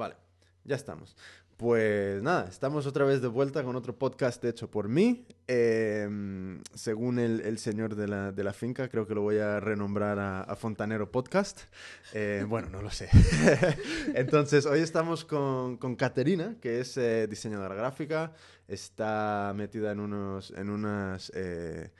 Vale, ya estamos. Pues nada, estamos otra vez de vuelta con otro podcast hecho por mí. Em, según el, señor de la, finca, creo que lo voy a renombrar a, Fontanero Podcast. Eh, bueno, no lo sé. Entonces, hoy estamos con, con Caterina, que es eh, diseñadora gráfica. Está metida en unos, en eh,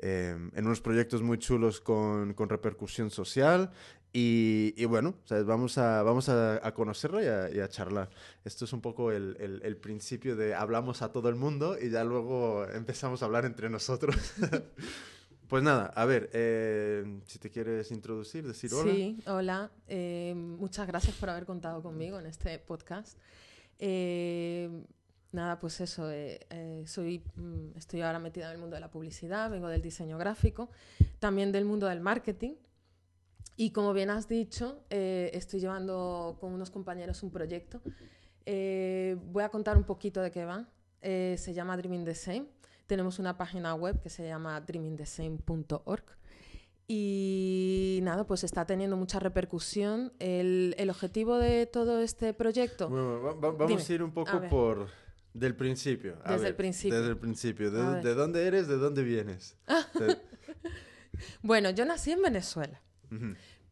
em, en unos proyectos muy chulos con, con repercusión social y, bueno, vamos a, vamos a, conocerlo y a, charlar. Esto es un poco el, el, principio de hablamos a todo el mundo y ya luego empezamos a hablar entre nosotros. pues nada, a ver, eh, si te quieres introducir, decir hola. Sí, hola. Eh, muchas gracias por haber contado conmigo en este podcast. Eh, nada, pues eso, soy, mm, estoy ahora metida en el mundo de la publicidad, vengo del diseño gráfico, también del mundo del marketing. Y como bien has dicho, eh, estoy llevando con unos compañeros un proyecto. Eh, voy a contar un poquito de qué va. Eh, se llama Dreaming the Same. Tenemos una página web que se llama dreamingthesame.org. Y nada, pues está teniendo mucha repercusión. El, el objetivo de todo este proyecto. Bueno, vamos a ir un poco por. Del principio. desde el principio. Desde el principio. De, dónde eres? ¿De dónde vienes? bueno, yo nací en Venezuela.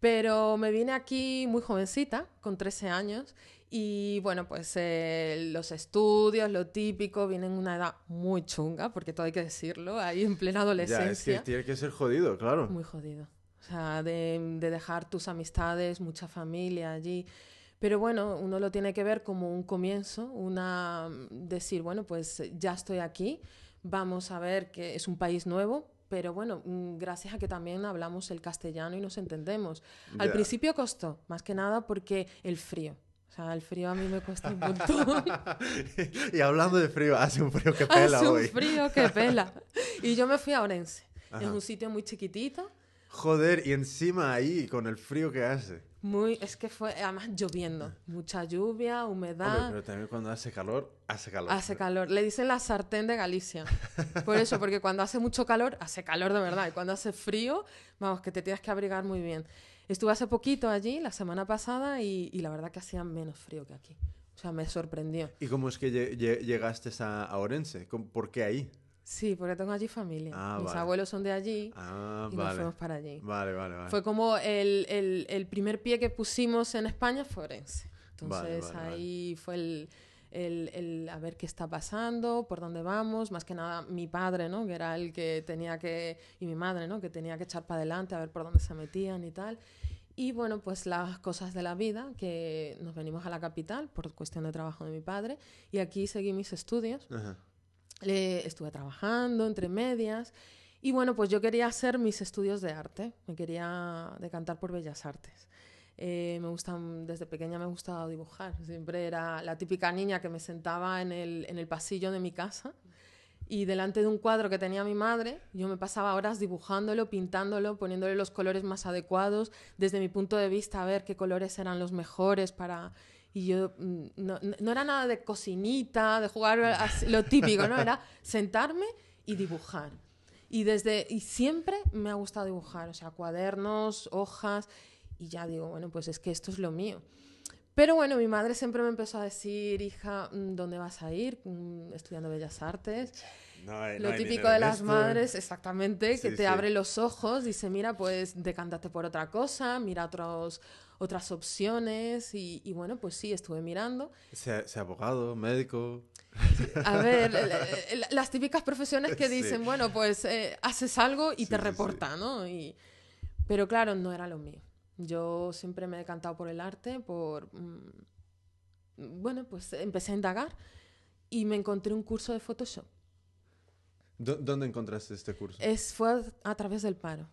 Pero me vine aquí muy jovencita, con 13 años, y bueno, pues eh, los estudios, lo típico, vienen en una edad muy chunga, porque todo hay que decirlo, ahí en plena adolescencia. Ya, es que tiene que ser jodido, claro. Muy jodido. O sea, de, de dejar tus amistades, mucha familia allí. Pero bueno, uno lo tiene que ver como un comienzo, una decir, bueno, pues ya estoy aquí, vamos a ver que es un país nuevo, pero bueno, mm, gracias a que también hablamos el castellano y nos entendemos. Al principio costó, más que nada porque el frío. O sea, el frío a mí me cuesta un montón. y hablando de frío, hace un frío que pela hace hoy. un frío que pela. Y yo me fui a Orense. Es un sitio muy chiquitito. Joder, y encima ahí, con el frío que hace. Muy, es que fue además lloviendo, mucha lluvia, humedad. pero también cuando hace calor, hace calor. Hace calor. Le dicen la sartén de Galicia. Por eso, porque cuando hace mucho calor, hace calor de verdad. Y cuando hace frío, vamos, que te tienes que abrigar muy bien. Estuve hace poquito allí, la semana pasada, y, la verdad que hacía menos frío que aquí. O sea, me sorprendió. ¿Y cómo es que llegaste a Orense? ¿Por qué ahí? Sí, porque tengo allí familia. Ah, Mis abuelos son de allí ah, y nos fuimos para allí. Vale, vale, vale. Fue como el, el, el primer pie que pusimos en España fue Orense. Entonces ahí fue el, el, el, a ver qué está pasando, por dónde vamos, más que nada mi padre, ¿no? Que era el que tenía que, y mi madre, ¿no? Que tenía que echar para adelante a ver por dónde se metían y tal. Y bueno, pues las cosas de la vida, que nos venimos a la capital por cuestión de trabajo de mi padre, y aquí seguí mis estudios. Ajá estuve trabajando entre medias y bueno, pues yo quería hacer mis estudios de arte, me quería decantar por bellas artes. Eh, me gustan, desde pequeña me gustaba dibujar, siempre era la típica niña que me sentaba en el, en el pasillo de mi casa y delante de un cuadro que tenía mi madre, yo me pasaba horas dibujándolo, pintándolo, poniéndole los colores más adecuados, desde mi punto de vista, a ver qué colores eran los mejores para y yo, mm, no, no, era nada de cocinita, de jugar lo típico, ¿no? Era sentarme y dibujar. Y, desde, y siempre me ha gustado dibujar, o sea, cuadernos, hojas, y ya digo, bueno, pues es que esto es lo mío. Pero bueno, mi madre siempre me empezó a decir, hija, mm, ¿dónde vas a ir? Mm, estudiando Bellas Artes. lo típico de las madres, exactamente, que te abre los ojos, dice, mira, pues decántate por otra cosa, mira otros, otras opciones y, bueno, pues sí, estuve mirando. Sea, abogado, médico. A ver, las típicas profesiones que dicen, bueno, pues eh, haces algo y te reporta, ¿no? Y, pero claro, no era lo mío. Yo siempre me he decantado por el arte, por... Mm, bueno, pues empecé a indagar y me encontré un curso de Photoshop. ¿Dónde encontraste este curso? Es, fue a través del paro.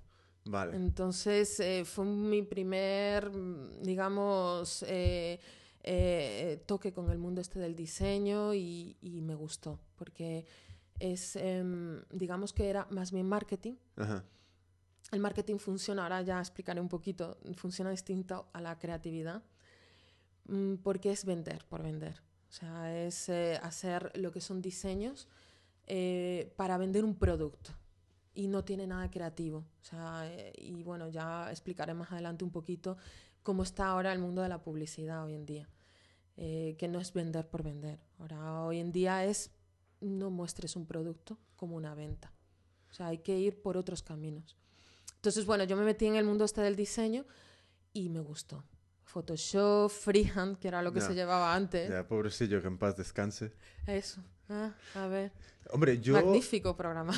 Entonces eh, fue mi primer, mm, digamos, eh, eh, toque con el mundo este del diseño y, me gustó, porque es, em, digamos que era más bien marketing. El marketing funciona, ahora ya explicaré un poquito, funciona distinto a la creatividad, mm, porque es vender por vender. O sea, es hacer lo que son diseños para vender un producto y no tiene nada creativo. O sea, eh, y bueno, ya explicaré más adelante un poquito cómo está ahora el mundo de la publicidad hoy en día. eh, que no es vender por vender. Ahora, hoy en día es no muestres un producto como una venta. O sea, hay que ir por otros caminos. Entonces, bueno, yo me metí en el mundo este del diseño y me gustó. Photoshop, freehand, que era lo que se llevaba antes. Ya, pobrecillo, que en paz descanse. Eso. Ah, a ver. Hombre, yo... Magnífico programa.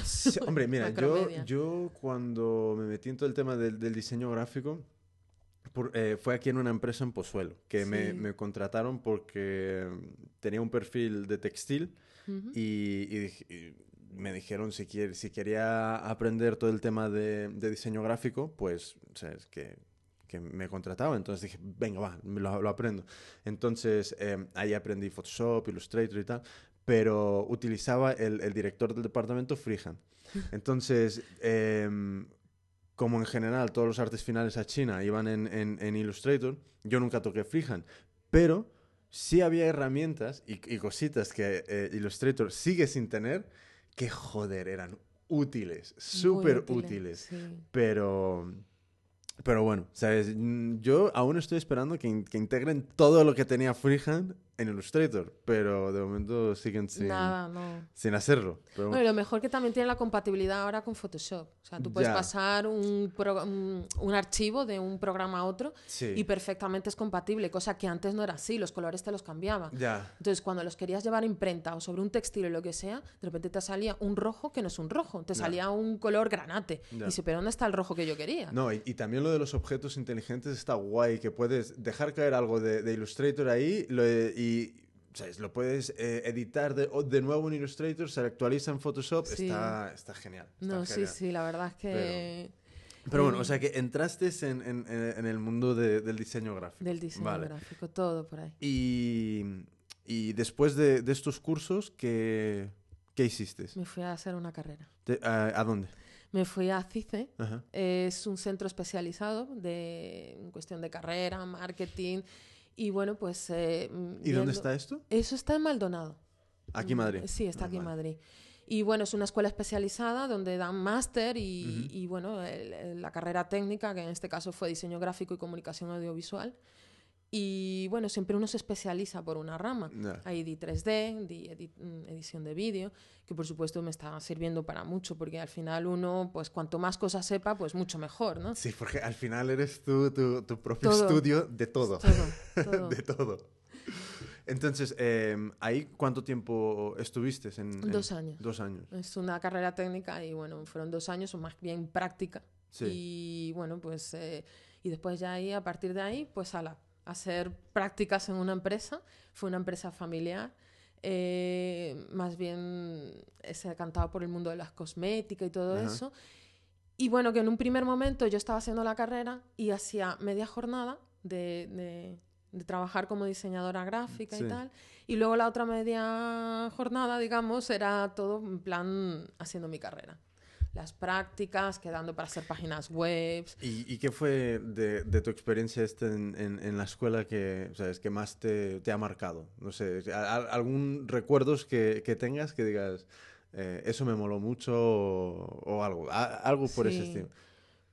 hombre, mira, yo, yo cuando me metí en todo el tema del, del diseño gráfico, eh, fue aquí en una empresa en Pozuelo, que me, me, contrataron porque tenía un perfil de textil y, me dijeron si, si quería aprender todo el tema de, de diseño gráfico, pues, ¿sabes? Que, que me contrataba. Entonces dije, venga, va, lo, lo aprendo. Entonces eh, ahí aprendí Photoshop, Illustrator y tal, pero utilizaba el, el director del departamento freehand. Entonces, em, como en general todos los artes finales a China iban en, en, Illustrator, yo nunca toqué freehand, pero sí había herramientas y, cositas que eh, Illustrator sigue sin tener que, joder, eran útiles, súper útiles. Pero pero bueno, ¿sabes? Yo aún estoy esperando que, integren todo lo que tenía Freehand en Illustrator, pero de momento siguen sin, sin hacerlo. bueno. lo mejor que también tiene la compatibilidad ahora con Photoshop. O sea, tú puedes pasar un, un, archivo de un programa a otro y perfectamente es compatible, cosa que antes no era así, los colores te los cambiaban. Entonces, cuando los querías llevar a imprenta o sobre un textil o lo que sea, de repente te salía un rojo que no es un rojo, te salía un color granate. Y dice, pero ¿dónde está el rojo que yo quería? No, y, también lo de los objetos inteligentes está guay, que puedes dejar caer algo de, Illustrator ahí y lo puedes eh, editar de, de, nuevo en Illustrator, se actualiza en Photoshop, está, está genial. no, sí, sí, la verdad es que... Pero, bueno, o sea que entraste en, en, en el mundo del diseño gráfico. Del diseño gráfico, todo por ahí. Y, y después de, de, estos cursos, ¿qué, ¿qué hiciste? Me fui a hacer una carrera. a, dónde? Me fui a CICE, es un centro especializado de, en cuestión de carrera, marketing y bueno, pues... Eh, ¿Y dónde está esto? Eso está en Maldonado. ¿Aquí en Madrid? Sí, está aquí en Madrid. Y bueno, es una escuela especializada donde dan máster y, y, bueno, la carrera técnica, que en este caso fue diseño gráfico y comunicación audiovisual. Y bueno, siempre uno se especializa por una rama. Ahí di 3D, di mm, edición de vídeo, que por supuesto me está sirviendo para mucho, porque al final uno, pues cuanto más cosas sepa, pues mucho mejor, ¿no? Sí, porque al final eres tú, tu, tu propio estudio de todo. Todo, de todo. Entonces, em, ¿ahí cuánto tiempo estuviste? En, dos años. Dos años. Es una carrera técnica y bueno, fueron dos años o más bien práctica. Sí. Y bueno, pues, eh, y después ya ahí, a partir de ahí, pues a la hacer prácticas en una empresa. Fue una empresa familiar. Eh, más bien se ha cantado por el mundo de las cosméticas y todo eso. Y bueno, que en un primer momento yo estaba haciendo la carrera y hacía media jornada de, de, trabajar como diseñadora gráfica y tal. Y luego la otra media jornada, digamos, era todo en plan haciendo mi carrera las prácticas, quedando para hacer páginas web. ¿Y, qué fue de, de, tu experiencia este en, en, la escuela que, sabes, que más te, te, ha marcado? No sé, ¿algún recuerdos que, que tengas que digas, eh, eso me moló mucho o, algo, algo por ese estilo?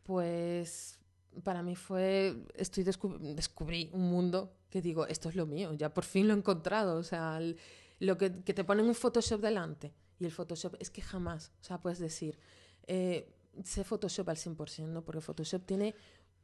Pues para mí fue, estoy descubrí un mundo que digo, esto es lo mío, ya por fin lo he encontrado, o sea, lo que, que te ponen un Photoshop delante y el Photoshop es que jamás, o sea, puedes decir, eh, sé Photoshop al 100%, ¿no? Porque Photoshop tiene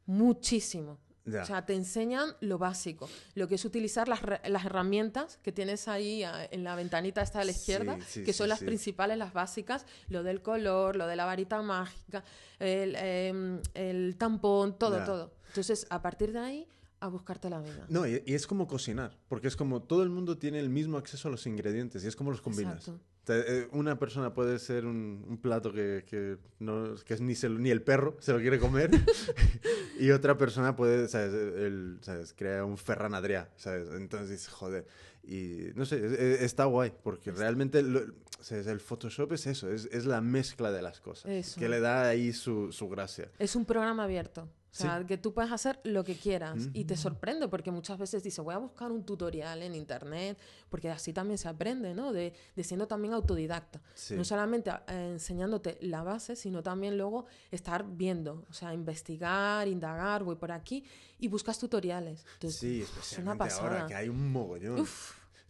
muchísimo. O sea, te enseñan lo básico, lo que es utilizar las, las herramientas que tienes ahí en la ventanita esta a la izquierda, que son las principales, las básicas, lo del color, lo de la varita mágica, el, em, el tampón, todo, todo. Entonces, a partir de ahí, a buscarte la vida. No, y, es como cocinar, porque es como todo el mundo tiene el mismo acceso a los ingredientes y es como los combinas. Exacto. Eh, una persona puede ser un, plato que, que, no, que ni, ni el perro se lo quiere comer y otra persona puede, ¿sabes? El, ¿sabes? Crea un Ferran Adrià, ¿sabes? Entonces joder. Y no sé, está guay porque realmente el Photoshop es eso, es, es, la mezcla de las cosas que le da ahí su, su gracia. Es un programa abierto. O sea, que tú puedes hacer lo que quieras y te sorprende porque muchas veces dices, voy a buscar un tutorial en internet, porque así también se aprende, ¿no? De, de siendo también autodidacta. No solamente eh, enseñándote la base, sino también luego estar viendo, o sea, investigar, indagar, voy por aquí y buscas tutoriales. sí, especialmente ahora que hay un mogollón.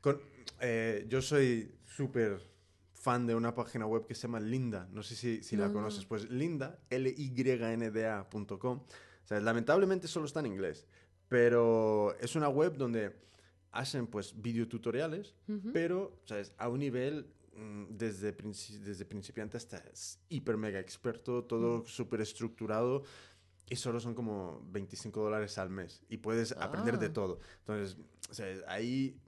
Con, eh, yo soy súper fan de una página web que se llama Linda. No sé si, si la conoces. Pues Linda, L-Y-N-D-A.com o sea, lamentablemente solo está en inglés, pero es una web donde hacen pues videotutoriales, pero ¿sabes? a un nivel mm, desde, desde principiante hasta hiper mega experto, todo súper estructurado. Y solo son como 25 dólares al mes. Y puedes aprender de ah. todo. Entonces, o sea, ahí,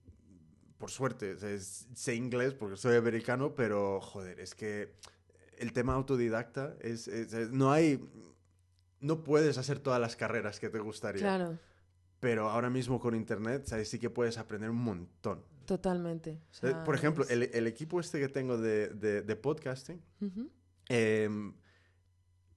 por suerte, sé inglés porque soy americano, pero joder, es que el tema autodidacta es no hay no puedes hacer todas las carreras que te gustaría. Claro. Pero ahora mismo con Internet, ¿sabes? sí que puedes aprender un montón. Totalmente. Eh, por ejemplo, el, equipo este que tengo de, podcasting, em,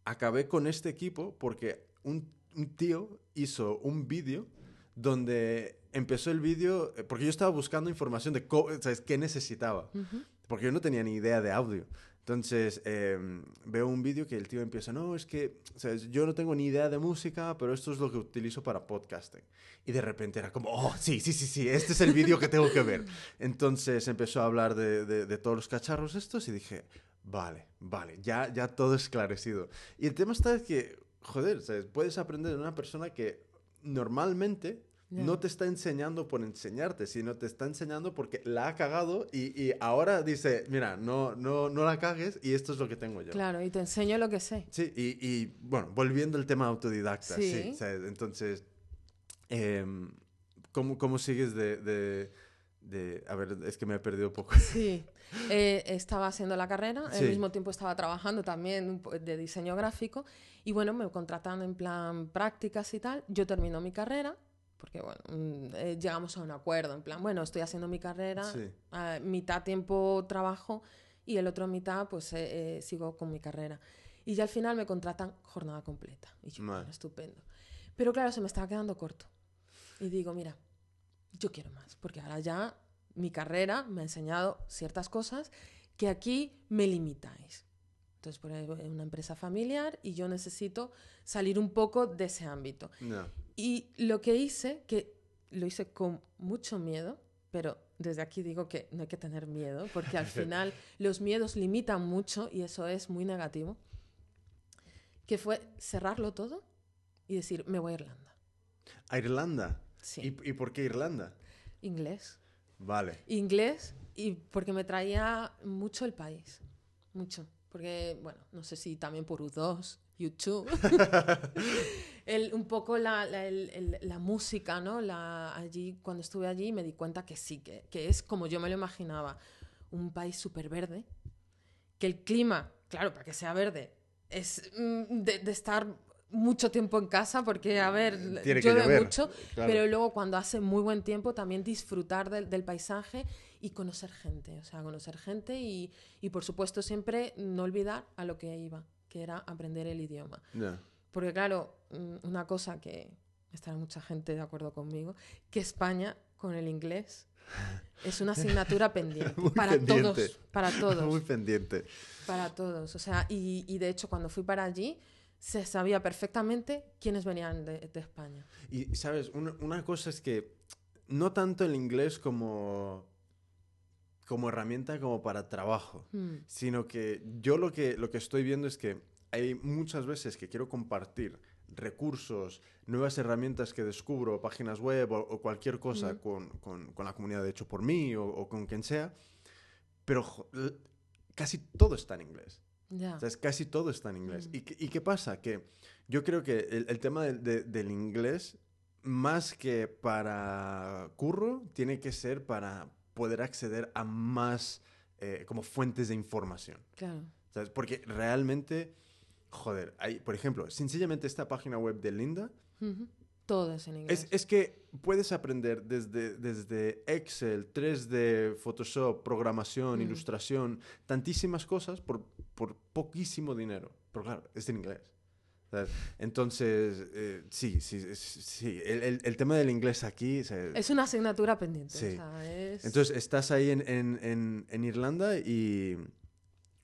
acabé con este equipo porque un, tío hizo un vídeo donde empezó el vídeo, eh, porque yo estaba buscando información de ¿sabes? qué necesitaba, porque yo no tenía ni idea de audio. Entonces em, veo un vídeo que el tío empieza, no, es que yo no tengo ni idea de música, pero esto es lo que utilizo para podcasting. Y de repente era como, oh, sí, sí, sí, sí, este es el vídeo que tengo que ver. Entonces empezó a hablar de, de, todos los cacharros estos y dije, vale, vale, ya, ya todo esclarecido. Y el tema está es que, joder, ¿sabes? puedes aprender de una persona que normalmente no te está enseñando por enseñarte, sino te está enseñando porque la ha cagado y, ahora dice, mira, no, no, no la cagues y esto es lo que tengo yo. Claro, y te enseño lo que sé. Sí, y, bueno, volviendo al tema autodidacta, sí. entonces, em, ¿cómo, sigues de, A ver, es que me he perdido un poco. Sí, eh, estaba haciendo la carrera, al mismo tiempo estaba trabajando también de diseño gráfico y bueno, me contratan en plan prácticas y tal. Yo termino mi carrera porque bueno, mm, eh, llegamos a un acuerdo, en plan, bueno, estoy haciendo mi carrera, mitad tiempo trabajo y el otro mitad pues eh, eh, sigo con mi carrera. Y ya al final me contratan jornada completa. Y yo, bueno, estupendo. Pero claro, se me estaba quedando corto. Y digo, mira, yo quiero más, porque ahora ya mi carrera me ha enseñado ciertas cosas que aquí me limitáis. Entonces, por es una empresa familiar y yo necesito salir un poco de ese ámbito. Y lo que hice, que lo hice con mucho miedo, pero desde aquí digo que no hay que tener miedo, porque al final los miedos limitan mucho y eso es muy negativo, que fue cerrarlo todo y decir, me voy a Irlanda. ¿A Irlanda? Sí. ¿Y, por qué Irlanda? Inglés. Vale. Inglés y porque me traía mucho el país, mucho. Porque, bueno, no sé si también por U2, YouTube. un poco la, la, música, ¿no? La, allí, cuando estuve allí me di cuenta que sí, que, que es como yo me lo imaginaba, un país súper verde, que el clima, claro, para que sea verde, es mm, de, estar mucho tiempo en casa porque, a ver, llueve mucho, pero luego cuando hace muy buen tiempo también disfrutar del, del, paisaje y conocer gente, o sea, conocer gente y, y, por supuesto siempre no olvidar a lo que iba, que era aprender el idioma. Porque claro, mm, una cosa que estará mucha gente de acuerdo conmigo, que España con el inglés es una asignatura pendiente para todos, para todos. Muy pendiente. Para todos, o sea, y, y, de hecho cuando fui para allí se sabía perfectamente quiénes venían de, de España. Y sabes, una, una, cosa es que no tanto el inglés como como herramienta como para trabajo, hmm. sino que yo lo que, lo que estoy viendo es que hay muchas veces que quiero compartir recursos, nuevas herramientas que descubro, páginas web o, cualquier cosa con, con, con, la comunidad de hecho por mí o, con quien sea, pero casi todo está en inglés. O sea, casi todo está en inglés. ¿Y, ¿Y, qué pasa? Que yo creo que el, el tema del inglés, más que para curro, tiene que ser para, poder acceder a más eh, como fuentes de información. Claro. ¿Sabes? Porque realmente, joder, hay, por ejemplo, sencillamente esta página web de Linda. Todo es en inglés. Es, es, que puedes aprender desde, desde Excel, 3D, Photoshop, programación, ilustración, tantísimas cosas por, por poquísimo dinero. Pero claro, es en inglés. Entonces, eh, sí, sí, sí. El, el, tema del inglés aquí... es una asignatura pendiente. Sí. Entonces, estás ahí en, en, en, Irlanda y...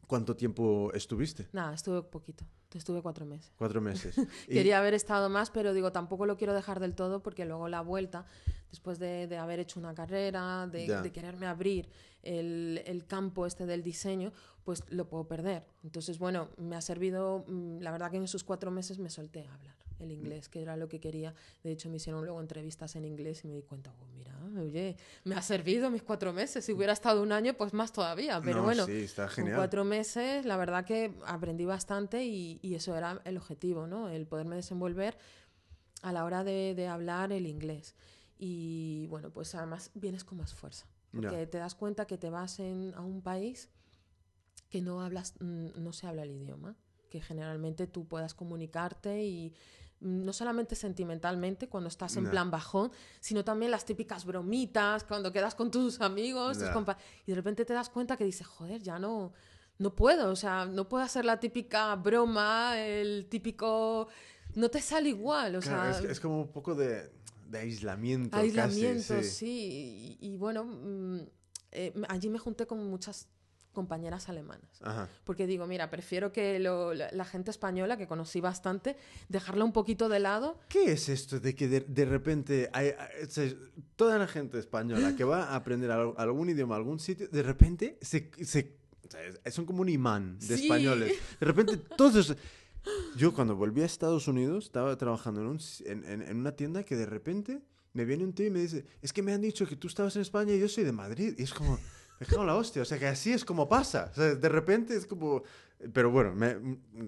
¿Cuánto tiempo estuviste? Nada, estuve poquito. Estuve cuatro meses. Cuatro meses. Quería haber estado más, pero digo, tampoco lo quiero dejar del todo porque luego la vuelta, después de, de haber hecho una carrera, de, de quererme abrir el, el, campo este del diseño, pues lo puedo perder. Entonces, bueno, me ha servido, mm, la verdad que en esos cuatro meses me solté a hablar el inglés, que era lo que quería. De hecho, me hicieron luego entrevistas en inglés y me di cuenta, oh, mira, oye, me ha servido mis cuatro meses. Si hubiera estado un año, pues más todavía. Pero bueno, sí, está genial. cuatro meses, la verdad que aprendí bastante y, y, eso era el objetivo, ¿no? El poderme desenvolver a la hora de, de hablar el inglés. Y bueno, pues además vienes con más fuerza. Porque te das cuenta que te vas en, a un país que no hablas, mm, no se habla el idioma, que generalmente tú puedas comunicarte y no solamente sentimentalmente cuando estás en plan bajón, sino también las típicas bromitas cuando quedas con tus amigos, y de repente te das cuenta que dices, joder, ya no, no puedo, o sea, no puedo hacer la típica broma, el típico, no te sale igual, o sea, es, como un poco de, aislamiento. Aislamiento, sí, y, bueno, mm, eh, allí me junté con muchas compañeras alemanas. Porque digo, mira, prefiero que la, gente española, que conocí bastante, dejarla un poquito de lado. ¿Qué es esto de que de, repente hay, toda la gente española que va a aprender algún idioma, algún sitio, de repente se, son como un imán de españoles. De repente todos... Yo cuando volví a Estados Unidos estaba trabajando en, en una tienda que de repente me viene un tío y me dice, es que me han dicho que tú estabas en España y yo soy de Madrid. Y es como... Es como la hostia, o sea que así es como pasa. O sea, de repente es como... Pero bueno, me,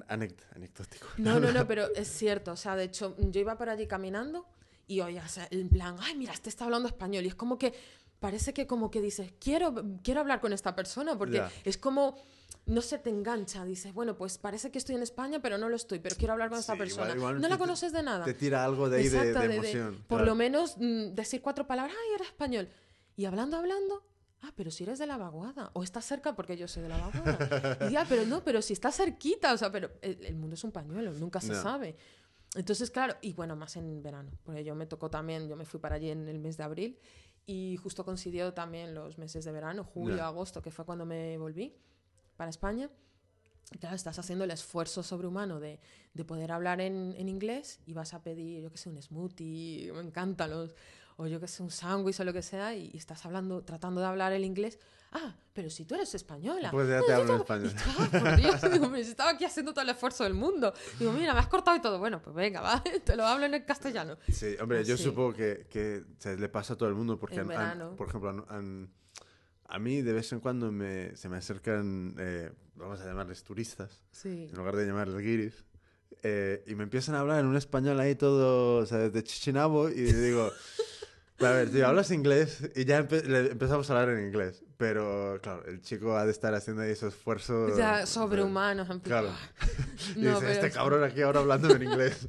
anecdótico. No, no, no, pero es cierto. O sea, de hecho, yo iba por allí caminando y oye, o sea, en plan, ay, mira, este está hablando español. Y es como que parece que como que dices, quiero, quiero hablar con esta persona, porque es como, no se te engancha. Dices, bueno, pues parece que estoy en España, pero no lo estoy, pero quiero hablar con esta persona. no la conoces de nada. Te tira algo de ahí de, emoción. por lo menos mm, decir cuatro palabras, ay, eres español. Y hablando, hablando, ah, pero si eres de la vaguada, o estás cerca porque yo soy de la vaguada. y ya, pero no, pero si estás cerquita, o sea, pero el, mundo es un pañuelo, nunca se sabe. Entonces, claro, y bueno, más en verano, porque yo me tocó también, yo me fui para allí en el mes de abril y justo coincidió también los meses de verano, julio, agosto, que fue cuando me volví para España. Claro, estás haciendo el esfuerzo sobrehumano de, de poder hablar en, en, inglés y vas a pedir, yo qué sé, un smoothie, me encantan los, o yo que sé, un sándwich o lo que sea, y, estás hablando, tratando de hablar el inglés. Ah, pero si tú eres española. Pues ya te hablo en español. por Dios, digo, estaba aquí haciendo todo el esfuerzo del mundo. Digo, mira, me has cortado y todo. Bueno, pues venga, va, te lo hablo en el castellano. Sí, hombre, yo supongo que, que se le pasa a todo el mundo porque, por ejemplo, a mí de vez en cuando me, se me acercan, eh, vamos a llamarles turistas, en lugar de llamarles guiris. Eh, y me empiezan a hablar en un español ahí todo, o sea, desde Chichinabo, y digo, a ver, tío, hablas inglés y ya empezamos a hablar en inglés. Pero, claro, el chico ha de estar haciendo ahí esos esfuerzos. Ya, sobrehumanos, en Claro. y dice, este cabrón aquí ahora hablando en inglés.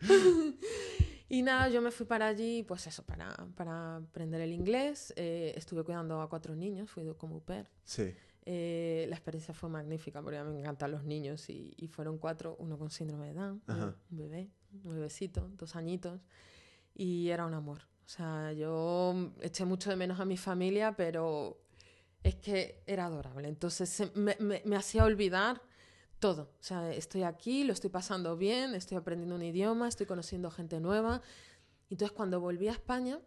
y nada, yo me fui para allí, pues eso, para, para aprender el inglés. Eh, estuve cuidando a cuatro niños, fui como au Sí. Eh, la experiencia fue magnífica porque a mí me encantan los niños y, y fueron cuatro, uno con síndrome de Down, un bebé, un bebecito, dos añitos, y era un amor. O sea, yo eché mucho de menos a mi familia, pero es que era adorable. Entonces me, hacía olvidar todo. O sea, estoy aquí, lo estoy pasando bien, estoy aprendiendo un idioma, estoy conociendo gente nueva. Entonces cuando volví a España,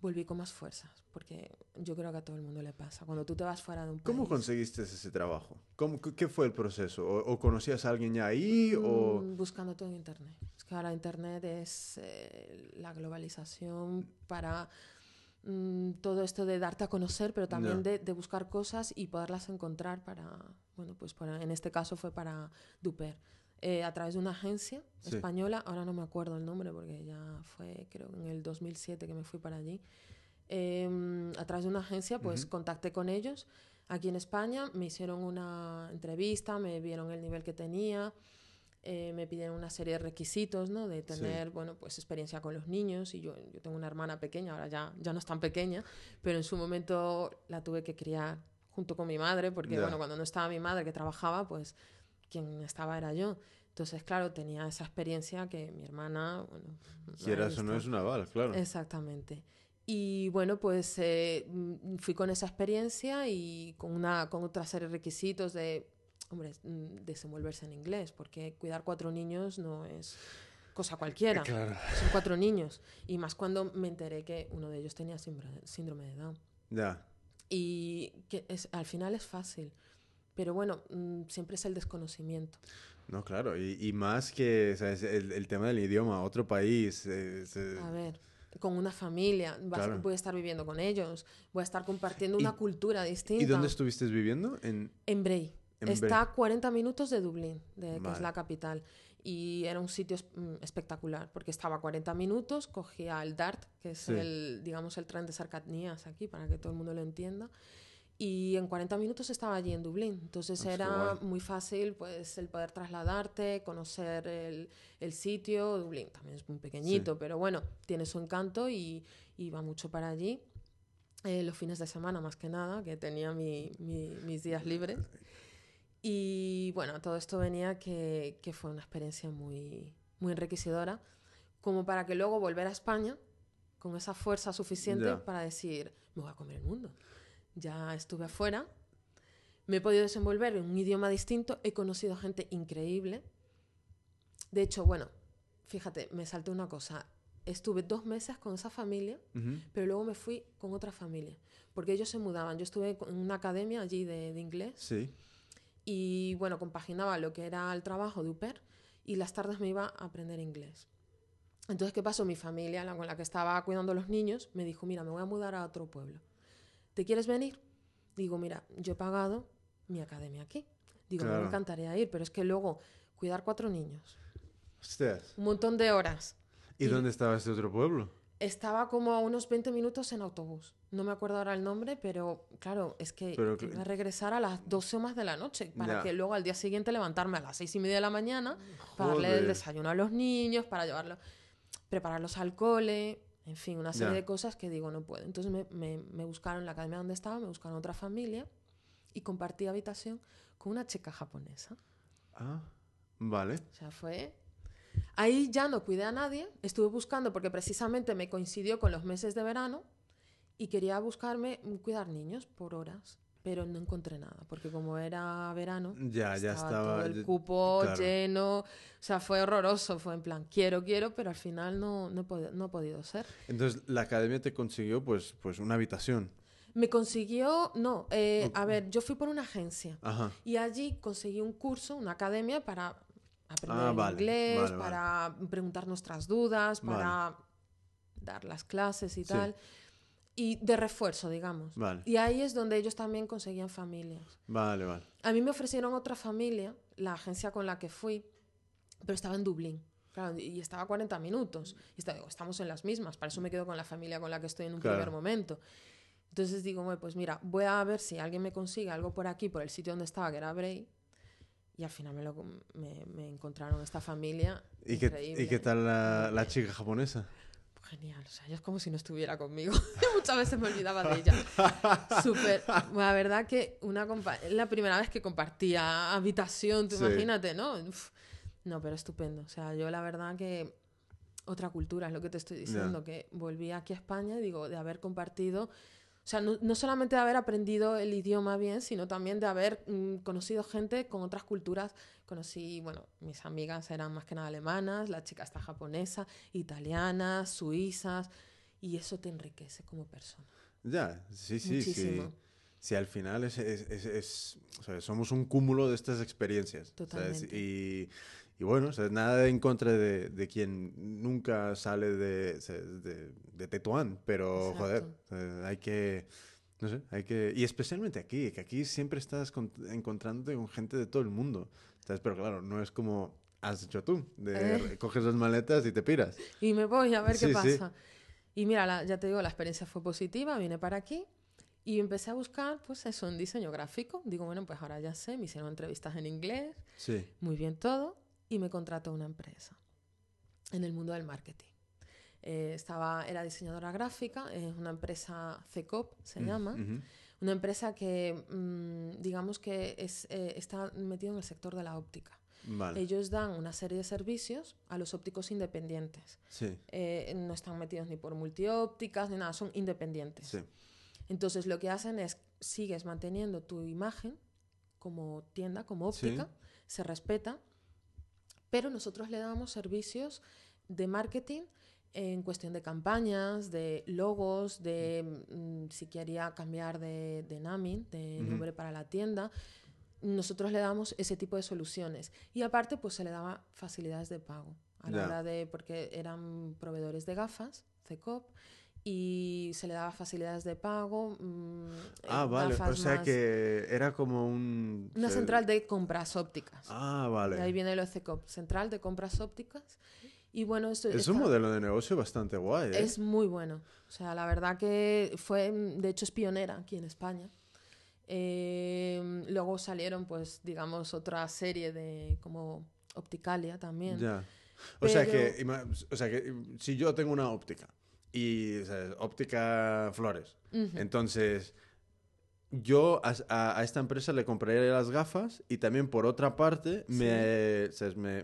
volví con más fuerzas, porque yo creo que a todo el mundo le pasa. Cuando tú te vas fuera de un país... ¿Cómo conseguiste ese trabajo? ¿Cómo, ¿Qué fue el proceso? ¿O, conocías a alguien ya ahí? o... Mm, buscando todo en Internet. Es que ahora Internet es eh, la globalización para mm, todo esto de darte a conocer, pero también de, de, buscar cosas y poderlas encontrar para, bueno, pues para, en este caso fue para Duper. Eh, a través de una agencia española, ahora no me acuerdo el nombre porque ya fue creo en el 2007 que me fui para allí, em, a través de una agencia pues contacté con ellos aquí en España, me hicieron una entrevista, me vieron el nivel que tenía, eh, me pidieron una serie de requisitos, ¿no? De tener, bueno, pues experiencia con los niños. Y yo, yo tengo una hermana pequeña, ahora ya, ya no es tan pequeña, pero en su momento la tuve que criar junto con mi madre porque, bueno, cuando no estaba mi madre que trabajaba, pues quien estaba era yo. Entonces, claro, tenía esa experiencia que mi hermana, bueno... Quieras o no es una bala, claro. Exactamente. Y bueno, pues eh, mm, fui con esa experiencia y con, una, con otra serie de requisitos de, hombre, mm, desenvolverse en inglés, porque cuidar cuatro niños no es cosa cualquiera. Claro. Son cuatro niños. Y más cuando me enteré que uno de ellos tenía síndrome de Down. Ya. Y que es, al final es fácil. Pero bueno, mm, siempre es el desconocimiento. No, claro. Y, más que el, tema del idioma, otro país. A ver con una familia, voy a estar viviendo con ellos, voy a estar compartiendo una cultura distinta. ¿Y dónde estuviste viviendo? En, en Bray. Está a 40 minutos de Dublín, de, que es la capital. Y era un sitio mm, espectacular, porque estaba a 40 minutos, cogía el DART, que es el, digamos, el tren de cercanías aquí, para que todo el mundo lo entienda y en 40 minutos estaba allí en Dublín. Entonces ah, era muy fácil pues el poder trasladarte, conocer el, el sitio. Dublín también es muy pequeñito, pero bueno, tiene su encanto y iba mucho para allí. Eh, los fines de semana más que nada, que tenía mi, mis días libres. Y bueno, todo esto venía que, que, fue una experiencia muy, muy enriquecedora, como para que luego volver a España con esa fuerza suficiente para decir, me voy a comer el mundo ya estuve afuera, me he podido desenvolver en un idioma distinto, he conocido gente increíble. De hecho, bueno, fíjate, me salté una cosa. Estuve dos meses con esa familia, pero luego me fui con otra familia, porque ellos se mudaban. Yo estuve en una academia allí de, de inglés. Sí. Y bueno, compaginaba lo que era el trabajo de UPER y las tardes me iba a aprender inglés. Entonces, ¿qué pasó? Mi familia, la con la que estaba cuidando a los niños, me dijo, mira, me voy a mudar a otro pueblo. ¿Te quieres venir? Digo, mira, yo he pagado mi academia aquí. Digo, me encantaría ir, pero es que luego cuidar cuatro niños. Un montón de horas. ¿Y, dónde estaba este otro pueblo? Estaba como a unos 20 minutos en autobús. No me acuerdo ahora el nombre, pero claro, es que iba a regresar a las 12 o más de la noche para que luego al día siguiente levantarme a las 6 y media de la mañana para darle el desayuno a los niños, para llevarlos, prepararlos al cole. En fin, una serie de cosas que digo no puedo. Entonces me, me, me, buscaron en la academia donde estaba, me buscaron otra familia y compartí habitación con una chica japonesa. Ah, vale. O sea, fue... Ahí ya no cuidé a nadie, estuve buscando porque precisamente me coincidió con los meses de verano y quería buscarme cuidar niños por horas pero no encontré nada, porque como era verano, ya, ya estaba, el cupo lleno, o sea, fue horroroso, fue en plan, quiero, quiero, pero al final no, no, no ha podido ser. Entonces, la academia te consiguió, pues, pues una habitación. Me consiguió, no, eh, a ver, yo fui por una agencia y allí conseguí un curso, una academia para aprender ah, inglés, para preguntar nuestras dudas, para dar las clases y tal y de refuerzo, digamos. Y ahí es donde ellos también conseguían familias. Vale, vale. A mí me ofrecieron otra familia, la agencia con la que fui, pero estaba en Dublín. Claro, y estaba a 40 minutos. Y estaba, digo, estamos en las mismas, para eso me quedo con la familia con la que estoy en un primer momento. Entonces digo, pues mira, voy a ver si alguien me consigue algo por aquí, por el sitio donde estaba, que era Bray. Y al final me, lo, me, encontraron esta familia. ¿Y qué, ¿y qué tal la, la chica japonesa? Genial. O sea, ella es como si no estuviera conmigo. Muchas veces me olvidaba de ella. Súper. La verdad que una la primera vez que compartía habitación, tú imagínate, ¿no? No, pero estupendo. O sea, yo la verdad que otra cultura es lo que te estoy diciendo, que volví aquí a España y digo, de haber compartido sea, no, solamente de haber aprendido el idioma bien, sino también de haber mm, conocido gente con otras culturas. Conocí, bueno, mis amigas eran más que nada alemanas, la chica está japonesa, italianas, suizas, y eso te enriquece como persona. Ya, sí, sí, sí. Sí, al final es, es, es, o sea, somos un cúmulo de estas experiencias. Totalmente. Y, y bueno, nada en contra de, de quien nunca sale de, de, de Tetuán, pero joder, hay que, no sé, hay que, y especialmente aquí, que aquí siempre estás encontrándote con gente de todo el mundo, ¿sabes? Pero claro, no es como has hecho tú, de eh. coges las maletas y te piras. Y me voy a ver qué pasa. Y mira, ya te digo, la experiencia fue positiva, vine para aquí. Y empecé a buscar, pues eso, un diseño gráfico. Digo, bueno, pues ahora ya sé, me hicieron entrevistas en inglés. Sí. Muy bien todo y me contrató una empresa en el mundo del marketing. Eh, estaba, era diseñadora gráfica, es una empresa CECOP, se mm, llama, una empresa que, mm, digamos que es, eh, está metido en el sector de la óptica. ellos dan una serie de servicios a los ópticos independientes. Eh, no están metidos ni por multiópticas ni nada, son independientes. Entonces lo que hacen es, sigues manteniendo tu imagen como tienda, como óptica, se respeta, pero nosotros le damos servicios de marketing en cuestión de campañas, de logos, de mm, si quería cambiar de, de naming, de nombre para la tienda. Nosotros le damos ese tipo de soluciones. Y aparte, pues se le daba facilidades de pago. A la hora de, porque eran proveedores de gafas, CECOP, y se le daba facilidades de pago. Mm, ah, vale. O sea que era como un... Una central de compras ópticas. Ah, vale. De ahí viene lo CECOP, Central de Compras Ópticas. Y bueno, esto es un modelo de negocio bastante guay. ¿eh? Es muy bueno. O sea, la verdad que fue, de hecho, es pionera aquí en España. Eh, luego salieron, pues, digamos, otra serie de como Opticalia también. Ya. O, sea que, o sea que si yo tengo una óptica y óptica Flores, entonces yo a, esta empresa le compraría las gafas y también por otra parte me,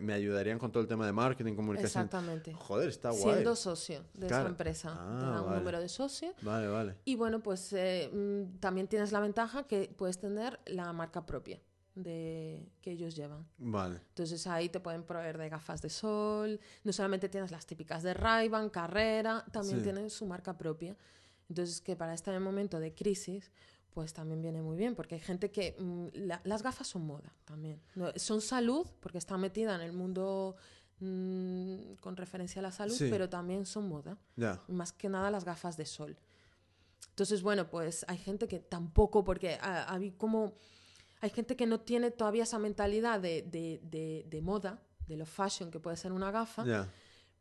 me, ayudarían con todo el tema de marketing, comunicación. Exactamente. Joder, está guay. Siendo socio de esa empresa. Ah, te dan un número de socio. Vale, vale. Y bueno, pues eh, mm, también tienes la ventaja que puedes tener la marca propia de que ellos llevan. Vale. Entonces ahí te pueden proveer de gafas de sol, no solamente tienes las típicas de Ray-Ban, Carrera, también tienen su marca propia. Entonces que para este momento de crisis pues también viene muy bien, porque hay gente que... Mm, las gafas son moda también. son salud, porque está metida en el mundo mm, con referencia a la salud, pero también son moda. Más que nada las gafas de sol. Entonces, bueno, pues hay gente que tampoco, porque hay como... Hay gente que no tiene todavía esa mentalidad de, de, de, moda, de lo fashion que puede ser una gafa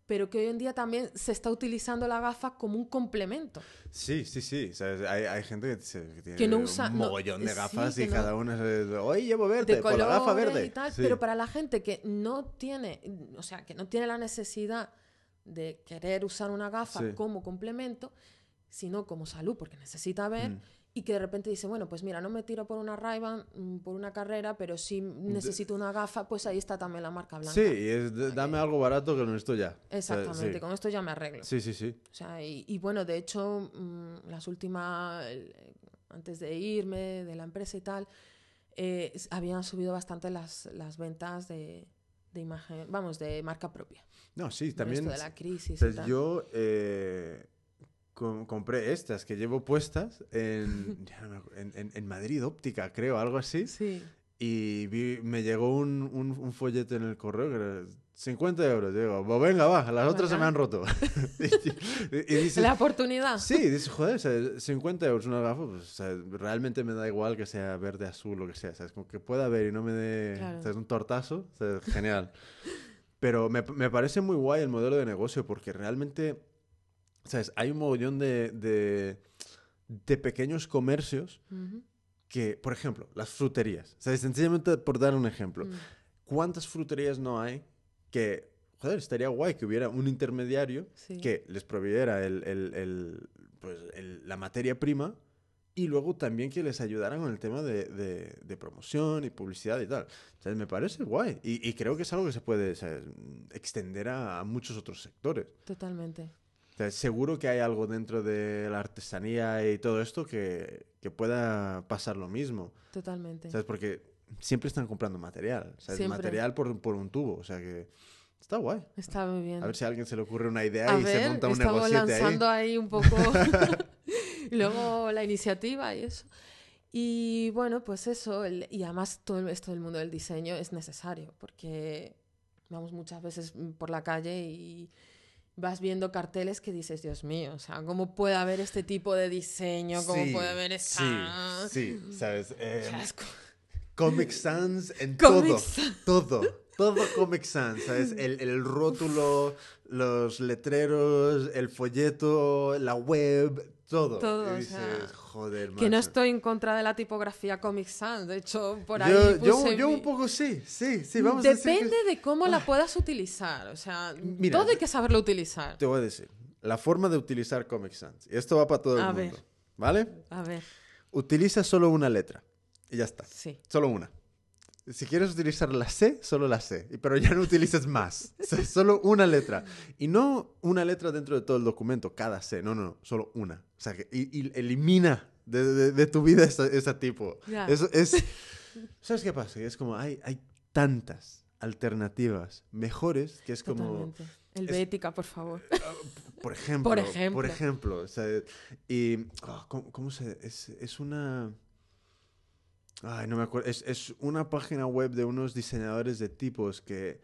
pero que hoy en día también se está utilizando la gafa como un complemento. Sí, sí, sí. hay, gente que, tiene un mogollón de gafas y cada una es, hoy llevo verde, con la gafa verde. Pero para la gente que no tiene, o sea, que no tiene la necesidad de querer usar una gafa como complemento, sino como salud, porque necesita ver, mm y que de repente dice, bueno, pues mira, no me tiro por una ray mm, por una carrera, pero si necesito una gafa, pues ahí está también la marca blanca. Sí, es dame algo barato que con esto ya. Exactamente, con esto ya me arreglo. Sí, sí, sí. O sea, y, bueno, de hecho, mm, las últimas, antes de irme de la empresa y tal, eh, habían subido bastante las, las ventas de, de imagen, vamos, de marca propia. No, sí, también. Esto de la crisis. y tal. Yo... Eh compré estas que llevo puestas en, en, en, Madrid Óptica, creo, algo así. Sí. Y me llegó un, un, folleto en el correo que era 50 euros. Digo, pues venga, va, las otras se me han roto. y, La oportunidad. Sí, dices, joder, 50 euros una gafa, pues realmente me da igual que sea verde, azul, lo que sea. ¿sabes? Como que pueda ver y no me dé un tortazo, genial. Pero me, me parece muy guay el modelo de negocio porque realmente ¿Sabes? Hay un mogollón de, de, pequeños comercios que, por ejemplo, las fruterías. ¿Sabes? Sencillamente por dar un ejemplo. Mm. ¿Cuántas fruterías no hay que, joder, estaría guay que hubiera un intermediario que les proveyera el, el, el, pues, la materia prima y luego también que les ayudara con el tema de, de, promoción y publicidad y tal. O sea, me parece guay. Y, y, creo que es algo que se puede extender a, a, muchos otros sectores. Totalmente seguro que hay algo dentro de la artesanía y todo esto que, que pueda pasar lo mismo. Totalmente. ¿Sabes? Porque siempre están comprando material. ¿sabes? Material por, por, un tubo. O sea que está guay. Está muy bien. A ver si a alguien se le ocurre una idea y se monta un negocio ahí. Estamos lanzando ahí un poco. y luego la iniciativa y eso. Y bueno, pues eso. y además todo esto del mundo del diseño es necesario porque vamos muchas veces por la calle y vas viendo carteles que dices, Dios mío, o sea, ¿cómo puede haber este tipo de diseño? ¿Cómo puede haber esta...? Sí, sí, ¿sabes? Eh, Comic Sans en todo, todo, todo Comic Sans, ¿sabes? El, el rótulo, los letreros, el folleto, la web, todo. Todo, y dices, joder, Que no estoy en contra de la tipografía Comic Sans, de hecho, por ahí yo, yo, un poco sí, sí, sí, vamos Depende a decir de cómo la puedas utilizar, o sea, todo hay que saberlo utilizar. Te voy a decir, la forma de utilizar Comic Sans, y esto va para todo el mundo, ¿vale? A ver. Utiliza solo una letra, y ya está. Sí. Solo una. Si quieres utilizar la C, solo la C, pero ya no utilices más. solo una letra. Y no una letra dentro de todo el documento, cada C. No, no, no, solo una. O sea, que, y, elimina de, tu vida ese, tipo. Eso es... ¿Sabes qué pasa? Es como hay, hay tantas alternativas mejores que es como... El Bética, por favor. Ah, por ejemplo. por ejemplo. Por ejemplo. O sea, y... Ah, ¿cómo, se...? Es, es una... Ay, no me acuerdo. Es, es, una página web de unos diseñadores de tipos que...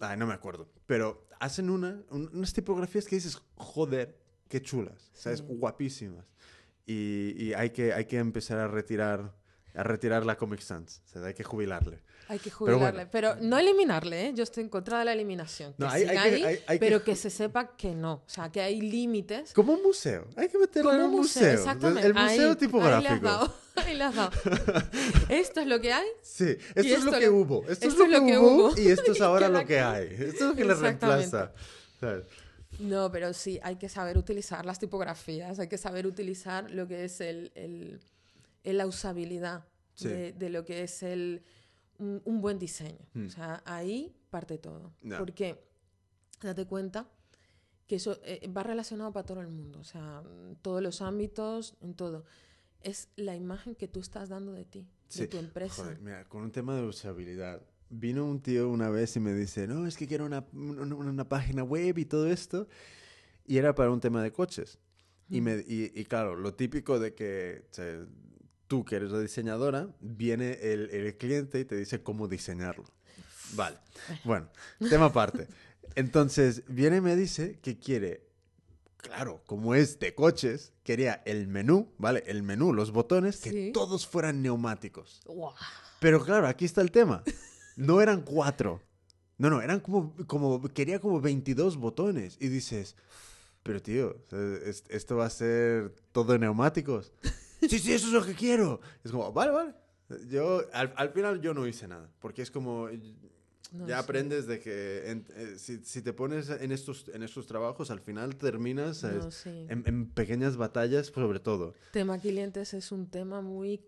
Ay, no me acuerdo. Pero hacen una, unas tipografías que dices, joder, qué chulas. O sea, es guapísimas. Y, y, hay, que, hay que empezar a retirar, a retirar la Comic Sans. O sea, hay que jubilarle. Hay que jubilarle, pero, no eliminarle, ¿eh? Yo estoy en contra de la eliminación. Que hay, ahí, pero que... se sepa que no. O sea, que hay límites. Como un museo. Hay que meterlo en un museo. Exactamente. El museo tipográfico. Ahí le has dado. ¿Esto es lo que hay? Sí, esto, es lo que hubo. Esto, es lo, que, hubo, y esto es ahora lo que hay. Esto es lo que le reemplaza. No, pero sí, hay que saber utilizar las tipografías, hay que saber utilizar lo que es el, el, la usabilidad de, de, lo que es el, un, buen diseño. O hmm. sea, ahí parte todo. Porque date cuenta que eso eh, va relacionado para todo el mundo, o sea, en todos los ámbitos, en todo. Es la imagen que tú estás dando de ti, de tu empresa. mira, con un tema de usabilidad, vino un tío una vez y me dice, no, es que quiero una, una, página web y todo esto, y era para un tema de coches. Y, me, y, y, claro, lo típico de que tú que eres la diseñadora, viene el, el cliente y te dice cómo diseñarlo. Vale. Bueno, tema aparte. Entonces, viene y me dice que quiere, claro, como es de coches, quería el menú, ¿vale? El menú, los botones, que todos fueran neumáticos. Pero claro, aquí está el tema. No eran cuatro. No, no, eran como, como, quería como 22 botones. Y dices, pero tío, esto va a ser todo neumáticos sí, sí, eso es lo que quiero. Es como, vale, vale. Yo, al, final yo no hice nada, porque es como, ya aprendes de que eh, si, te pones en estos, en estos trabajos, al final terminas en, pequeñas batallas sobre todo. Tema clientes es un tema muy,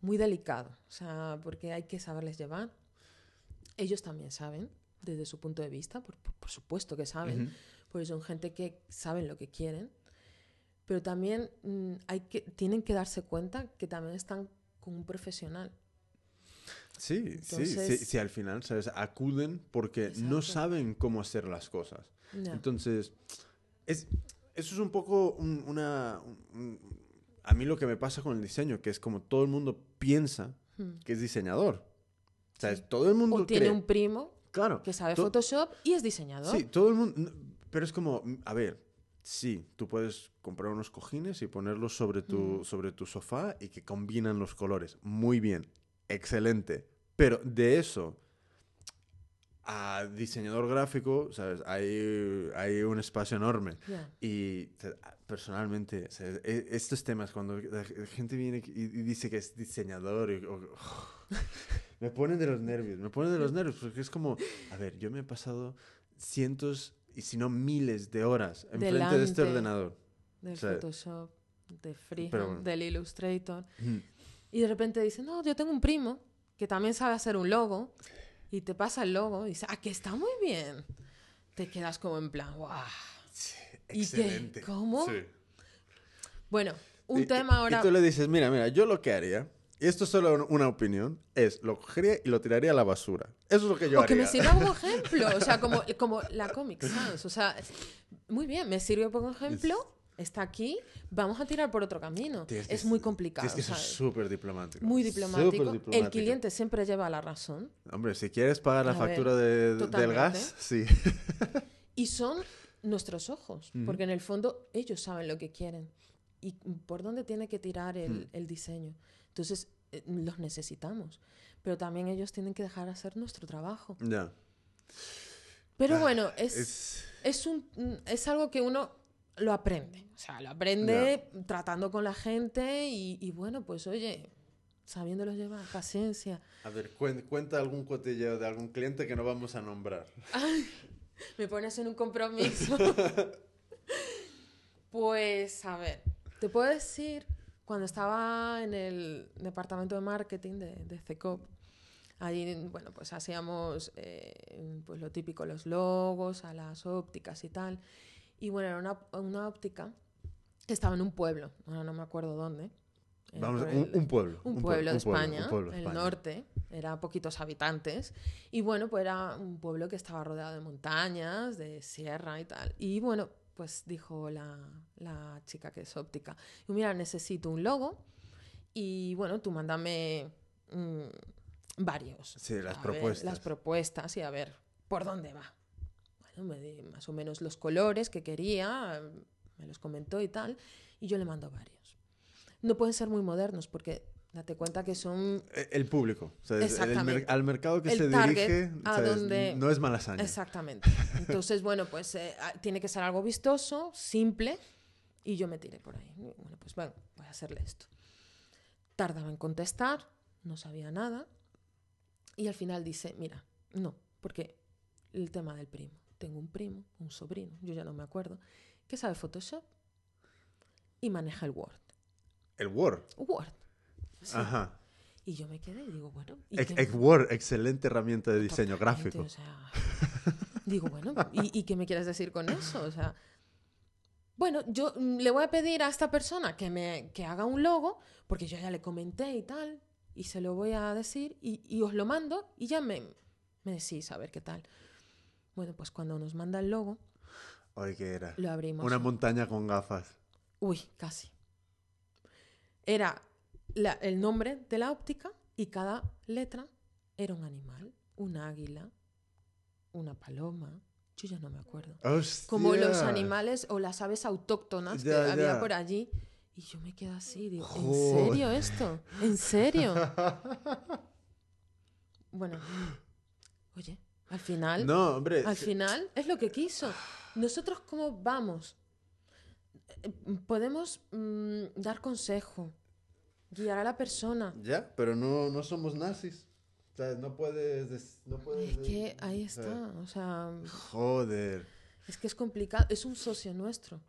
muy delicado, o sea, porque hay que saberles llevar. Ellos también saben, desde su punto de vista, por, supuesto que saben, porque son gente que saben lo que quieren pero también mm, hay que, tienen que darse cuenta que también están con un profesional. Sí, sí, sí, al final, ¿sabes? Acuden porque no saben cómo hacer las cosas. Entonces, es, eso es un poco una... a mí lo que me pasa con el diseño, que es como todo el mundo piensa hmm. que es diseñador. ¿Sabes? Todo el mundo... O tiene un primo claro, que sabe Photoshop y es diseñador. Sí, todo el mundo... Pero es como, a ver, Sí, tú puedes comprar unos cojines y ponerlos sobre tu, mm. sobre tu sofá y que combinan los colores. Muy bien, excelente. Pero de eso a diseñador gráfico, ¿sabes? Hay, hay un espacio enorme. Y personalmente, e, estos temas, cuando la gente viene y dice que es diseñador, me ponen de los nervios, me ponen de los nervios, porque es como, a ver, yo me he pasado cientos y si no miles de horas enfrente de este ordenador. Del Photoshop, de Freehand, del Illustrator. Y de repente dice, no, yo tengo un primo que también sabe hacer un logo y te pasa el logo y dice, ah, que está muy bien. Te quedas como en plan, wow. excelente. ¿Y ¿Cómo? Sí. Bueno, un tema ahora... Y tú le dices, mira, mira, yo lo que haría y esto es solo una opinión, es lo cogería y lo tiraría a la basura. Eso es lo que yo o haría. que me sirva como ejemplo, o sea, como, como la Comic Sans, o sea, muy bien, me sirve como ejemplo, está aquí, vamos a tirar por otro camino. es muy complicado. Es que eso es súper diplomático. Muy diplomático. El cliente siempre lleva la razón. Hombre, si quieres pagar la factura de, del gas, sí. y son nuestros ojos, porque en el fondo ellos saben lo que quieren y por dónde tiene que tirar el, mm. el diseño. Entonces, los necesitamos. Pero también ellos tienen que dejar hacer nuestro trabajo. Ya. Pero ah, bueno, es, es... un, es algo que uno lo aprende. O sea, lo aprende tratando con la gente y, bueno, pues oye, sabiéndolo llevar, paciencia. A ver, cuenta algún cotilleo de algún cliente que no vamos a nombrar. me pones en un compromiso. pues, a ver, te puedo decir Cuando estaba en el departamento de marketing de, de CECOP, Allí, bueno, pues hacíamos eh, pues lo típico, los logos, a las ópticas y tal. Y bueno, era una, una óptica que estaba en un pueblo, ahora no me acuerdo dónde. Vamos, un, pueblo. Un, pueblo de España, el norte, era poquitos habitantes. Y bueno, pues era un pueblo que estaba rodeado de montañas, de sierra y tal. Y bueno, pues dijo la, la chica que es óptica, mira, necesito un logo y bueno, tú mándame varios. Sí, las propuestas. las propuestas y a ver por dónde va. Bueno, me di más o menos los colores que quería, me los comentó y tal, y yo le mando varios. No pueden ser muy modernos porque date cuenta que son... E, el público, o sea, al mercado que se dirige a donde... no es malasaña. Exactamente. Entonces, bueno, pues eh, tiene que ser algo vistoso, simple, y yo me tiré por ahí. Bueno, pues bueno, voy a hacerle esto. Tardaba en contestar, no sabía nada. Y al final dice, mira, no, porque el tema del primo. Tengo un primo, un sobrino, yo ya no me acuerdo, que sabe Photoshop y maneja el Word. ¿El Word? Word. Ajá. Y yo me quedé y digo, bueno. Word, excelente herramienta de diseño gráfico. O sea, digo, bueno, ¿y, qué me quieres decir con eso? O sea, bueno, yo le voy a pedir a esta persona que me que haga un logo, porque yo ya le comenté y tal, y se lo voy a decir y, os lo mando y ya me, me decís a ver qué tal. Bueno, pues cuando nos manda el logo... Hoy ¿qué era? Lo abrimos. Una montaña con gafas. Uy, casi. Era el nombre de la óptica y cada letra era un animal, un águila, una paloma. Yo ya no me acuerdo. Como los animales o las aves autóctonas que había por allí. Y yo me quedo así, digo, ¿en serio esto? ¿En serio? bueno, oye, al final. No, hombre. Al final es lo que quiso. Nosotros, ¿cómo vamos? Eh, podemos mm, dar consejo, guiar a la persona. Ya, pero no, no somos nazis. O sea, no puedes. No puedes es que ahí está, o sea. Joder. Es que es complicado. Es un socio nuestro.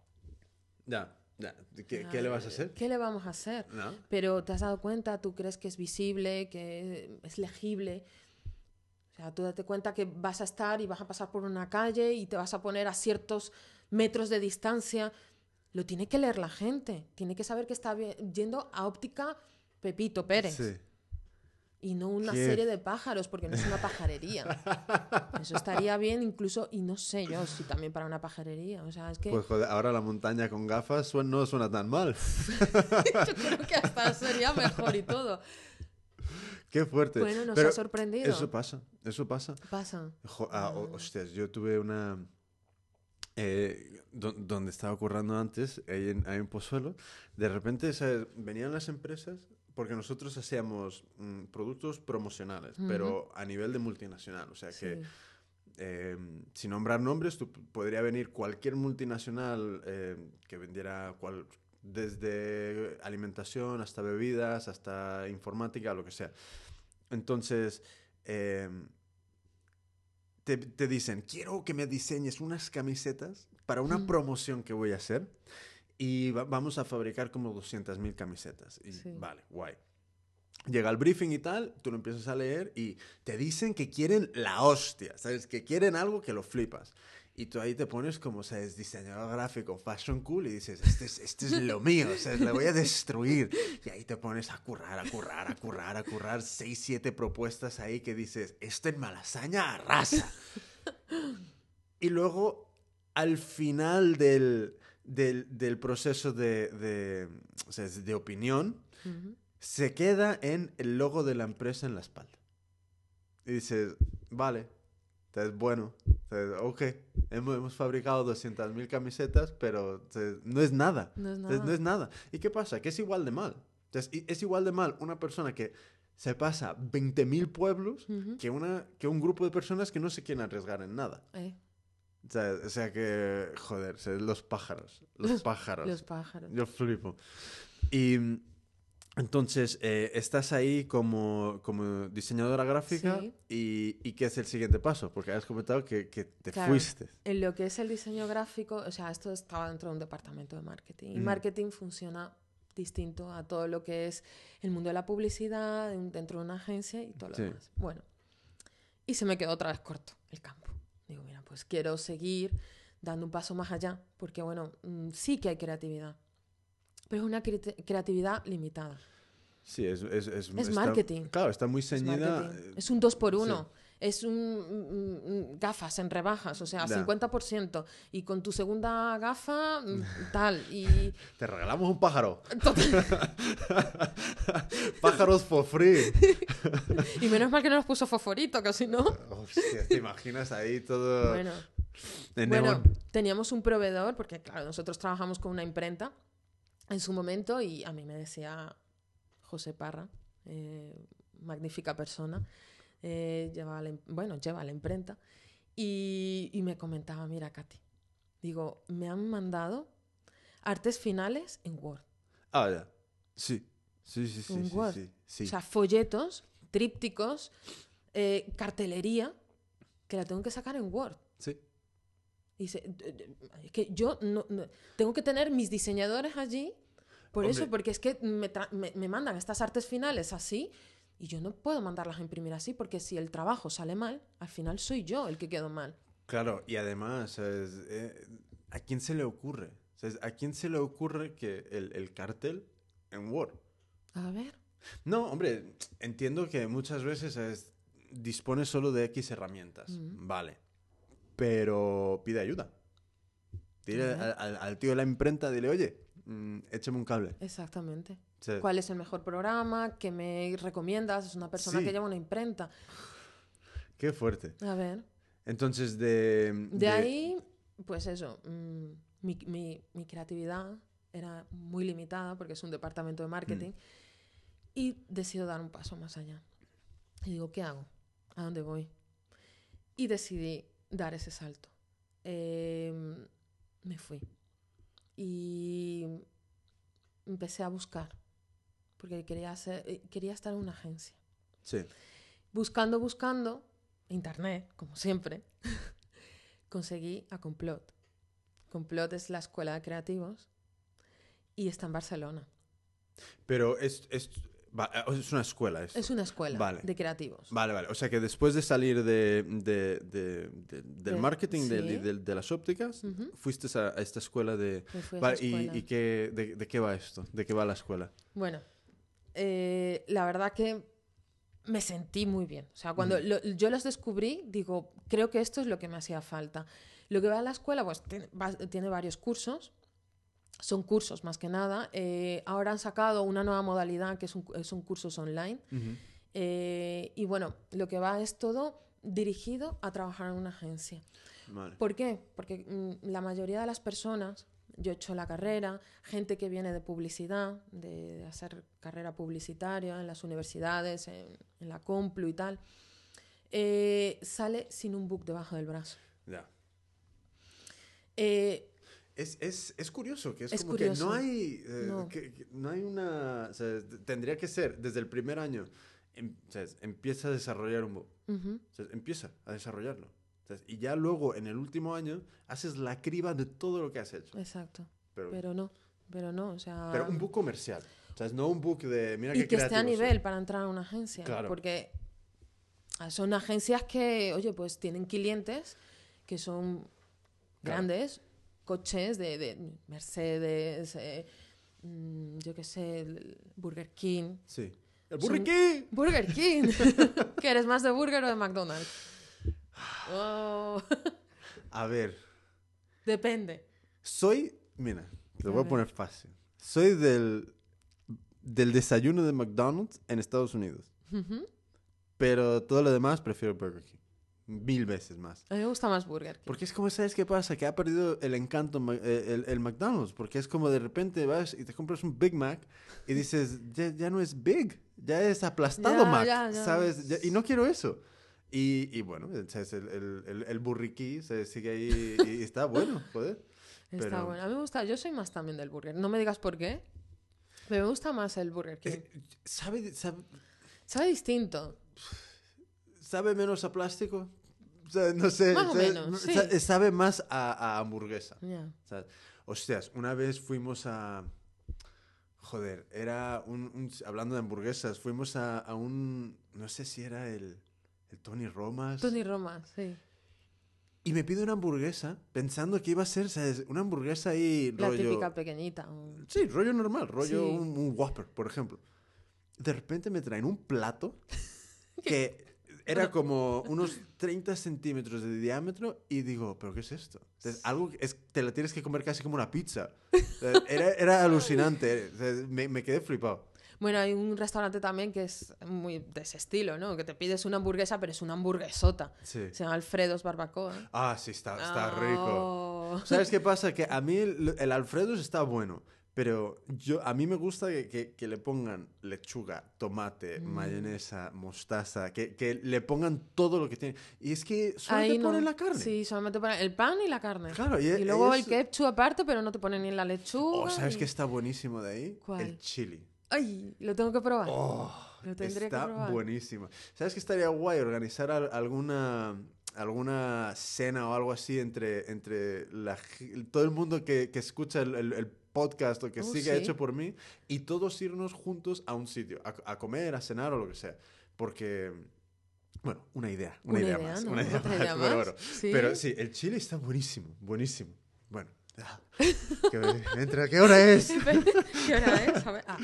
Ya. ¿Qué, le vas a hacer? ¿Qué le vamos a hacer? Pero te has dado cuenta, tú crees que es visible, que es legible. O sea, tú date cuenta que vas a estar y vas a pasar por una calle y te vas a poner a ciertos metros de distancia. Lo tiene que leer la gente. Tiene que saber que está yendo a óptica Pepito Pérez. Sí y no una serie de pájaros, porque no es una pajarería. Eso estaría bien incluso, y no sé yo si también para una pajarería. O sea, es que... Pues joder, ahora la montaña con gafas no suena tan mal. yo creo que hasta sería mejor y todo. Qué fuerte. Bueno, nos ha sorprendido. Eso pasa, eso pasa. Pasa. Ah, hostias, yo tuve una... Eh, donde estaba currando antes, ahí en, ahí en Pozuelo, de repente venían las empresas porque nosotros hacíamos mm, productos promocionales, pero a nivel de multinacional. O sea que, em, sin nombrar nombres, podría venir cualquier multinacional em, que vendiera cual, desde alimentación hasta bebidas, hasta informática, lo que sea. Entonces, em, te, te, dicen, quiero que me diseñes unas camisetas para una promoción que voy a hacer y vamos a fabricar como 200.000 camisetas. Y vale, guay. Llega el briefing y tal, tú lo empiezas a leer y te dicen que quieren la hostia, ¿sabes? Que quieren algo que lo flipas. Y tú ahí te pones como, ¿sabes? Diseñador gráfico, fashion cool, y dices, este es, este es lo mío, ¿sabes? Le voy a destruir. Y ahí te pones a currar, a currar, a currar, a currar, seis, siete propuestas ahí que dices, esto en Malasaña arrasa. Y luego, al final del, del, proceso de, de, de opinión se queda en el logo de la empresa en la espalda. Y dices, vale, es bueno, ok, hemos, hemos fabricado 200.000 camisetas, pero no es nada. No es nada. no es nada. ¿Y qué pasa? Que es igual de mal. es igual de mal una persona que se pasa 20.000 pueblos que, una, que un grupo de personas que no se quieren arriesgar en nada. Eh. O sea, que, joder, los pájaros. Los pájaros. los pájaros. Yo flipo. Y entonces, eh, estás ahí como, como diseñadora gráfica y, y, ¿qué es el siguiente paso? Porque has comentado que, que te fuiste. En lo que es el diseño gráfico, o sea, esto estaba dentro de un departamento de marketing. Y mm. marketing funciona distinto a todo lo que es el mundo de la publicidad, dentro de una agencia y todo lo demás. Bueno, y se me quedó otra vez corto el campo. Digo, mira, pues quiero seguir dando un paso más allá, porque bueno, mm, sí que hay creatividad, pero es una creatividad limitada. Sí, es, es, es, es marketing. Claro, está muy ceñida. Es, un dos por uno es un, gafas en rebajas, o sea, 50%. Y con tu segunda gafa, mm, tal. Y... Te regalamos un pájaro. Pájaros for free. y menos mal que no nos puso fosforito, casi no. Hostia, te imaginas ahí todo. Bueno. bueno, teníamos un proveedor, porque claro, nosotros trabajamos con una imprenta en su momento y a mí me decía José Parra, eh, magnífica persona eh, lleva la, bueno, lleva la imprenta, y, y, me comentaba, mira, Katy, digo, me han mandado artes finales en Word. Ah, ya. Sí. Sí, sí, sí. En sí, Word. Sí, O sea, folletos, trípticos, eh, cartelería, que la tengo que sacar en Word. Dice, que yo no, tengo que tener mis diseñadores allí, por eso, porque es que me, me, me, mandan estas artes finales así y yo no puedo mandarlas a imprimir así porque si el trabajo sale mal, al final soy yo el que quedo mal. Claro, y además, eh, ¿a quién se le ocurre? ¿A quién se le ocurre que el, cartel en Word? A ver. No, hombre, entiendo que muchas veces dispone solo de X herramientas. Vale. Pero pide ayuda. Dile al, tío de la imprenta, dile, oye, mm, échame un cable. Exactamente. ¿Cuál es el mejor programa? ¿Qué me recomiendas? Es una persona que lleva una imprenta. Qué fuerte. A ver. Entonces, de... De, ahí, pues eso, mm, mi, creatividad era muy limitada porque es un departamento de marketing mm. y decido dar un paso más allá. Y digo, ¿qué hago? ¿A dónde voy? Y decidí dar ese salto. Em, me fui. Y empecé a buscar porque quería, hacer, eh, quería estar en una agencia. Sí. Buscando, buscando, internet, como siempre, conseguí a Complot. Complot es la escuela de creativos y está en Barcelona. Pero es, es, es una escuela. Es una escuela de creativos. Vale, vale. O sea que después de salir de, de, del marketing, de, las ópticas, fuiste a, esta escuela de... ¿Y, y qué, de, qué va esto? ¿De qué va la escuela? Bueno, eh, la verdad que me sentí muy bien. O sea, cuando yo los descubrí, digo, creo que esto es lo que me hacía falta. Lo que va a la escuela, pues tiene, varios cursos. Son cursos más que nada. Eh, ahora han sacado una nueva modalidad que son cursos online. Eh, y bueno, lo que va es todo dirigido a trabajar en una agencia. ¿Por qué? Porque mm, la mayoría de las personas yo he hecho la carrera, gente que viene de publicidad, de, hacer carrera publicitaria en las universidades, en, la Complu y tal, eh, sale sin un book debajo del brazo. Ya. Es, es, es, curioso, que es, como que no hay, eh, no. Que, no. hay una... O sea, tendría que ser desde el primer año, em, empieza a desarrollar un book. empieza a desarrollarlo y ya luego, en el último año, haces la criba de todo lo que has hecho. Exacto. Pero, no, pero no, o sea... Pero un book comercial. O sea, no un book de... Mira y que esté a nivel para entrar a una agencia. Claro. Porque son agencias que, oye, pues tienen clientes que son grandes, coches de, Mercedes, eh, mm, yo qué sé, Burger King. Sí. ¡El Burger King! ¡Burger King! ¿Que eres más de Burger o de McDonald's? Oh. A ver. Depende. Soy, mira, te voy a poner fácil. Soy del, del desayuno de McDonald's en Estados Unidos. Pero todo lo demás prefiero Burger King. Mil veces más. A mí me gusta más Burger King. Porque es como, ¿sabes qué pasa? Que ha perdido el encanto eh, el, McDonald's. Porque es como de repente vas y te compras un Big Mac y dices, ya, no es Big, ya es aplastado Mac, ¿sabes? y no quiero eso. Y, bueno, el, el, el, burriquí se sigue ahí y, está bueno, joder. Está bueno. A mí me gusta, yo soy más también del burger. No me digas por qué, pero me gusta más el burger King. Eh, ¿sabe, sabe, sabe, distinto. ¿Sabe menos a plástico? no sé. Más o menos, sí. sabe, más a, a hamburguesa. O sea, hostias, una vez fuimos a... Joder, era un, hablando de hamburguesas, fuimos a, a, un, no sé si era el, el Tony Romas. Tony Romas, sí. Y me pido una hamburguesa pensando que iba a ser, ¿sabes? Una hamburguesa ahí La típica pequeñita. Sí, rollo normal, rollo un, Whopper, por ejemplo. De repente me traen un plato que era como unos 30 centímetros de diámetro y digo, ¿pero qué es esto? algo es, te la tienes que comer casi como una pizza. Era, era alucinante, me, me quedé flipado. Bueno, hay un restaurante también que es muy de ese estilo, ¿no? Que te pides una hamburguesa, pero es una hamburguesota. Sí. Se llama Alfredo's Barbacoa. Ah, sí, está, está rico. Oh. ¿Sabes qué pasa? Que a mí el, el Alfredo's está bueno. Pero yo, a mí me gusta que, que, le pongan lechuga, tomate, mm. mayonesa, mostaza, que, que, le pongan todo lo que tiene. Y es que solamente ponen la carne. Sí, solamente ponen el pan y la carne. Claro, y, luego el ketchup aparte, pero no te ponen ni la lechuga. Oh, ¿Sabes qué está buenísimo de ahí? ¿Cuál? El chili. Ay, lo tengo que probar. Oh, lo tendré está que probar. buenísimo. ¿Sabes qué estaría guay organizar alguna alguna cena o algo así entre, entre la, todo el mundo que, que escucha el, el, podcast o que oh, sigue hecho por mí y todos irnos juntos a un sitio, a, a, comer, a cenar o lo que sea. Porque, bueno, una idea, una, idea, más. Una idea más, pero, bueno, pero sí, el chile está buenísimo, buenísimo. Bueno, ¿Qué hora es? ¿Qué hora es? Ah,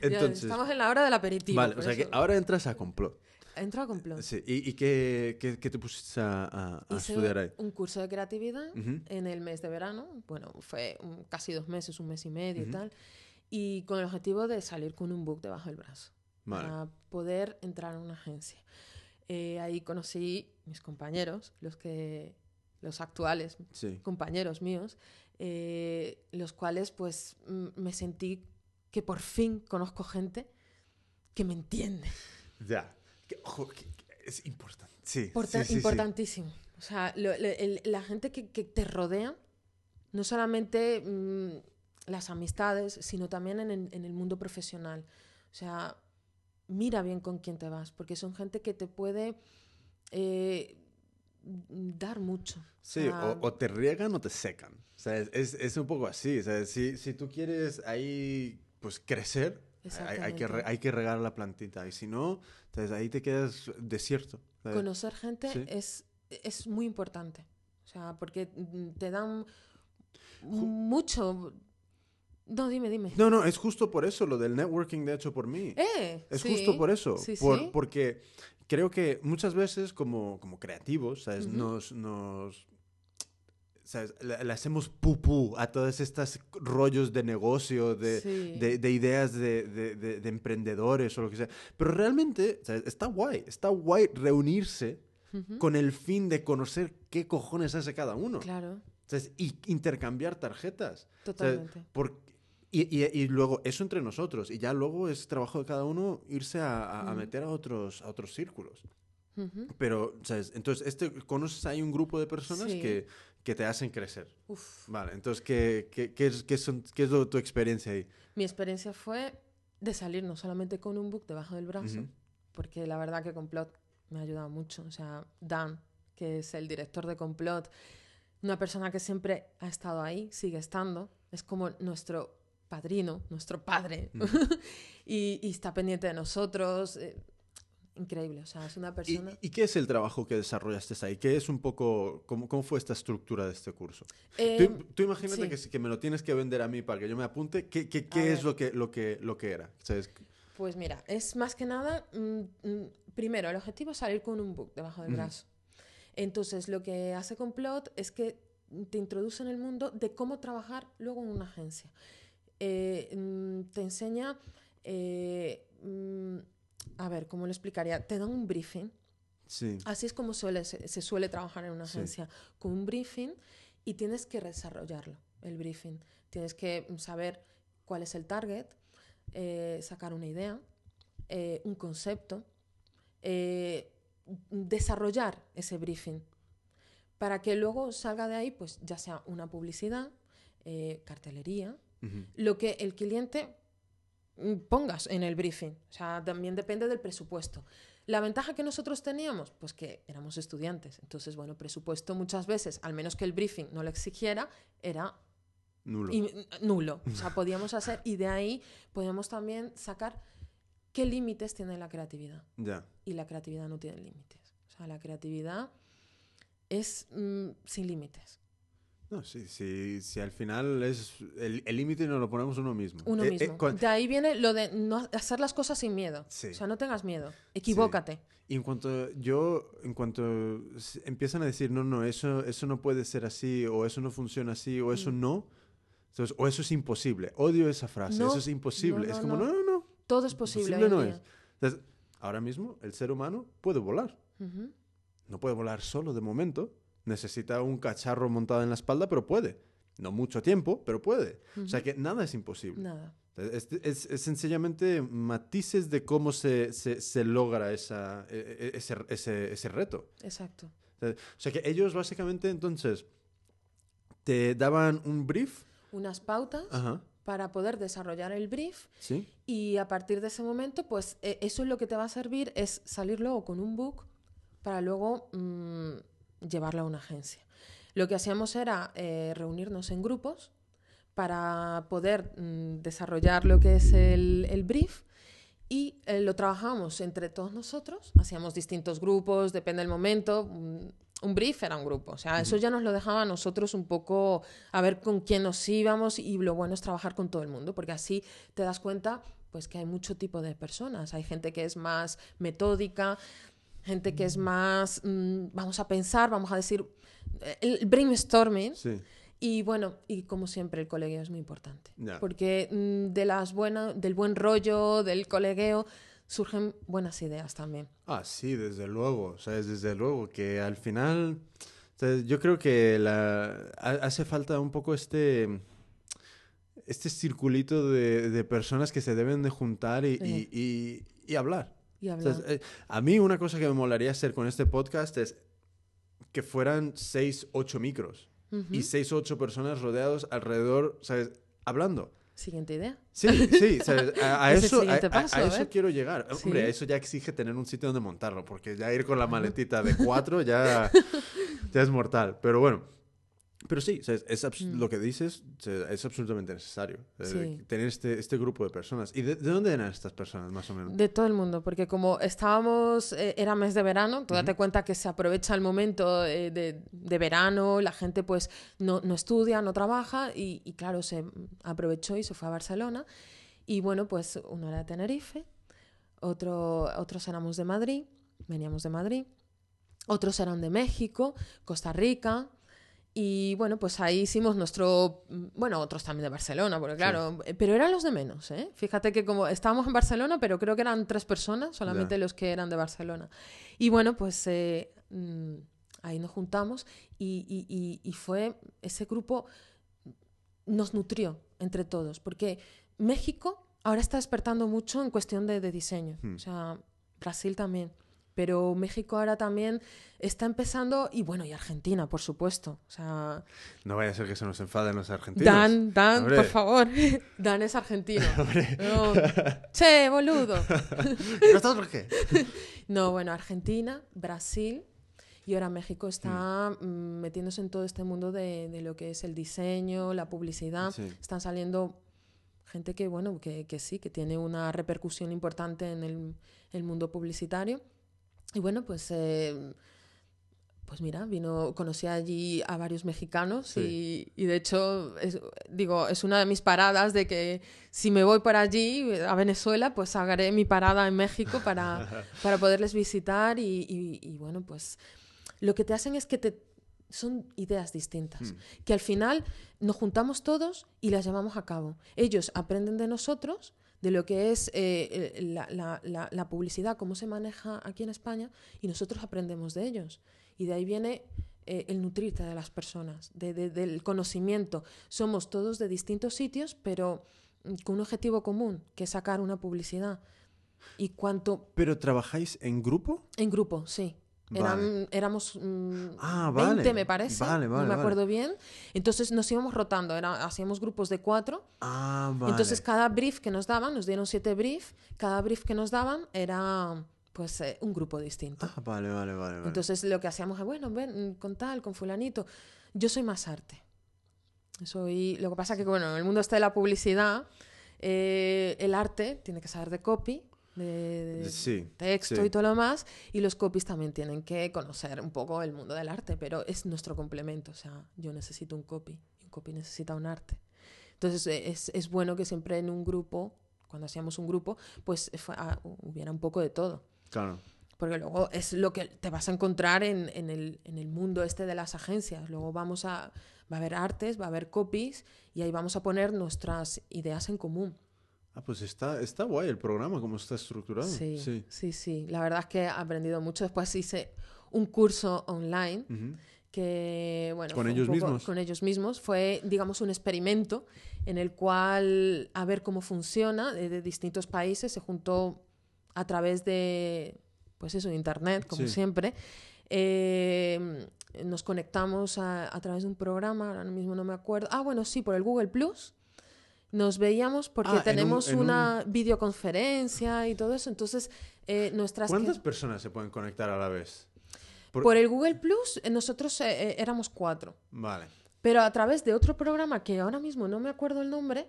Entonces, estamos en la hora del aperitivo. Vale, o sea que ahora entras a complot. Entro a complot. Sí. ¿Y, y qué, qué, qué, te pusiste a, a, estudiar ahí? Un curso de creatividad en el mes de verano. Bueno, fue casi dos meses, un mes y medio y tal. Y con el objetivo de salir con un book debajo del brazo. Para poder entrar a una agencia. Eh, ahí conocí mis compañeros, los que los actuales compañeros míos, eh, los cuales pues me sentí que por fin conozco gente que me entiende. Ya, es importante. Sí, importantísimo. O sea, la gente que, te rodea, no solamente mm, las amistades, sino también en, el mundo profesional. O sea, mira bien con quién te vas, porque son gente que te puede... Eh, dar mucho. Sí, o, te riegan o te secan. O sea, es, es, un poco así. O sea, si, si tú quieres ahí pues crecer, hay, que hay que regar la plantita. Y si no, entonces ahí te quedas desierto. Conocer gente es, es muy importante. O sea, porque te dan mucho... No, dime, dime. No, no, es justo por eso lo del networking de hecho por mí. Eh, es justo por eso. por, porque creo que muchas veces como, como creativos, ¿sabes? Nos, nos ¿sabes? Le, hacemos pupú a todos estos rollos de negocio, de, de, ideas de, de, emprendedores o lo que sea. Pero realmente ¿sabes? está guay, está guay reunirse con el fin de conocer qué cojones hace cada uno. Claro. ¿sabes? Y intercambiar tarjetas. Totalmente. Porque y, y, luego eso entre nosotros. Y ya luego es trabajo de cada uno irse a, a, meter a otros, a otros círculos. Pero, ¿sabes? Entonces, este, conoces hay un grupo de personas que, que te hacen crecer. Uf. Vale, entonces, ¿qué, qué, qué es, qué, son, es tu experiencia ahí? Mi experiencia fue de salir no solamente con un book debajo del brazo, porque la verdad que Complot me ha ayudado mucho. O sea, Dan, que es el director de Complot, una persona que siempre ha estado ahí, sigue estando, es como nuestro padrino, nuestro padre, y, está pendiente de nosotros. Eh, increíble, o sea, es una persona... ¿Y, qué es el trabajo que desarrollaste ahí? ¿Qué es un poco, cómo, cómo fue esta estructura de este curso? Eh, tú, imagínate que, que me lo tienes que vender a mí para que yo me apunte, ¿qué, qué, qué es lo que, lo, que, lo que era? Pues mira, es más que nada, mm, mm, primero, el objetivo es salir con un book debajo del brazo. Entonces, lo que hace Complot es que te introduce en el mundo de cómo trabajar luego en una agencia. Eh, mm, te enseña, eh, mm, a ver, ¿cómo lo explicaría? Te da un briefing. Sí. Así es como suele, se, suele trabajar en una agencia, con un briefing y tienes que desarrollarlo, el briefing. Tienes que saber cuál es el target, eh, sacar una idea, un concepto, desarrollar ese briefing para que luego salga de ahí, pues ya sea una publicidad, cartelería, lo que el cliente pongas en el briefing. O sea, también depende del presupuesto. La ventaja que nosotros teníamos, pues que éramos estudiantes. Entonces, bueno, presupuesto muchas veces, al menos que el briefing no lo exigiera, era Nulo. nulo. O sea, podíamos hacer, y de ahí podíamos también sacar qué límites tiene la creatividad. Ya. Y la creatividad no tiene límites. O sea, la creatividad es mm, sin límites. No, sí, sí, sí, al final es el límite nos lo ponemos uno mismo. Uno eh, mismo. Eh, de ahí viene lo de no hacer las cosas sin miedo. O sea, no tengas miedo, equivócate. Y en cuanto yo, en cuanto empiezan a decir, no, no, eso, eso no puede ser así, o eso no funciona así, o eso mm. no, entonces, o eso es imposible. Odio esa frase, eso es imposible. es como, no, no, no. Todo es posible. no es. Entonces, ahora mismo el ser humano puede volar. No puede volar solo de momento, necesita un cacharro montado en la espalda, pero puede. No mucho tiempo, pero puede. O sea que nada es imposible. Nada. Es, es, sencillamente matices de cómo se, se, logra esa, e, e, ese, ese, ese, reto. Exacto. O sea que ellos básicamente entonces te daban un brief. Unas pautas. para poder desarrollar el brief. ¿Sí? Y a partir de ese momento, pues e, eso es lo que te va a servir, es salir luego con un book para luego mm, llevarlo a una agencia. Lo que hacíamos era eh, reunirnos en grupos para poder mm, desarrollar lo que es el, brief y eh, lo trabajamos entre todos nosotros, hacíamos distintos grupos, depende del momento. Mm, un brief era un grupo, o sea, eso ya nos lo dejaba a nosotros un poco a ver con quién nos íbamos y lo bueno es trabajar con todo el mundo, porque así te das cuenta pues que hay mucho tipo de personas, hay gente que es más metódica, gente que es más, mm, vamos a pensar, vamos a decir, el brainstorming. Y bueno, y como siempre el colegueo es muy importante. Porque mm, de las buenas, del buen rollo, del colegueo, surgen buenas ideas también. Ah, sí, desde luego. O sea, desde luego que al final, yo creo que la, hace falta un poco este, este circulito de, personas que se deben de juntar y hablar. Eh, a mí una cosa que me molaría hacer con este podcast es que fueran seis, ocho micros y seis, ocho personas rodeados alrededor, ¿sabes? Hablando. Siguiente idea. Sí, sí, A, eso, eso quiero llegar. Hombre, eso ya exige tener un sitio donde montarlo, porque ya ir con la maletita de cuatro ya, ya es mortal. Pero bueno, pero sí, es, mm. lo que dices es absolutamente necesario. Eh, tener este, este grupo de personas. ¿Y de, dónde eran estas personas, más o menos? De todo el mundo, porque como estábamos, eh, era mes de verano, tú date cuenta que se aprovecha el momento eh, de, de, verano, la gente pues no, no estudia, no trabaja, y, y, claro, se aprovechó y se fue a Barcelona. Y bueno, pues uno era de Tenerife, otro, otros éramos de Madrid, veníamos de Madrid, otros eran de México, Costa Rica, y bueno, pues ahí hicimos nuestro, bueno, otros también de Barcelona, porque claro, eh, pero eran los de menos, ¿eh? Fíjate que como estábamos en Barcelona, pero creo que eran tres personas, solamente los que eran de Barcelona. Y bueno, pues eh, mm, ahí nos juntamos y, y, fue ese grupo, nos nutrió entre todos, porque México ahora está despertando mucho en cuestión de, de diseño, hmm. o sea, Brasil también pero México ahora también está empezando y bueno, y Argentina, por supuesto. O sea, no vaya a ser que se nos enfaden los argentinos. Dan, Dan, por favor. Dan es argentino. Che, boludo. ¿No estás por qué? no, bueno, Argentina, Brasil y ahora México está mm. Mm, metiéndose en todo este mundo de, de, lo que es el diseño, la publicidad. Están saliendo gente que, bueno, que, que, sí, que tiene una repercusión importante en el, el mundo publicitario. Y bueno, pues, eh, pues mira, vino, conocí allí a varios mexicanos y, y, de hecho, es, digo, es una de mis paradas de que si me voy por allí, a Venezuela, pues haré mi parada en México para, para poderles visitar y, y, bueno, pues lo que te hacen es que te, son ideas distintas, hmm. que al final nos juntamos todos y las llevamos a cabo. Ellos aprenden de nosotros de lo que es eh, eh, la, publicidad, cómo se maneja aquí en España, y nosotros aprendemos de ellos. Y de ahí viene eh, el nutrirte de las personas, del conocimiento. Somos todos de distintos sitios, pero mm, con un objetivo común, que es sacar una publicidad. Y cuánto... ¿Pero trabajáis en grupo? En grupo, sí éramos 20, ah, me parece, no me acuerdo bien. Entonces nos íbamos rotando, era, hacíamos grupos de cuatro. Ah, Entonces cada brief que nos daban, nos dieron siete briefs, cada brief que nos daban era pues eh, un grupo distinto. Ah, vale, vale, vale, Entonces lo que hacíamos es, bueno, ven, con tal, con fulanito. Yo soy más arte. Soy, lo que pasa que, bueno, en el mundo este de la publicidad, eh, el arte tiene que saber de copy, de, texto y todo lo demás, y los copies también tienen que conocer un poco el mundo del arte, pero es nuestro complemento, o sea, yo necesito un copy, y un copy necesita un arte. Entonces eh, es, es bueno que siempre en un grupo, cuando hacíamos un grupo, pues ah, hubiera un poco de todo. Claro. Porque luego es lo que te vas a encontrar en, en, el, en el mundo este de las agencias. Luego vamos a, va a haber artes, va a haber copies y ahí vamos a poner nuestras ideas en común. Ah, pues está, está guay el programa, cómo está estructurado. Sí, sí, sí, La verdad es que he aprendido mucho. Después hice un curso online que, bueno... Con ellos mismos. Con ellos mismos. Fue, digamos, un experimento en el cual, a ver cómo funciona, de, distintos países, se juntó a través de, pues eso, Internet, como siempre. Eh, nos conectamos a, a, través de un programa, ahora mismo no me acuerdo. Ah, bueno, sí, por el Google Plus nos veíamos porque ah, tenemos una videoconferencia y todo eso. Entonces, eh, nuestras... ¿Cuántas personas se pueden conectar a la vez? Por, el Google Plus, eh, nosotros eh, éramos cuatro. Vale. Pero a través de otro programa que ahora mismo no me acuerdo el nombre,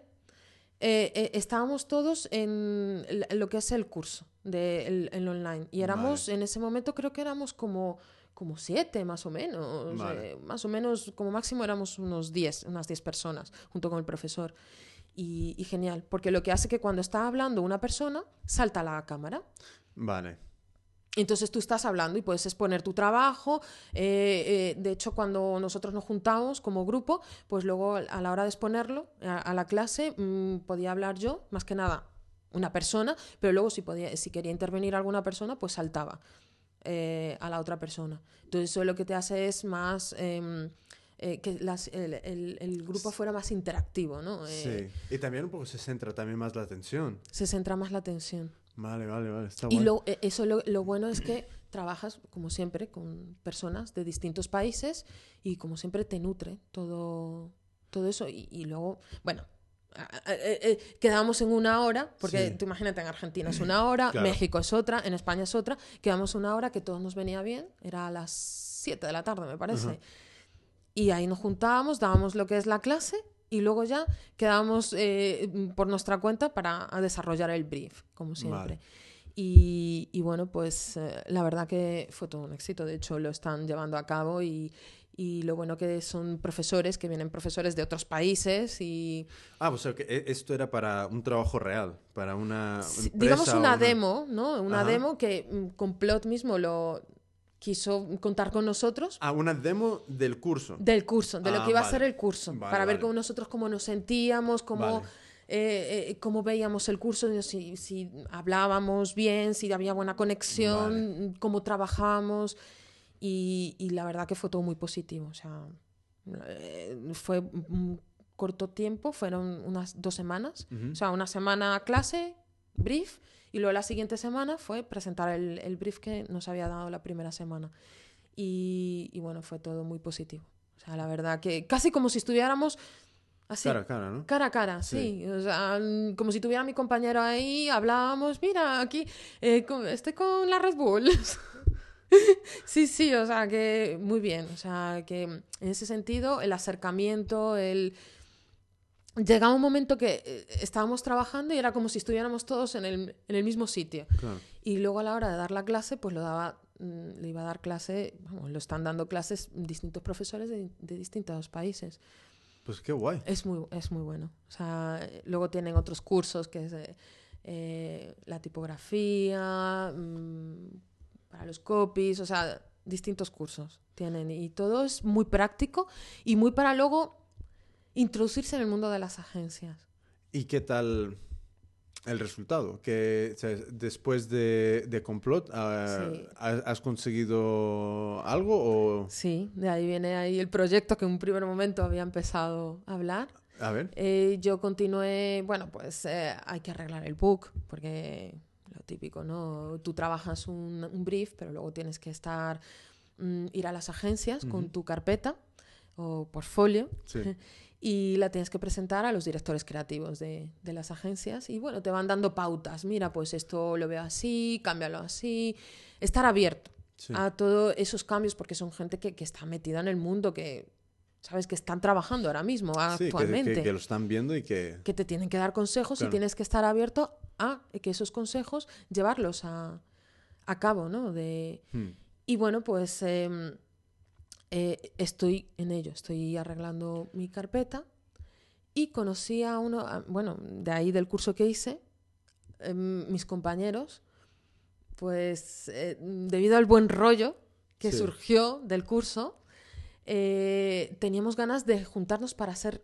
estábamos todos en lo que es el curso de el, online. Y éramos, en ese momento creo que éramos como como siete más o menos, más o menos como máximo éramos unos diez, unas diez personas junto con el profesor y, genial, porque lo que hace que cuando está hablando una persona, salta la cámara. Vale. Entonces tú estás hablando y puedes exponer tu trabajo. Eh, eh, de hecho, cuando nosotros nos juntamos como grupo, pues luego a la hora de exponerlo a, la clase, mm, podía hablar yo, más que nada, una persona, pero luego si, podía, si quería intervenir alguna persona, pues saltaba eh, a la otra persona. Entonces eso lo que te hace es más... Eh, que las, el, el, grupo fuera más interactivo, ¿no? Eh, sí, y también un poco se centra también más la atención. Se centra más la atención. Vale, vale, vale, está Y lo, eh, eso lo, lo, bueno es que trabajas, como siempre, con personas de distintos países y como siempre te nutre todo, todo eso. Y, y luego, bueno, quedamos en una hora, porque tú imagínate, en Argentina es una hora, México es otra, en España es otra, quedamos una hora que todos nos venía bien, era a las 7 de la tarde, me parece. Y ahí nos juntábamos, dábamos lo que es la clase y luego ya quedábamos eh, por nuestra cuenta para desarrollar el brief, como siempre. Y, y, bueno, pues eh, la verdad que fue todo un éxito. De hecho, lo están llevando a cabo y, y lo bueno que son profesores, que vienen profesores de otros países y... Ah, o sea, que e, esto era para un trabajo real, para una... digamos una, demo, ¿no? Una demo que mm, Complot mismo lo quiso contar con nosotros. Ah, una demo del curso. Del curso, de lo ah, que iba a ser el curso, para ver cómo nosotros cómo nos sentíamos, cómo, eh, eh, cómo veíamos el curso, si, si, hablábamos bien, si había buena conexión, cómo trabajábamos. Y, y, la verdad que fue todo muy positivo. O sea, eh, fue un corto tiempo, fueron unas dos semanas. O sea, una semana clase, brief y luego la siguiente semana fue presentar el, el brief que nos había dado la primera semana. Y, y, bueno, fue todo muy positivo. O sea, la verdad que casi como si estuviéramos así. Cara a cara, ¿no? Cara a cara, sí. O sea, como si tuviera mi compañero ahí, hablábamos, mira, aquí eh, estoy con la Red Bull. sí, sí, o sea, que muy bien. O sea, que en ese sentido, el acercamiento, el llegaba un momento que eh, estábamos trabajando y era como si estuviéramos todos en el, en el mismo sitio. Y luego a la hora de dar la clase, pues lo daba, mm, le iba a dar clase, lo están dando clases distintos profesores de, de, distintos países. Pues qué guay. Es muy, es muy bueno. O sea, luego tienen otros cursos que es eh, la tipografía, mm, para los copies, o sea, distintos cursos tienen. Y todo es muy práctico y muy para luego introducirse en el mundo de las agencias. ¿Y qué tal el resultado? Que después de, de Complot, ah, ¿has conseguido algo? O... Sí, de ahí viene ahí el proyecto que en un primer momento había empezado a hablar. A ver. Eh, yo continué, bueno, pues eh, hay que arreglar el book, porque lo típico, ¿no? Tú trabajas un, brief, pero luego tienes que estar, mm, ir a las agencias con tu carpeta o portfolio. Sí. y la tienes que presentar a los directores creativos de, de, las agencias y bueno, te van dando pautas, mira, pues esto lo veo así, cámbialo así, estar abierto a todos esos cambios porque son gente que, que, está metida en el mundo, que sabes que están trabajando ahora mismo, actualmente. Que, que, lo están viendo y que... Que te tienen que dar consejos y tienes que estar abierto a que esos consejos llevarlos a, a cabo, ¿no? De... Hmm. Y bueno, pues em, eh, estoy en ello, estoy arreglando mi carpeta y conocí a uno, bueno, de ahí del curso que hice, em, mis compañeros, pues eh, debido al buen rollo que surgió del curso, eh, teníamos ganas de juntarnos para hacer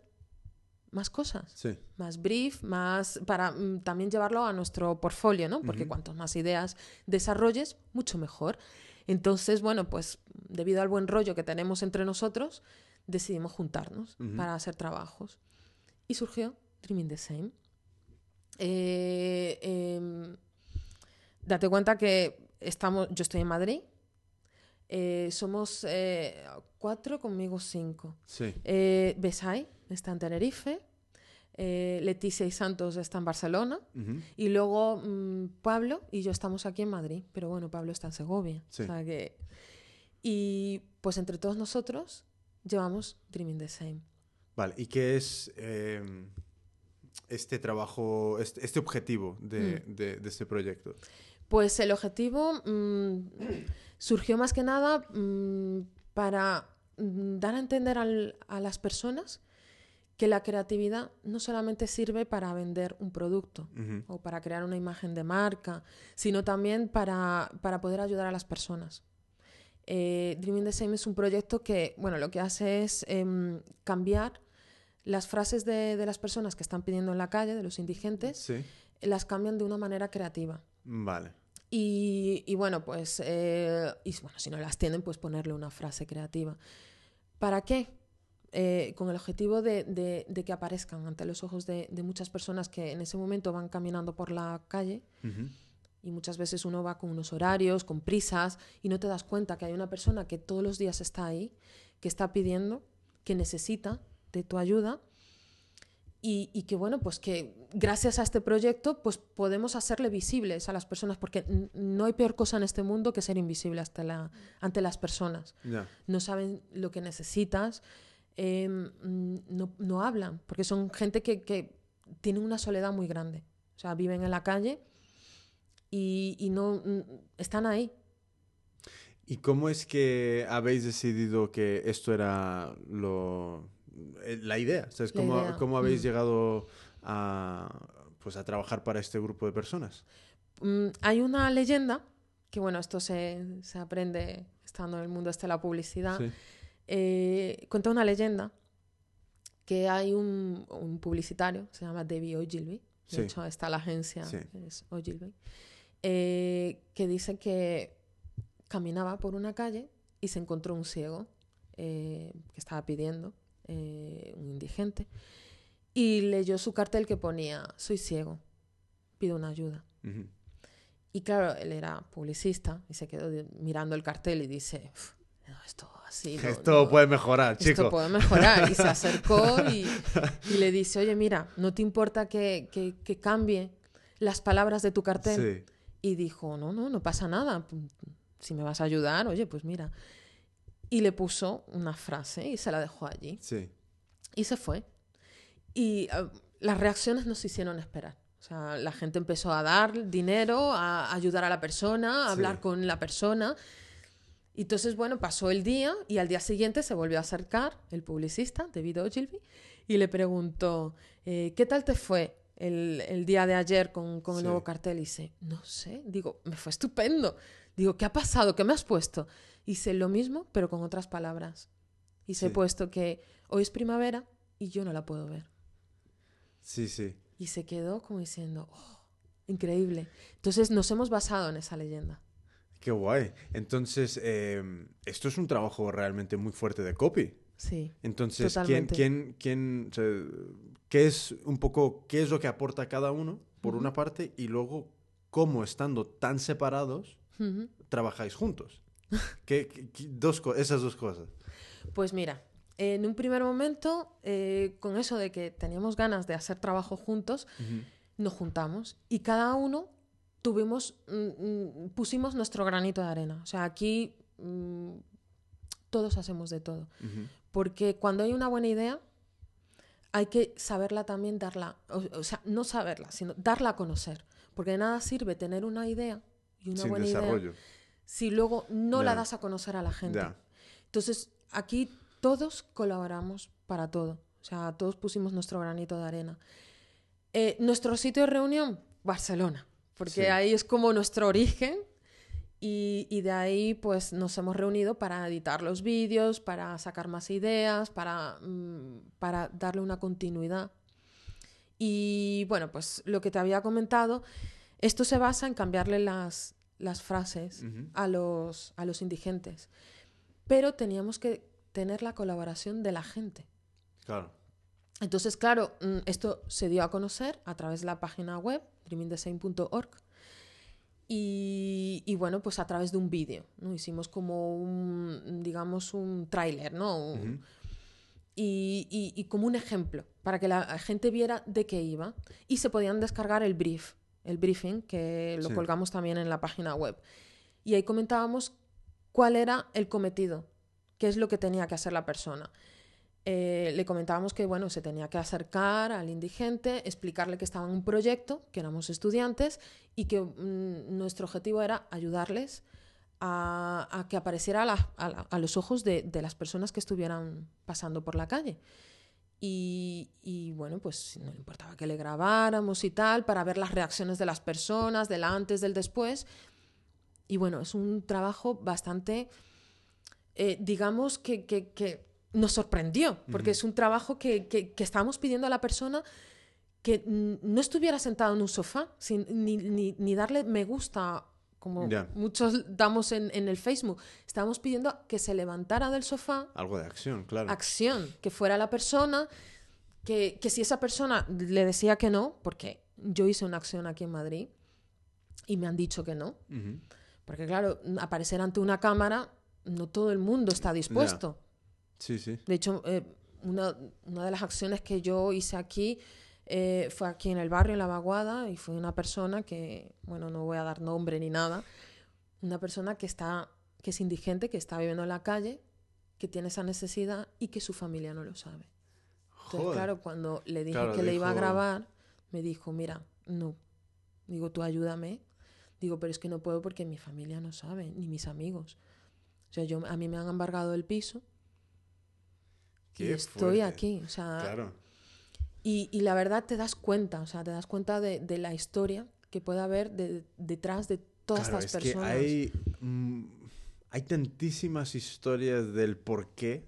más cosas, más brief, más para mm, también llevarlo a nuestro portfolio, ¿no? Porque cuantas más ideas desarrolles, mucho mejor. Entonces, bueno, pues debido al buen rollo que tenemos entre nosotros, decidimos juntarnos para hacer trabajos. Y surgió Dreaming the Same. Eh, em, date cuenta que estamos, yo estoy en Madrid, eh, somos eh, cuatro, conmigo cinco. Sí. Eh, Besay está en Tenerife. Leticia y Santos está en Barcelona. Y luego mm, Pablo y yo estamos aquí en Madrid. Pero bueno, Pablo está en Segovia. que... Y pues entre todos nosotros llevamos Dreaming the Same. Vale, ¿y qué es em, este trabajo, este, este objetivo de, mm. de, de, este proyecto? Pues el objetivo mm, surgió más que nada para dar a entender a las personas que la creatividad no solamente sirve para vender un producto o para crear una imagen de marca, sino también para, poder ayudar a las personas. Eh, Dreaming the Same es un proyecto que, bueno, lo que hace es em, cambiar las frases de, las personas que están pidiendo en la calle, de los indigentes, las cambian de una manera creativa. Vale. Y, bueno, pues, eh, y, bueno, si no las tienen, pues ponerle una frase creativa. ¿Para qué? Eh, con el objetivo de, que aparezcan ante los ojos de, muchas personas que en ese momento van caminando por la calle y muchas veces uno va con unos horarios, con prisas y no te das cuenta que hay una persona que todos los días está ahí, que está pidiendo, que necesita de tu ayuda y, que bueno, pues que gracias a este proyecto pues podemos hacerle visibles a las personas, porque no hay peor cosa en este mundo que ser invisible hasta la, ante las personas. No saben lo que necesitas, em, no, no, hablan, porque son gente que, que tiene una soledad muy grande. O sea, viven en la calle y, y no están ahí. ¿Y cómo es que habéis decidido que esto era lo, eh, la idea. ¿Sabes? ¿Cómo, habéis mm. llegado a, pues, a trabajar para este grupo de personas? Mm, hay una leyenda, que bueno, esto se, aprende estando en el mundo de la publicidad. Eh, cuenta una leyenda que hay un, publicitario, se llama David Ogilvy, de hecho está la agencia, es Ogilvy, eh, que dice que caminaba por una calle y se encontró un ciego que estaba pidiendo eh, un indigente, y leyó su cartel que ponía, soy ciego, pido una ayuda. Y claro, él era publicista y se quedó mirando el cartel y dice, esto así... esto puede mejorar, chico. Esto puede mejorar. Y se acercó y, le dice, oye, mira, ¿no te importa que, que, cambie las palabras de tu cartel? Y dijo, no, no, no pasa nada. Si me vas a ayudar, oye, pues mira y le puso una frase y se la dejó allí. Sí. Y se fue. Y ah, las reacciones nos hicieron esperar. O sea, la gente empezó a dar dinero, a ayudar a la persona, a hablar con la persona. Y entonces, bueno, pasó el día y al día siguiente se volvió a acercar el publicista, David Ogilvy, y le preguntó, eh, ¿qué tal te fue el, el día de ayer con, con el nuevo cartel? Y dice, no sé, digo, me fue estupendo. Digo, ¿qué ha pasado? ¿Qué me has puesto? Hice lo mismo, pero con otras palabras. Y se he puesto que hoy es primavera y yo no la puedo ver. Sí, sí. Y se quedó como diciendo, oh, increíble. Entonces nos hemos basado en esa leyenda. Qué guay. Entonces, em, esto es un trabajo realmente muy fuerte de copy. Sí. Entonces, ¿quién, quién, quién, qué es un poco, qué es lo que aporta cada uno, por una parte, y luego cómo estando tan separados, trabajáis juntos? ¿Qué, dos, esas dos cosas. Pues mira, en un primer momento, eh, con eso de que teníamos ganas de hacer trabajo juntos, nos juntamos y cada uno tuvimos, mm, mm, pusimos nuestro granito de arena. O sea, aquí mm, todos hacemos de todo. porque cuando hay una buena idea, hay que saberla también darla, o, sea, no saberla, sino darla a conocer. Porque de nada sirve tener una idea y una buena idea si luego no la das a conocer a la gente. Entonces, aquí todos colaboramos para todo. O sea, todos pusimos nuestro granito de arena. Eh, nuestro sitio de reunión, Barcelona, porque ahí es como nuestro origen y, de ahí pues nos hemos reunido para editar los vídeos, para sacar más ideas, para, mm, para darle una continuidad. Y bueno, pues lo que te había comentado, esto se basa en cambiarle las, las frases a, los, a los indigentes, pero teníamos que tener la colaboración de la gente. Claro. Entonces, claro, mm, esto se dio a conocer a través de la página web, dreamingdesign.org, y, y, bueno, pues a través de un vídeo, ¿no? Hicimos como un, digamos, un tráiler, ¿no? y, y, como un ejemplo, para que la gente viera de qué iba. Y se podían descargar el brief, el briefing, que lo colgamos también en la página web. Y ahí comentábamos cuál era el cometido, qué es lo que tenía que hacer la persona. Eh, le comentábamos que bueno, se tenía que acercar al indigente, explicarle que estaba en un proyecto, que éramos estudiantes y que mm, nuestro objetivo era ayudarles a, que apareciera a, los ojos de, las personas que estuvieran pasando por la calle. Y, bueno, pues no le importaba que le grabáramos y tal, para ver las reacciones de las personas, del antes, del después. Y bueno, es un trabajo bastante, eh, digamos, que, que nos sorprendió, porque es un trabajo que, que, estábamos pidiendo a la persona que no estuviera sentado en un sofá, sin, ni, ni, darle me gusta, como muchos damos en, en, el Facebook. Estábamos pidiendo que se levantara del sofá. Algo de acción, claro. Acción, que fuera la persona, que, que si esa persona le decía que no, porque yo hice una acción aquí en Madrid y me han dicho que no, porque claro, aparecer ante una cámara, no todo el mundo está dispuesto. Sí, sí. De hecho, eh, una, una, de las acciones que yo hice aquí eh, fue aquí en el barrio, en La Vaguada, y fue una persona que, bueno, no voy a dar nombre ni nada, una persona que, está, que es indigente, que está viviendo en la calle, que tiene esa necesidad y que su familia no lo sabe. Entonces, claro, cuando le dije que le iba a grabar, me dijo, mira, no. Digo, tú ayúdame. Digo, pero es que no puedo porque mi familia no sabe, ni mis amigos. O sea, yo, a mí me han embargado el piso y estoy aquí, o sea... Claro. Y, y, la verdad te das cuenta, o sea, te das cuenta de, de la historia que puede haber detrás de todas estas personas. Que hay, mm, hay tantísimas historias del por qué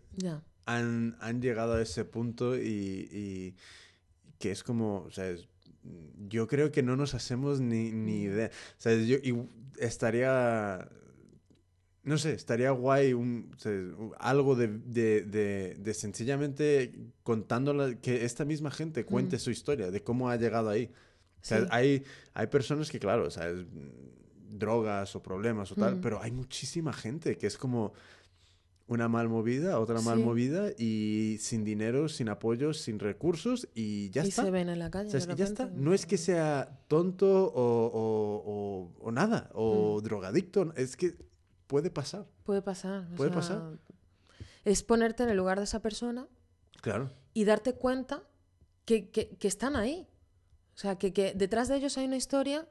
han, han, llegado a ese punto y, y que es como, o sea, yo creo que no nos hacemos ni, ni mm. idea. O sea, yo y estaría no sé, estaría guay un, algo de, de, de, sencillamente contando que esta misma gente cuente su historia, de cómo ha llegado ahí. O sea, hay, hay personas que, claro, o sea, drogas o problemas o tal, pero hay muchísima gente que es como una mal movida, otra mal movida y sin dinero, sin apoyo, sin recursos y ya está. Y se ven en la calle. ya está. No es que sea tonto o, o, o, nada, o mm. drogadicto, es que puede pasar. Puede pasar. Puede pasar. Es ponerte en el lugar de esa persona. Claro. Y darte cuenta que, que, que están ahí. O sea, que, que, detrás de ellos hay una historia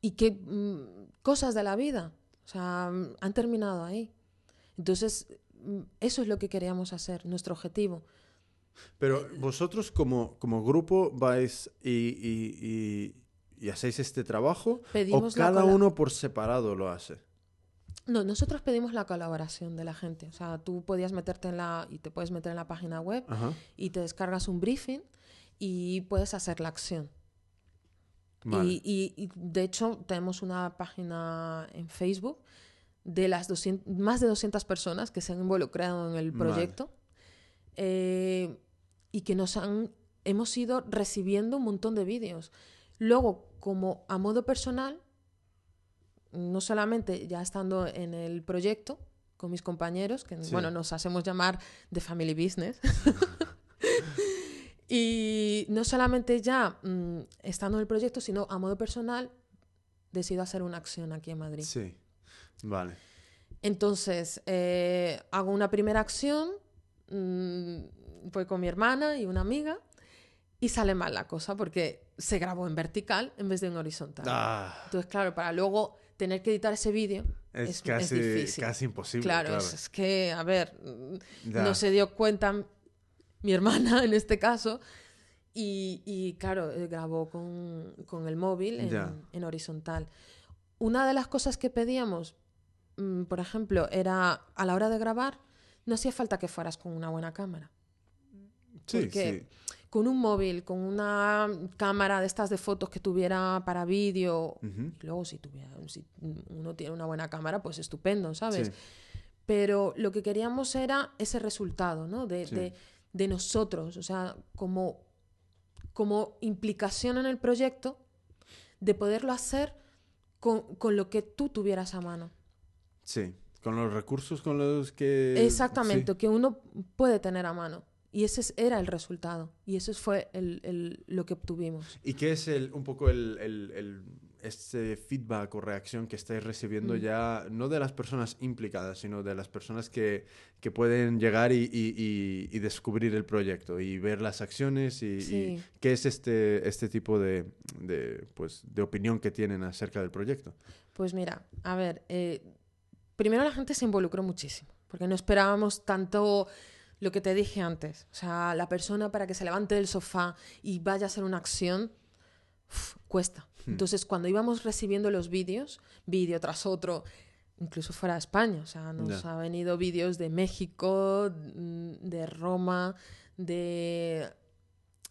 y que mm, cosas de la vida, o sea, mm, han terminado ahí. Entonces, mm, eso es lo que queríamos hacer, nuestro objetivo. Pero vosotros como, como grupo vais y, y, y, hacéis este trabajo o cada uno por separado lo hace. No, nosotros pedimos la colaboración de la gente. O sea, tú podías meterte en la, y te puedes meter en la página web y te descargas un briefing y puedes hacer la acción. Y, y, de hecho tenemos una página en Facebook de las 200, más de 200 personas que se han involucrado en el proyecto eh, y que nos han, hemos ido recibiendo un montón de vídeos. Luego, como a modo personal, no solamente ya estando en el proyecto con mis compañeros, que bueno, nos hacemos llamar de Family Business. y no solamente ya mm, estando en el proyecto, sino a modo personal, decido hacer una acción aquí en Madrid. Sí, vale. Entonces, eh, hago una primera acción mm, fue con mi hermana y una amiga y sale mal la cosa porque se grabó en vertical en vez de en horizontal. Ah. Entonces, claro, para luego tener que editar ese vídeo es, casi, casi imposible. Claro, Es, que, a ver, no se dio cuenta mi hermana en este caso y, claro, eh, grabó con, el móvil en, horizontal. Una de las cosas que pedíamos, mm, por ejemplo, era a la hora de grabar, no hacía falta que fueras con una buena cámara. Sí, porque con un móvil, con una cámara de estas de fotos que tuviera para vídeo, luego si, tuviera, si uno tiene una buena cámara, pues estupendo, ¿sabes? Pero lo que queríamos era ese resultado, ¿no? De, de nosotros, o sea, como como implicación en el proyecto de poderlo hacer con, lo que tú tuvieras a mano. Sí, con los recursos con los que... Exactamente, que uno puede tener a mano. Y ese era el resultado. Y eso fue lo que obtuvimos. ¿Y qué es el, un poco el, este feedback o reacción que estáis recibiendo mm. ya, no de las personas implicadas, sino de las personas que, que pueden llegar y, y, descubrir el proyecto y ver las acciones y, qué es este, este tipo de, de, pues, de opinión que tienen acerca del proyecto? Pues mira, a ver, eh, primero la gente se involucró muchísimo, porque no esperábamos tanto lo que te dije antes, o sea, la persona para que se levante del sofá y vaya a hacer una acción, cuesta. Hmm. Entonces, cuando íbamos recibiendo los vídeos, vídeo tras otro, incluso fuera de España, o sea, nos ha venido vídeos de México, mm, de Roma, de,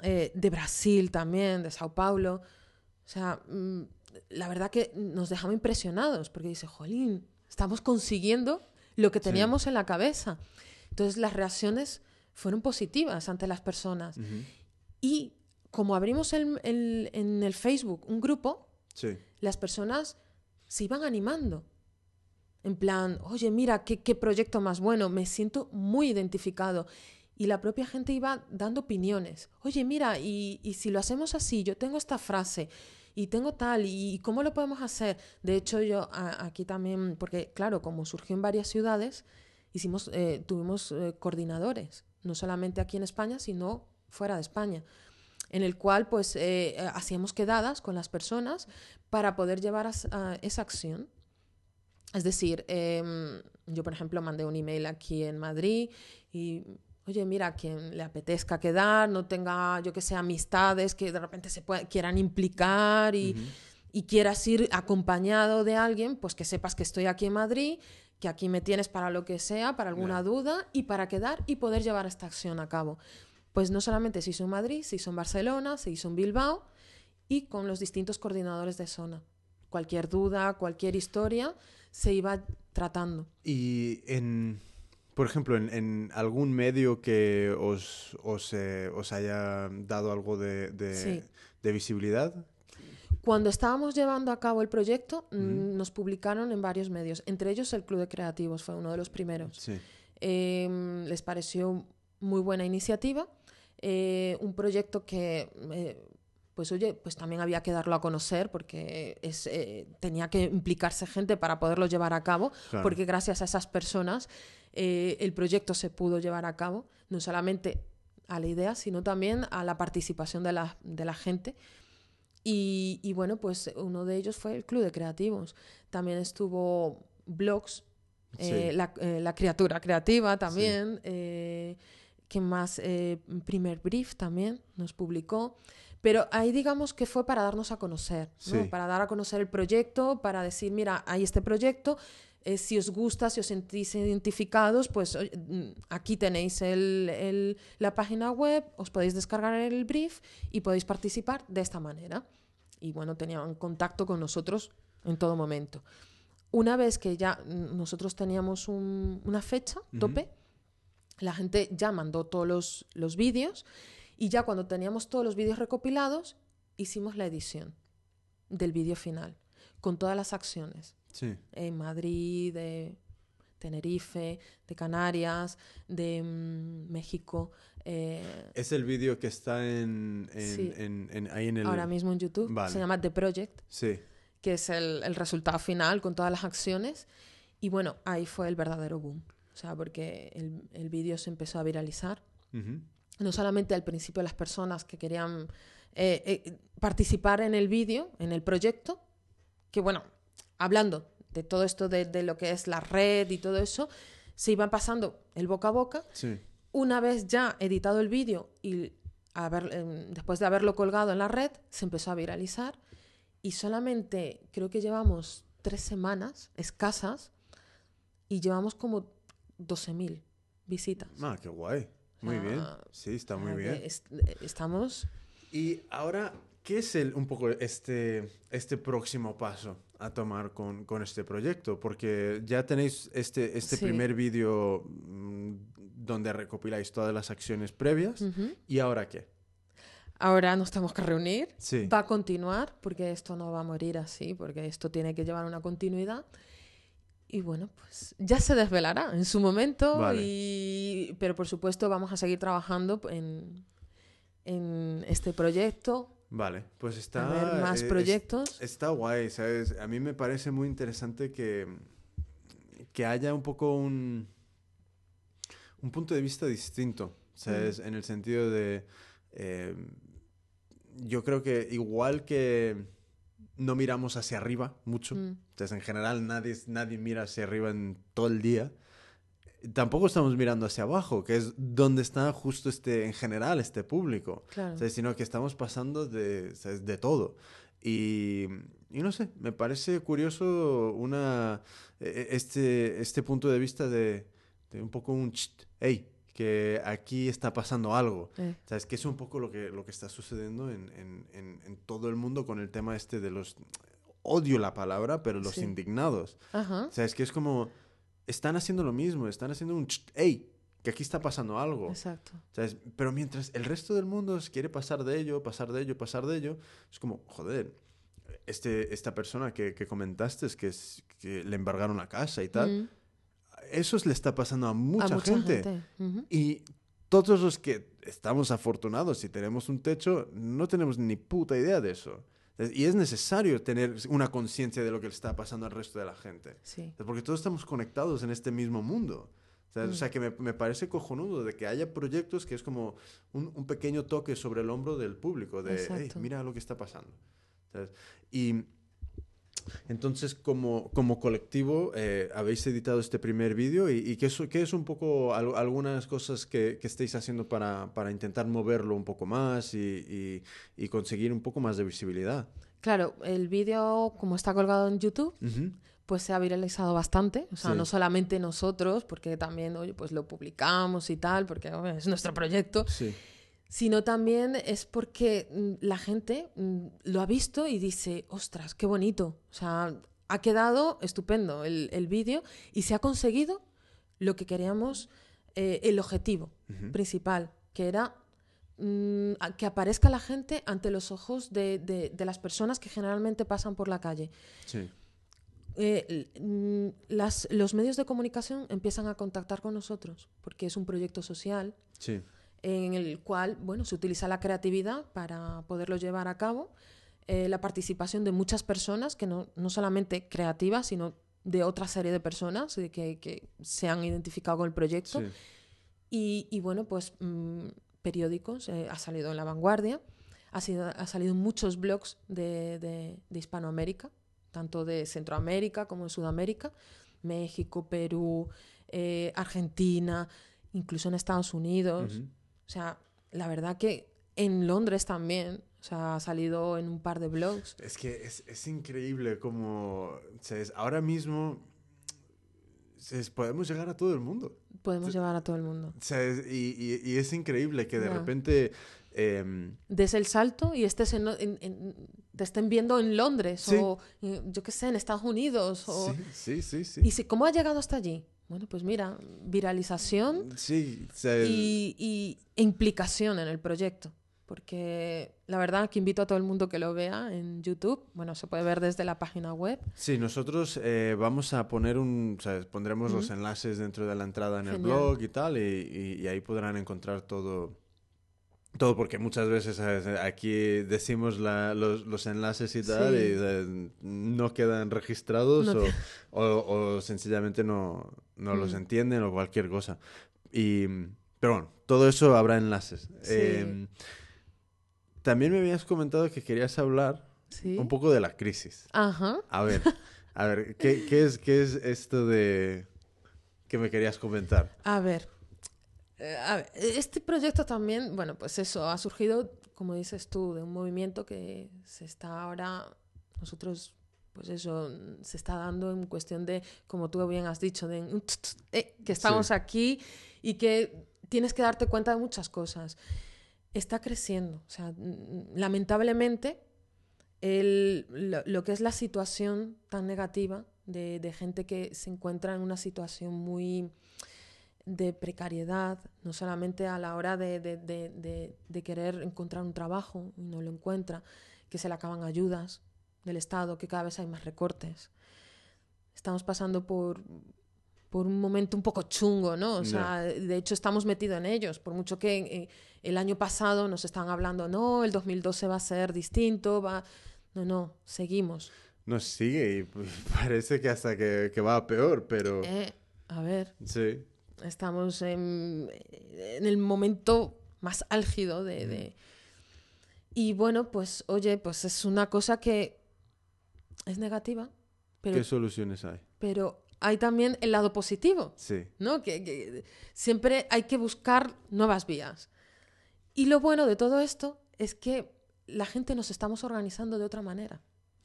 eh, de Brasil también, de Sao Paulo. O sea, mm, la verdad que nos dejamos impresionados porque dice, jolín, estamos consiguiendo lo que teníamos en la cabeza. Entonces las reacciones fueron positivas ante las personas. Y como abrimos en el Facebook un grupo, las personas se iban animando. En plan, oye, mira, qué, proyecto más bueno, me siento muy identificado. Y la propia gente iba dando opiniones. Oye, mira, y, si lo hacemos así, yo tengo esta frase y tengo tal, y, cómo lo podemos hacer. De hecho, yo aquí también, porque claro, como surgió en varias ciudades, hicimos, eh, tuvimos eh, coordinadores, no solamente aquí en España, sino fuera de España en el cual pues eh, hacíamos quedadas con las personas para poder llevar a, esa acción. Es decir, em, yo por ejemplo mandé un email aquí en Madrid y, oye, mira, quien le apetezca quedar, no tenga, yo que sé, amistades que de repente se quieran implicar y, y quieras ir acompañado de alguien, pues que sepas que estoy aquí en Madrid que aquí me tienes para lo que sea, para alguna duda y para quedar y poder llevar esta acción a cabo pues no solamente se hizo en Madrid, se hizo en Barcelona, se hizo en Bilbao y con los distintos coordinadores de zona. Cualquier duda, cualquier historia se iba tratando. Y en, por ejemplo, en, algún medio que os, os, eh, haya dado algo de, de, visibilidad. Cuando estábamos llevando a cabo el proyecto, mm, nos publicaron en varios medios, entre ellos el Club de Creativos fue uno de los primeros. Em, les pareció muy buena iniciativa eh, un proyecto que, eh, pues oye, pues también había que darlo a conocer porque es, eh, tenía que implicarse gente para poderlo llevar a cabo, porque gracias a esas personas el proyecto se pudo llevar a cabo, no solamente a la idea, sino también a la participación de la, de la gente. Y, bueno, pues uno de ellos fue el Club de Creativos. También estuvo Blogs, la, la, criatura creativa también. ¿Qué más? Eh, primer Brief también nos publicó. Pero ahí digamos que fue para darnos a conocer, para dar a conocer el proyecto, para decir, mira, hay este proyecto, eh, si os gusta, si os sentís identificados, pues mm, aquí tenéis el, la página web, os podéis descargar el brief y podéis participar de esta manera. Y bueno, tenían contacto con nosotros en todo momento. Una vez que ya nosotros teníamos una fecha tope, la gente ya mandó todos los, vídeos y ya cuando teníamos todos los vídeos recopilados, hicimos la edición del vídeo final con todas las acciones. Sí. En Madrid, de Tenerife, de Canarias, de mm, México. Eh, es el vídeo que está en, ahí en el... Ahora mismo en YouTube. Se llama The Project. Sí. Que es el, el resultado final con todas las acciones. Y bueno, ahí fue el verdadero boom. o sea, porque el, el vídeo se empezó a viralizar. No solamente al principio las personas que querían eh, eh, participar en el vídeo, en el proyecto, que bueno, hablando de todo esto de, de, lo que es la red y todo eso, se iban pasando el boca a boca. Una vez ya editado el vídeo y em, después de haberlo colgado en la red, se empezó a viralizar y solamente creo que llevamos tres semanas escasas y llevamos como 12.000 visitas. Ah, qué guay. Muy bien. Sí, está muy bien. estamos... Y ahora, ¿qué es el, un poco este, este próximo paso a tomar con, con este proyecto? Porque ya tenéis este, este primer vídeo mm, donde recopiláis todas las acciones previas. ¿Y ahora qué? Ahora nos tenemos que reunir. Sí. Va a continuar, porque esto no va a morir así, porque esto tiene que llevar una continuidad. Y bueno, pues ya se desvelará en su momento, y... pero por supuesto vamos a seguir trabajando en, en este proyecto. Vale, pues está... A ver, más eh, proyectos. está guay, ¿sabes? A mí me parece muy interesante que, que haya un poco un, un punto de vista distinto, ¿sabes? En el sentido de... Eh, yo creo que igual que no miramos hacia arriba mucho. Mm. Entonces, en general, nadie, nadie mira hacia arriba en todo el día. Tampoco estamos mirando hacia abajo, que es donde está justo este, en general, este público. Sino que estamos pasando de, de todo. Y, y, no sé, me parece curioso una, e, e, este, este punto de vista de, de un poco un... hey, que aquí está pasando algo. Eh. ¿Sabes? Que es un poco lo que, lo que está sucediendo en, en, en, todo el mundo con el tema este de los... Odio la palabra, pero los indignados. Ajá. ¿Sabes? Que es como... Están haciendo lo mismo, están haciendo un... ¡Ey! Que aquí está pasando algo. Exacto. ¿Sabes? Pero mientras el resto del mundo quiere pasar de ello, pasar de ello, pasar de ello, es como, joder, este, esta persona que, que comentaste es que, es, que le embargaron la casa y tal eso le está pasando a mucha, gente. Y todos los que estamos afortunados y tenemos un techo, no tenemos ni puta idea de eso. Y es necesario tener una conciencia de lo que le está pasando al resto de la gente. Porque todos estamos conectados en este mismo mundo. O sea, mm. que me, parece cojonudo de que haya proyectos que es como un, pequeño toque sobre el hombro del público, de, mira lo que está pasando. Y entonces, como, como colectivo, eh, habéis editado este primer vídeo y, qué, es, qué, es, un poco algunas cosas que, que estáis haciendo para, para, intentar moverlo un poco más y, y, conseguir un poco más de visibilidad. Claro, el vídeo, como está colgado en YouTube, pues se ha viralizado bastante. O sea, no solamente nosotros, porque también, oye, pues lo publicamos y tal, porque es nuestro proyecto. Sí sino también es porque mm, la gente mm, lo ha visto y dice, ostras, qué bonito. O sea, ha quedado estupendo el, el vídeo y se ha conseguido lo que queríamos, eh, el objetivo principal, que era mm, que aparezca la gente ante los ojos de, de, las personas que generalmente pasan por la calle. Sí. Eh, las, los medios de comunicación empiezan a contactar con nosotros porque es un proyecto social. Sí en el cual bueno, se utiliza la creatividad para poderlo llevar a cabo, eh, la participación de muchas personas, que no, no, solamente creativas, sino de otra serie de personas que, que se han identificado con el proyecto. Y, y, bueno, pues mm, periódicos, eh, ha salido en La Vanguardia, ha, sido, ha salido en muchos blogs de, de, Hispanoamérica, tanto de Centroamérica como de Sudamérica, México, Perú, eh, Argentina, incluso en Estados Unidos. O sea, la verdad que en Londres también, o sea, ha salido en un par de blogs. Es que es, es increíble como, ¿sabes? Ahora mismo podemos llegar a todo el mundo. Podemos llegar a todo el mundo. Y, y, es increíble que de repente... Eh, Des el salto y estés en, te estén viendo en Londres o yo qué sé, en Estados Unidos. O, sí, sí, sí. ¿Y cómo ha llegado hasta allí? Bueno, pues mira, viralización sí, y, implicación en el proyecto. Porque la verdad que invito a todo el mundo que lo vea en YouTube. Bueno, se puede ver desde la página web. Sí, nosotros eh, vamos a poner un... O sea, pondremos los enlaces dentro de la entrada en el blog y tal. Y, ahí podrán encontrar todo, Todo porque muchas veces aquí decimos los, enlaces y tal y no quedan registrados o, sencillamente no, los mm. entienden o cualquier cosa. Y, pero bueno, todo eso habrá enlaces. Em, también me habías comentado que querías hablar un poco de la crisis. Ajá. A ver, a ver, ¿qué, es, ¿qué es esto de que me querías comentar? A ver, eh, este proyecto también, bueno, pues eso, ha surgido, como dices tú, de un movimiento que se está ahora, nosotros, pues eso, se está dando en cuestión de, como tú bien has dicho, de eh, que estamos aquí y que tienes que darte cuenta de muchas cosas. Está creciendo, o sea, lamentablemente, lo, que es la situación tan negativa de, de gente que se encuentra en una situación muy de precariedad, no solamente a la hora de, de, querer encontrar un trabajo y no lo encuentra, que se le acaban ayudas del Estado, que cada vez hay más recortes. Estamos pasando por, por un momento un poco chungo, ¿no? O sea, de hecho estamos metidos en ellos, por mucho que eh, el año pasado nos están hablando, no, el 2012 va a ser distinto, va... No, no, seguimos. Nos sigue y parece que hasta que, que va a peor, pero... Eh, a ver. Sí. Estamos en, el momento más álgido de, Y bueno, pues oye, pues es una cosa que es negativa. Pero, ¿Qué soluciones hay? Pero hay también el lado positivo. Sí. ¿No? Que, siempre hay que buscar nuevas vías. Y lo bueno de todo esto es que la gente nos estamos organizando de otra manera.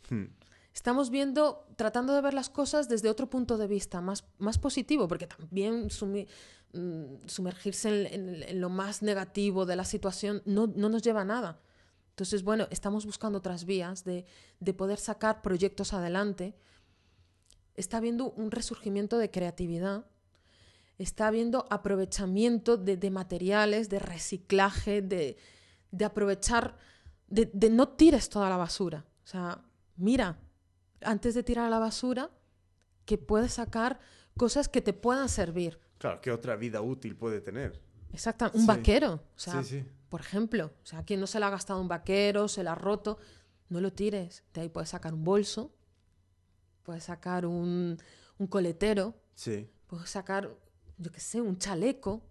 Hmm estamos viendo, tratando de ver las cosas desde otro punto de vista, más, más positivo, porque también mm, sumergirse en, lo más negativo de la situación no, nos lleva a nada. Entonces, bueno, estamos buscando otras vías de, poder sacar proyectos adelante. Está habiendo un resurgimiento de creatividad, está habiendo aprovechamiento de, materiales, de reciclaje, de, de aprovechar, de, de no tires toda la basura. O sea, mira, antes de tirar a la basura, que puedes sacar cosas que te puedan servir. Claro, ¿qué otra vida útil puede tener? Exacto, un vaquero. O sea, por ejemplo, o sea, quien no se le ha gastado un vaquero, se le ha roto, no lo tires. De ahí puedes sacar un bolso, puedes sacar un, un coletero, sí. puedes sacar, yo qué sé, un chaleco.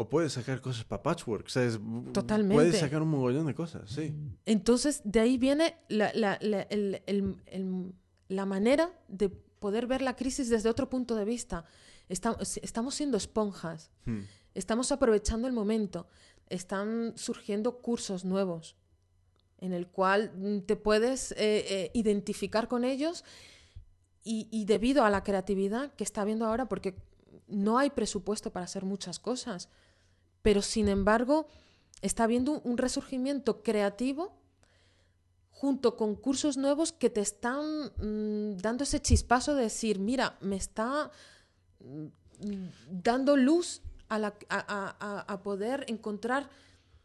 O puedes sacar cosas para patchwork, ¿sabes? Totalmente. Puedes sacar un mogollón de cosas, sí. Entonces, de ahí viene la, la, la, el, el, la, manera de poder ver la crisis desde otro punto de vista. Estamos, estamos siendo esponjas, hmm. estamos aprovechando el momento, están surgiendo cursos nuevos en el cual mm, te puedes eh, eh, identificar con ellos y, y debido a la creatividad que está habiendo ahora, porque no hay presupuesto para hacer muchas cosas pero sin embargo está habiendo un resurgimiento creativo junto con cursos nuevos que te están mm, dando ese chispazo de decir, mira, me está mm, dando luz a, poder encontrar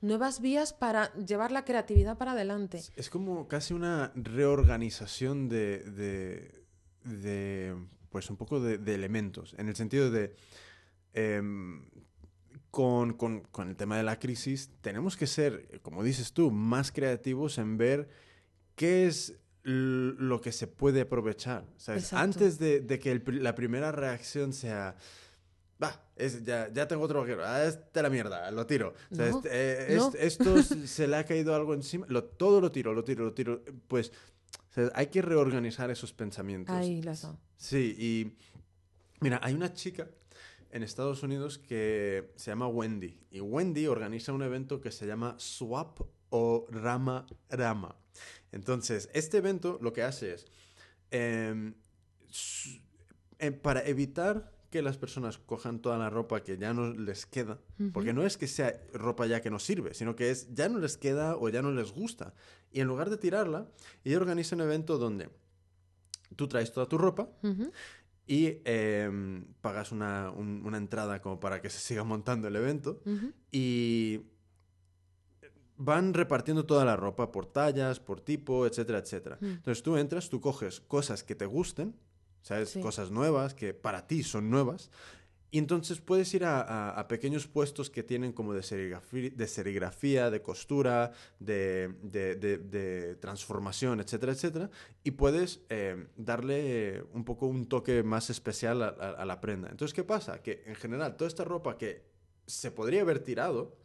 nuevas vías para llevar la creatividad para adelante. Es como casi una reorganización de, pues un poco de, elementos, en el sentido de... Em, con, el tema de la crisis, tenemos que ser, como dices tú, más creativos en ver qué es lo que se puede aprovechar. Antes de, que la primera reacción sea, va, ya, tengo otro vaquero, ah, este la mierda, lo tiro. Este, eh, esto se le ha caído algo encima, lo, todo lo tiro, lo tiro, lo tiro. Pues hay que reorganizar esos pensamientos. Ahí las Sí, y mira, hay una chica en Estados Unidos que se llama Wendy. Y Wendy organiza un evento que se llama Swap o Rama Rama. Entonces, este evento lo que hace es, em, em, para evitar que las personas cojan toda la ropa que ya no les queda, porque no es que sea ropa ya que no sirve, sino que es ya no les queda o ya no les gusta. Y en lugar de tirarla, ella organiza un evento donde tú traes toda tu ropa y em, pagas una, entrada como para que se siga montando el evento y van repartiendo toda la ropa por tallas, por tipo, etcétera, etcétera. Mm. Entonces tú entras, tú coges cosas que te gusten, ¿sabes? Cosas nuevas que para ti son nuevas Y entonces puedes ir a, pequeños puestos que tienen como de serigrafía, de, serigrafía, de costura, de, transformación, etcétera, etcétera. Y puedes eh, darle un poco un toque más especial a, la prenda. Entonces, ¿qué pasa? Que en general toda esta ropa que se podría haber tirado,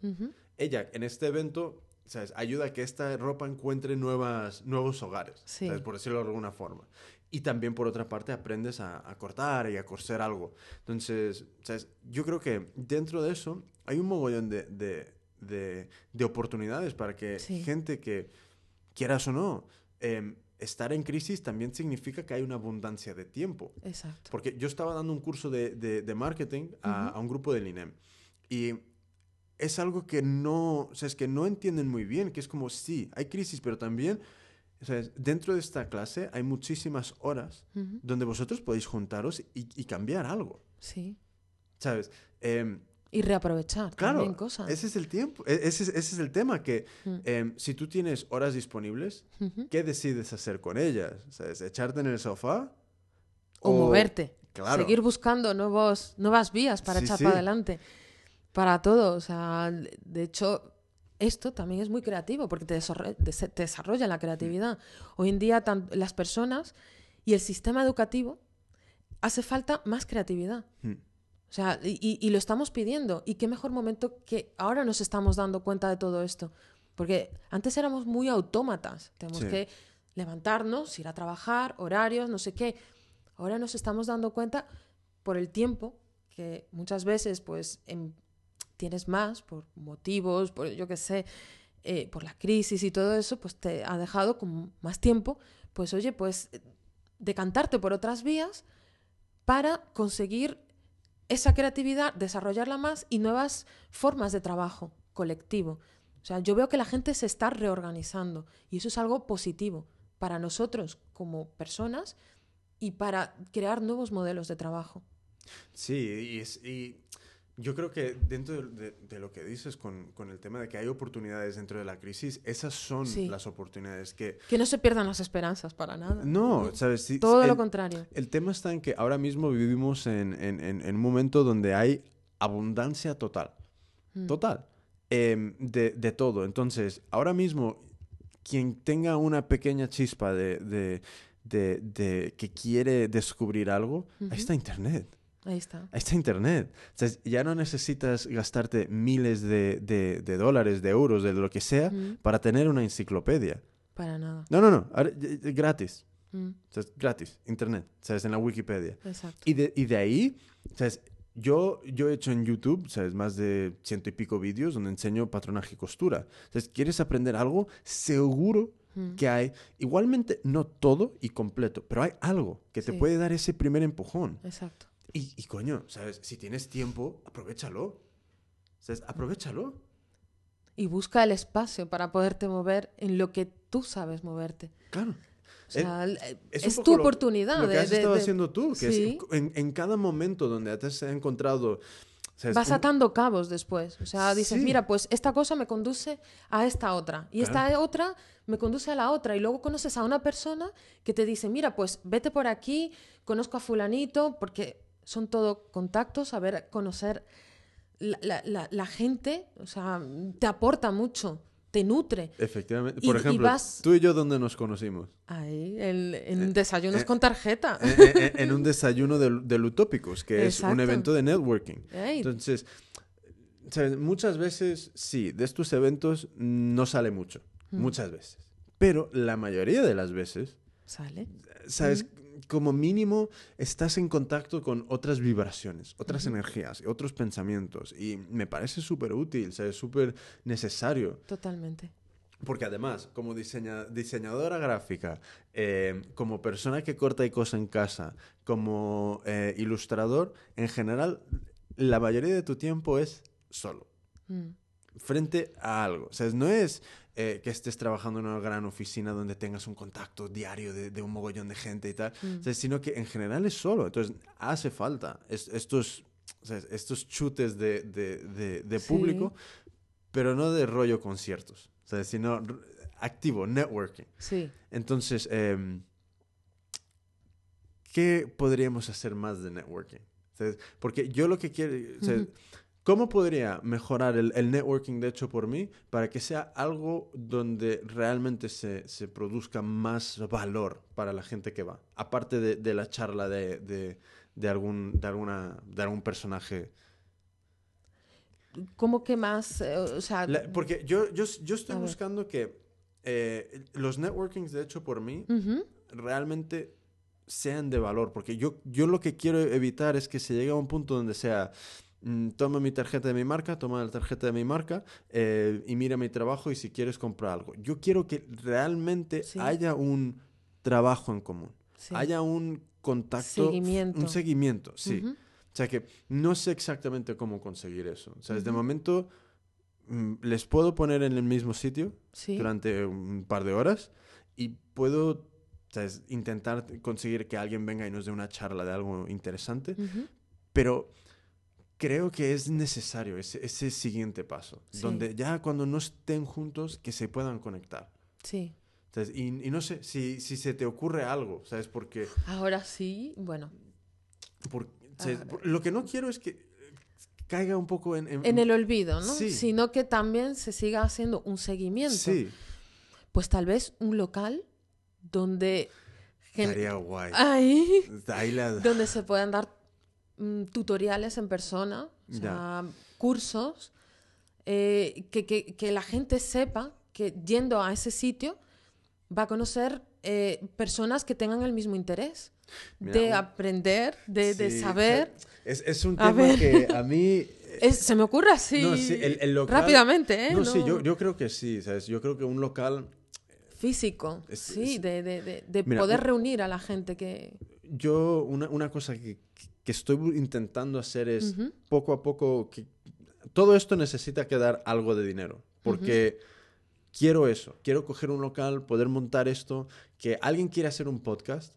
ella en este evento ¿sabes? ayuda a que esta ropa encuentre nuevas, nuevos hogares, ¿sabes? por decirlo de alguna forma. Y también, por otra parte, aprendes a, cortar y a coser algo. Entonces, ¿sabes? yo creo que dentro de eso hay un mogollón de, de, de, oportunidades para que gente que, quieras o no, em, estar en crisis también significa que hay una abundancia de tiempo. Exacto. Porque yo estaba dando un curso de, de marketing a, a, un grupo del INEM y es algo que no, o sea, es que no entienden muy bien, que es como, sí, hay crisis, pero también dentro de esta clase hay muchísimas horas donde vosotros podéis juntaros y, cambiar algo. Sí. ¿Sabes? Em, y reaprovechar claro, también cosas. Ese es el tiempo, e, ese es, ese es el tema, que em, si tú tienes horas disponibles, ¿qué decides hacer con ellas? ¿Sabes? ¿Echarte en el sofá? O, moverte. Claro. Seguir buscando nuevos, nuevas vías para echar para adelante. Para todo. O sea, de hecho, esto también es muy creativo porque te, desarrolla, la creatividad. Hoy en día las personas y el sistema educativo hace falta más creatividad. Hmm. O sea, y, lo estamos pidiendo. Y qué mejor momento que ahora nos estamos dando cuenta de todo esto. Porque antes éramos muy autómatas. Tenemos que levantarnos, ir a trabajar, horarios, no sé qué. Ahora nos estamos dando cuenta por el tiempo que muchas veces, pues, en, tienes más por motivos, por yo qué sé, eh, por la crisis y todo eso, pues te ha dejado con más tiempo, pues oye, pues decantarte por otras vías para conseguir esa creatividad, desarrollarla más y nuevas formas de trabajo colectivo. O sea, yo veo que la gente se está reorganizando y eso es algo positivo para nosotros como personas y para crear nuevos modelos de trabajo. Sí, y, y yo creo que dentro de, lo que dices con, con, el tema de que hay oportunidades dentro de la crisis, esas son las oportunidades que... Que no se pierdan las esperanzas para nada. No, ¿sabes? Todo lo contrario. El tema está en que ahora mismo vivimos en, en, en, un momento donde hay abundancia total. Mm. Total. Em, de, de, todo. Entonces, ahora mismo, quien tenga una pequeña chispa de, de que quiere descubrir algo, ahí está Internet. Ahí está. Ahí está Internet. O sea, ya no necesitas gastarte miles de, de, dólares, de euros, de lo que sea, para tener una enciclopedia. Para nada. No, no, no. Gratis. O sea, gratis. Internet. ¿Sabes? En la Wikipedia. Exacto. Y de, y de ahí, ¿sabes? Yo, yo he hecho en YouTube, ¿sabes? Más de ciento y pico vídeos donde enseño patronaje y costura. Entonces, ¿quieres aprender algo? Seguro que hay, igualmente no todo y completo, pero hay algo que te puede dar ese primer empujón. Exacto. Y, coño, ¿sabes? Si tienes tiempo, aprovechalo. ¿Sabes? Aprovechalo. Y busca el espacio para poderte mover en lo que tú sabes moverte. Claro. O sea, es, tu oportunidad. Lo, que has estado haciendo tú, que en, en, cada momento donde te has encontrado... Vas atando cabos después. O sea, dices, mira, pues esta cosa me conduce a esta otra. Y esta otra me conduce a la otra. Y luego conoces a una persona que te dice, mira, pues vete por aquí, conozco a fulanito, porque son todo contactos, saber conocer la, gente, o sea, te aporta mucho, te nutre. Efectivamente. Por ejemplo, tú y yo, ¿dónde nos conocimos? Ahí, en eh, desayunos eh, con tarjeta. Eh, en, un desayuno de, de Lutópicos, que es un evento de networking. Entonces, muchas veces, sí, de estos eventos no sale mucho, muchas veces. Pero la mayoría de las veces... Sale. ¿Sabes? Como mínimo estás en contacto con otras vibraciones, otras energías, otros pensamientos. Y me parece súper útil, es súper necesario. Totalmente. Porque además, como diseñadora gráfica, eh, como persona que corta y cosa en casa, como eh, ilustrador, en general, la mayoría de tu tiempo es solo. Mm. Frente a algo. O sea, no es eh, que estés trabajando en una gran oficina donde tengas un contacto diario de, un mogollón de gente y tal, mm. sino que en general es solo. Entonces, hace falta estos, estos chutes de, de, público, pero no de rollo conciertos, sino activo, networking. Sí. Entonces, em, ¿qué podríamos hacer más de networking? Porque yo lo que quiero... ¿Cómo podría mejorar el, networking de hecho por mí para que sea algo donde realmente se, produzca más valor para la gente que va? Aparte de, la charla de, algún, de, alguna, de algún personaje. ¿Cómo que más? Eh, porque yo, yo, yo estoy buscando que eh, los networkings de hecho por mí realmente sean de valor. Porque yo, yo lo que quiero evitar es que se llegue a un punto donde sea toma mi tarjeta de mi marca, toma la tarjeta de mi marca eh, y mira mi trabajo y si quieres comprar algo. Yo quiero que realmente haya un trabajo en común, haya un contacto, seguimiento. un seguimiento, sí. O sea que no sé exactamente cómo conseguir eso. O sea, desde el momento mm, les puedo poner en el mismo sitio durante un par de horas y puedo intentar conseguir que alguien venga y nos dé una charla de algo interesante, pero creo que es necesario ese, ese siguiente paso, donde ya cuando no estén juntos, que se puedan conectar. Sí. Y, no sé, si, si se te ocurre algo, ¿sabes? Porque... Ahora sí, bueno. lo que no quiero es que caiga un poco en... En, el olvido, ¿no? Sino que también se siga haciendo un seguimiento. Sí. Pues tal vez un local donde... Estaría guay. Ahí, donde se puedan dar Mm, tutoriales en persona, cursos, eh, que, la gente sepa que yendo a ese sitio va a conocer eh, personas que tengan el mismo interés de aprender, de, saber. Es, un tema que a mí... se me ocurre así rápidamente. ¿eh? No, sí, yo, creo que sí, ¿sabes? Yo creo que un local... Físico, sí, de, poder reunir a la gente que... Yo, una, una cosa que, que estoy intentando hacer es poco a poco que todo esto necesita que dar algo de dinero, porque quiero eso, quiero coger un local, poder montar esto, que alguien quiera hacer un podcast,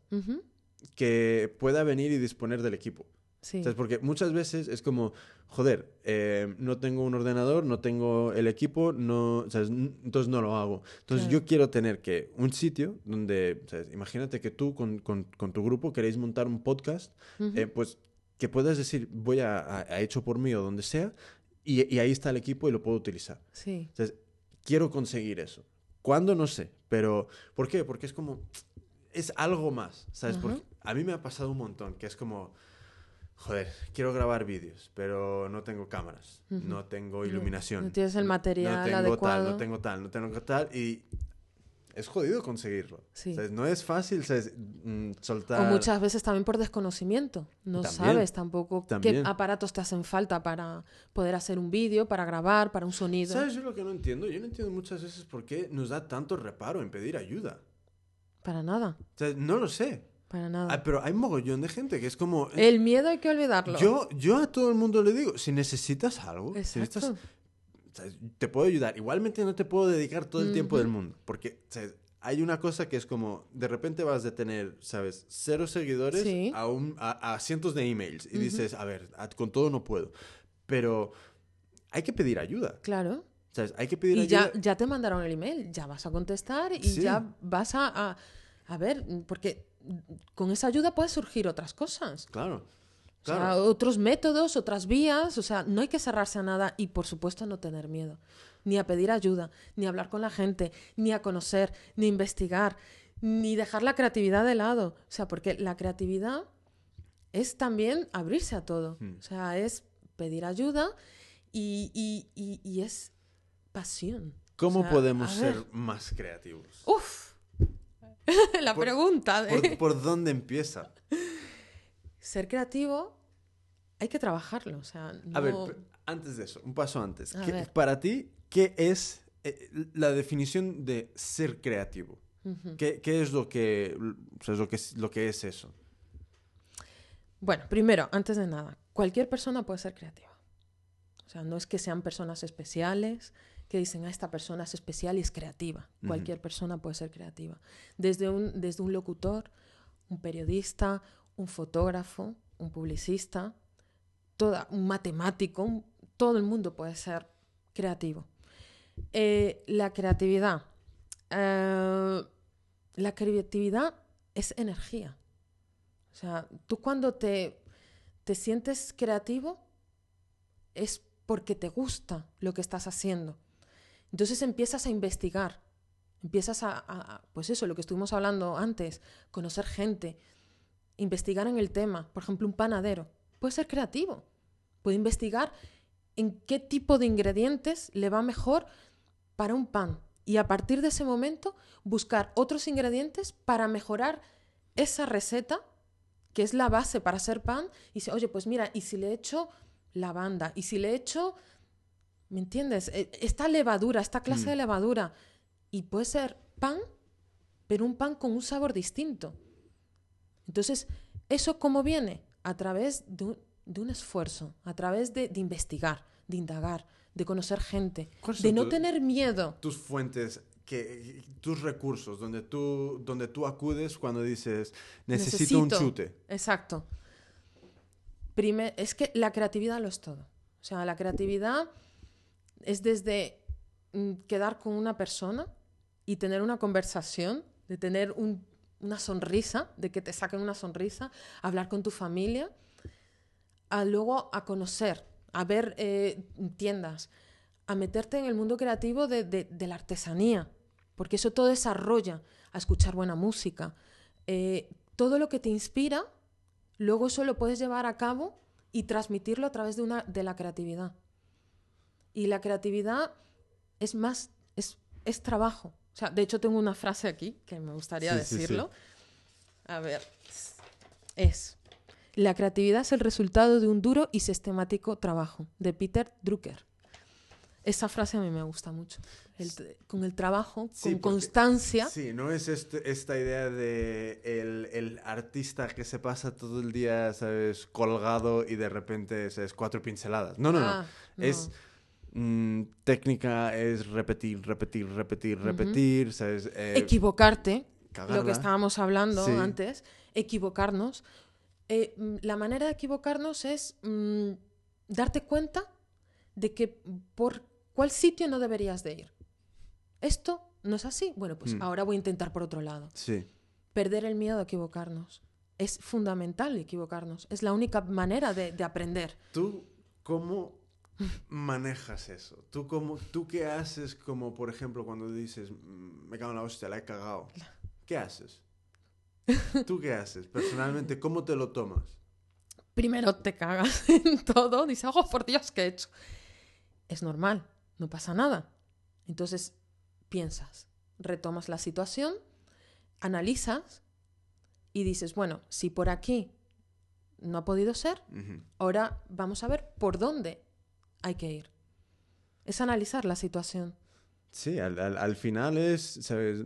que pueda venir y disponer del equipo. Sí. Porque muchas veces es como, joder, eh, no tengo un ordenador, no tengo el equipo, no, entonces no lo hago. Entonces yo quiero tener que un sitio donde, imagínate que tú con, con, tu grupo queréis montar un podcast, eh, pues que puedas decir, voy a, hecho por mí o donde sea, y, ahí está el equipo y lo puedo utilizar. Sí. Entonces, quiero conseguir eso. ¿Cuándo? No sé, pero ¿por qué? Porque es como, es algo más, ¿sabes? Porque a mí me ha pasado un montón, que es como joder, quiero grabar vídeos, pero no tengo cámaras, no tengo iluminación. No tienes el material no tengo adecuado. Tal, no tengo tal, no tengo tal, y es jodido conseguirlo. no es fácil mm, soltar. O muchas veces también por desconocimiento. No sabes tampoco qué aparatos te hacen falta para poder hacer un vídeo, para grabar, para un sonido. ¿Sabes yo lo que no entiendo? Yo no entiendo muchas veces por qué nos da tanto reparo en pedir ayuda. Para nada. no lo sé. Para nada. Ah, pero hay mogollón de gente que es como... Eh, el miedo hay que olvidarlo. Yo, yo a todo el mundo le digo, si necesitas algo, te puedo ayudar. Igualmente no te puedo dedicar todo el tiempo del mundo, porque hay una cosa que es como, de repente vas de tener, ¿sabes? Cero seguidores a, un, a, cientos de emails y dices, a ver, con todo no puedo. Pero hay que pedir ayuda. Claro. ¿Sabes? Hay que pedir y ayuda. Ya, ya te mandaron el email, ya vas a contestar y ya vas a, a, a ver, porque con esa ayuda pueden surgir otras cosas. Claro. otros métodos, otras vías, o sea, no hay que cerrarse a nada y por supuesto no tener miedo, ni a pedir ayuda, ni a hablar con la gente, ni a conocer, ni a investigar, ni dejar la creatividad de lado, o sea, porque la creatividad es también abrirse a todo, hmm. o sea, es pedir ayuda y, es pasión. ¿Cómo podemos ser más creativos? Uf. la pregunta. Por, dónde empieza? Ser creativo hay que trabajarlo. O sea, A ver, antes de eso, un paso antes. para ti, ¿qué es eh, la definición de ser creativo? ¿Qué, es, lo que, lo, que, lo que es eso? Bueno, primero, antes de nada, cualquier persona puede ser creativa. O sea, no es que sean personas especiales, que dicen, ah, esta persona es especial y es creativa. Cualquier persona puede ser creativa. Desde un, desde un locutor, un periodista, un fotógrafo, un publicista, toda, un matemático, todo el mundo puede ser creativo. Eh, la creatividad. Eh, la creatividad es energía. O sea, tú cuando te, te sientes creativo, es porque te gusta lo que estás haciendo. Entonces empiezas a investigar, empiezas a, pues eso, lo que estuvimos hablando antes, conocer gente, investigar en el tema. Por ejemplo, un panadero puede ser creativo, puede investigar en qué tipo de ingredientes le va mejor para un pan y a partir de ese momento buscar otros ingredientes para mejorar esa receta que es la base para hacer pan y dice, oye, pues mira, y si le echo lavanda, y si le echo, ¿me entiendes? E, esta levadura, esta clase de mm. levadura, y puede ser pan, pero un pan con un sabor distinto. Entonces, ¿eso cómo viene? A través de un, esfuerzo, a través de, investigar, de indagar, de conocer gente, de no tener miedo. Tus fuentes tus recursos, donde tú, donde tú acudes cuando dices, necesito, un chute. Exacto. es que la creatividad lo es todo. O sea, la creatividad es desde mm, quedar con una persona y tener una conversación, de tener una sonrisa, de que te saquen una sonrisa, hablar con tu familia, a luego a conocer, a ver eh, tiendas, a meterte en el mundo creativo de, la artesanía, porque eso todo desarrolla, a escuchar buena música. Eh, todo lo que te inspira, luego eso lo puedes llevar a cabo y transmitirlo a través de, una, de la creatividad. Y la creatividad es más, es, es trabajo. O sea, de hecho tengo una frase aquí que me gustaría decirlo. A ver, es, la creatividad es el resultado de un duro y sistemático trabajo, de Peter Drucker. Esa frase a mí me gusta mucho. con el trabajo, con constancia. Sí, no es este, esta idea de el, artista que se pasa todo el día, ¿sabes? Colgado y de repente, es Cuatro pinceladas. No, no, no. Ah, es mm, técnica, es repetir, repetir, repetir, repetir, ¿sabes? Eh, Equivocarte, lo que estábamos hablando antes, equivocarnos. Eh, mm, la manera de equivocarnos es mm, darte cuenta de que por ¿Cuál sitio no deberías de ir? Esto no es así. Bueno, pues mm. ahora voy a intentar por otro lado. Sí. Perder el miedo a equivocarnos. Es fundamental equivocarnos. Es la única manera de, aprender. ¿Tú cómo manejas eso? ¿Tú, cómo, ¿Tú qué haces como, por ejemplo, cuando dices, mm, me cago en la hostia, la he cagado? ¿Qué haces? ¿Tú qué haces? Personalmente, ¿cómo te lo tomas? Primero te cagas en todo, dices, oh, por Dios, ¿qué he hecho? Es normal no pasa nada. Entonces piensas, retomas la situación, analizas y dices, bueno, si por aquí no ha podido ser, ahora vamos a ver por dónde hay que ir. Es analizar la situación. Sí, al, final es, ¿sabes?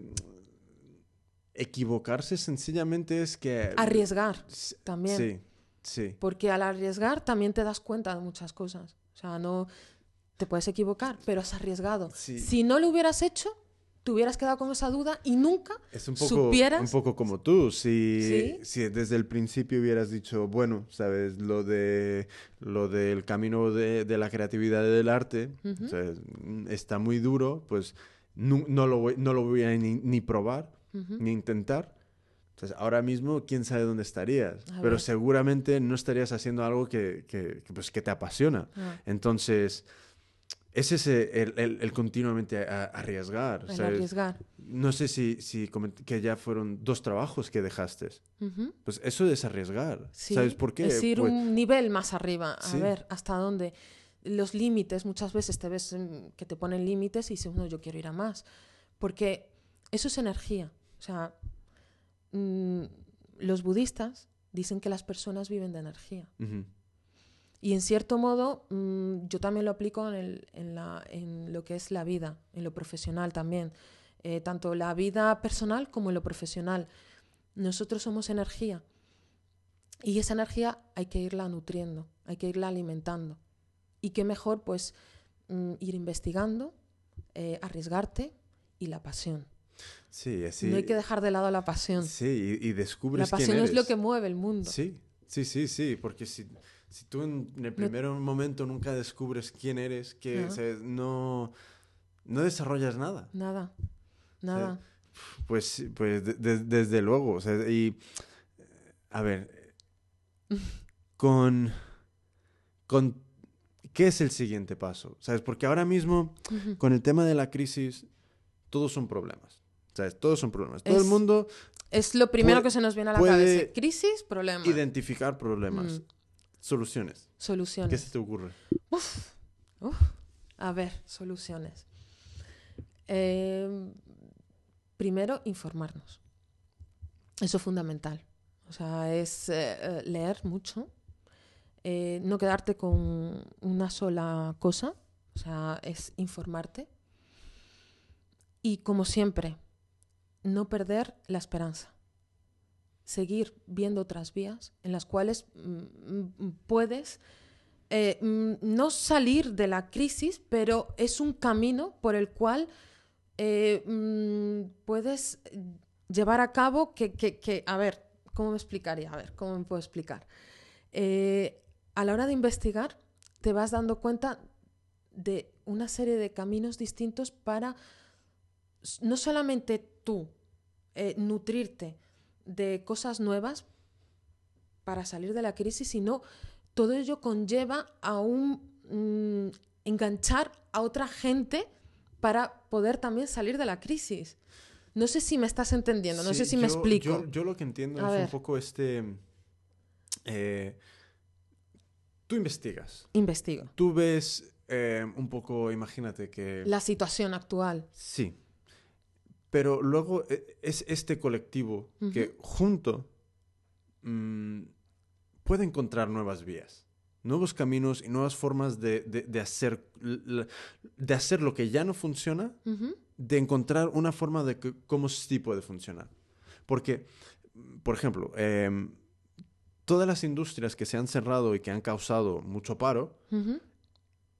Equivocarse sencillamente es que... Arriesgar también. Sí, sí. Porque al arriesgar también te das cuenta de muchas cosas. O sea, no, te puedes equivocar, pero has arriesgado. Si no lo hubieras hecho, te hubieras quedado con esa duda y nunca es un poco, supieras... un poco como tú. Si, si desde el principio hubieras dicho, bueno, sabes, lo de lo del camino de, la creatividad y del arte está muy duro, pues no, lo, voy, no lo voy a ni, probar, ni intentar. Entonces, ahora mismo, quién sabe dónde estarías. pero seguramente no estarías haciendo algo que, que, pues, que te apasiona. Ah. Entonces es ese el, el, continuamente arriesgar. El arriesgar. No sé si, si que ya fueron dos trabajos que dejaste. Pues eso es arriesgar. ¿Sabes por qué? Es ir pues un nivel más arriba, a ver hasta dónde. Los límites, muchas veces te ves que te ponen límites y dices, no, yo quiero ir a más. Porque eso es energía. O sea, mm, los budistas dicen que las personas viven de energía. Y en cierto modo, mm, yo también lo aplico en, en, lo que es la vida, en lo profesional también. Eh, tanto la vida personal como en lo profesional. Nosotros somos energía. Y esa energía hay que irla nutriendo, hay que irla alimentando. Y qué mejor, pues, mm, ir investigando, eh, arriesgarte y la pasión. Sí, así. No hay que dejar de lado la pasión. Sí, y, descubres. La pasión es lo que mueve el mundo. Sí, sí, sí, sí, porque si si tú en, el primer momento nunca descubres quién eres, que no, no desarrollas nada. Nada, nada. pues, pues desde luego. y, a ver, con, con qué es el siguiente paso, ¿sabes? Porque ahora mismo, con el tema de la crisis, todos son problemas, ¿sabes? Todos son problemas. Todo el mundo... Es lo primero que se nos viene a la cabeza. Crisis, problemas. Identificar problemas. Soluciones. Soluciones. ¿Qué se te ocurre? Uf, A ver, soluciones. Em, primero, informarnos. Eso es fundamental. O sea, es eh, eh, leer mucho, eh, no quedarte con una sola cosa, o sea, es informarte. Y como siempre, no perder la esperanza. Seguir viendo otras vías en las cuales mm, mm, puedes mm, no salir de la crisis, pero es un camino por el cual puedes llevar a cabo que, que, a ver, ¿cómo me explicaría? A ver, ¿cómo me puedo explicar? a la hora de investigar te vas dando cuenta de una serie de caminos distintos para no solamente tú eh, nutrirte de cosas nuevas para salir de la crisis, sino todo ello conlleva a un mm, enganchar a otra gente para poder también salir de la crisis. No sé si me estás entendiendo, no sé si me explico. Yo, lo que entiendo es un poco este... Eh, Tú investigas. Investigo. Tú ves eh, un poco, imagínate que... La situación actual. Sí. Pero luego eh, es este colectivo que junto mm, puede encontrar nuevas vías, nuevos caminos y nuevas formas de, de, hacer, de hacer lo que ya no funciona, de encontrar una forma de que, cómo sí puede funcionar. Porque, por ejemplo, em, todas las industrias que se han cerrado y que han causado mucho paro,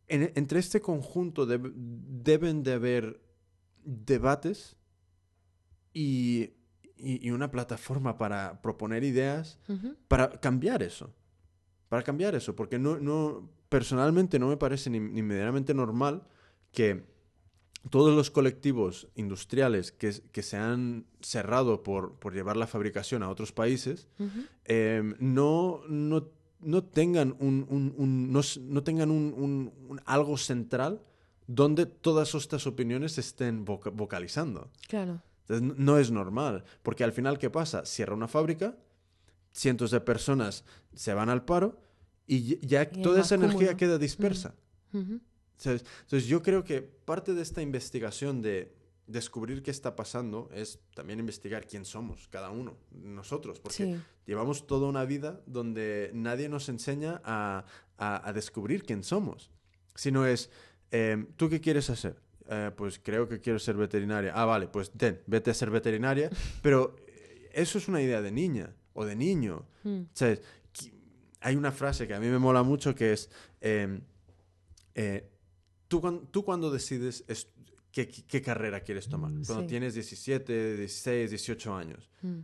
entre este conjunto deben de haber debates y, una plataforma para proponer ideas para cambiar eso. Para cambiar eso, porque no, no, personalmente no me parece ni, ni medianamente normal que todos los colectivos industriales que, se han cerrado por, llevar la fabricación a otros países em, no, no, tengan, un, no, tengan un, algo central donde todas estas opiniones estén vocalizando. Claro. No es normal, porque al final, ¿qué pasa? Cierra una fábrica, cientos de personas se van al paro y ya toda esa energía queda dispersa. Entonces yo creo que parte de esta investigación de descubrir qué está pasando es también investigar quién somos, cada uno, nosotros, porque llevamos toda una vida donde nadie nos enseña a, descubrir quién somos, sino es, em, ¿tú qué quieres hacer? Eh, pues creo que quiero ser veterinaria. Ah, vale, pues ten, vete a ser veterinaria, pero eso es una idea de niña o de niño. Mm. Hay una frase que a mí me mola mucho que es... Em, eh, ¿Tú, cuando decides qué, carrera quieres tomar? Mm, cuando tienes 17, 16, 18 años. Mm.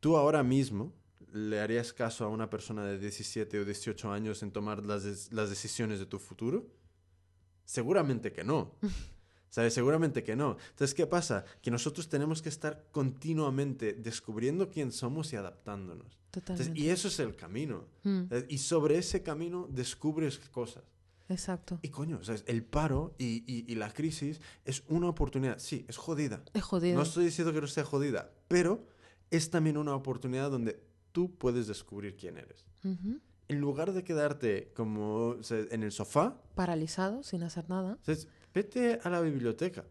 ¿Tú ahora mismo le harías caso a una persona de 17 o 18 años en tomar las, las decisiones de tu futuro? Seguramente que no. ¿Sabes? Seguramente que no. Entonces, ¿qué pasa? Que nosotros tenemos que estar continuamente descubriendo quién somos y adaptándonos. y eso es el camino. Mm. Y sobre ese camino descubres cosas. Exacto. Y coño, sea, el paro y, la crisis es una oportunidad. Sí, es jodida. Es jodida. No estoy diciendo que no sea jodida, pero es también una oportunidad donde tú puedes descubrir quién eres. En lugar de quedarte como en el sofá. Paralizado, sin hacer nada. vete a la biblioteca.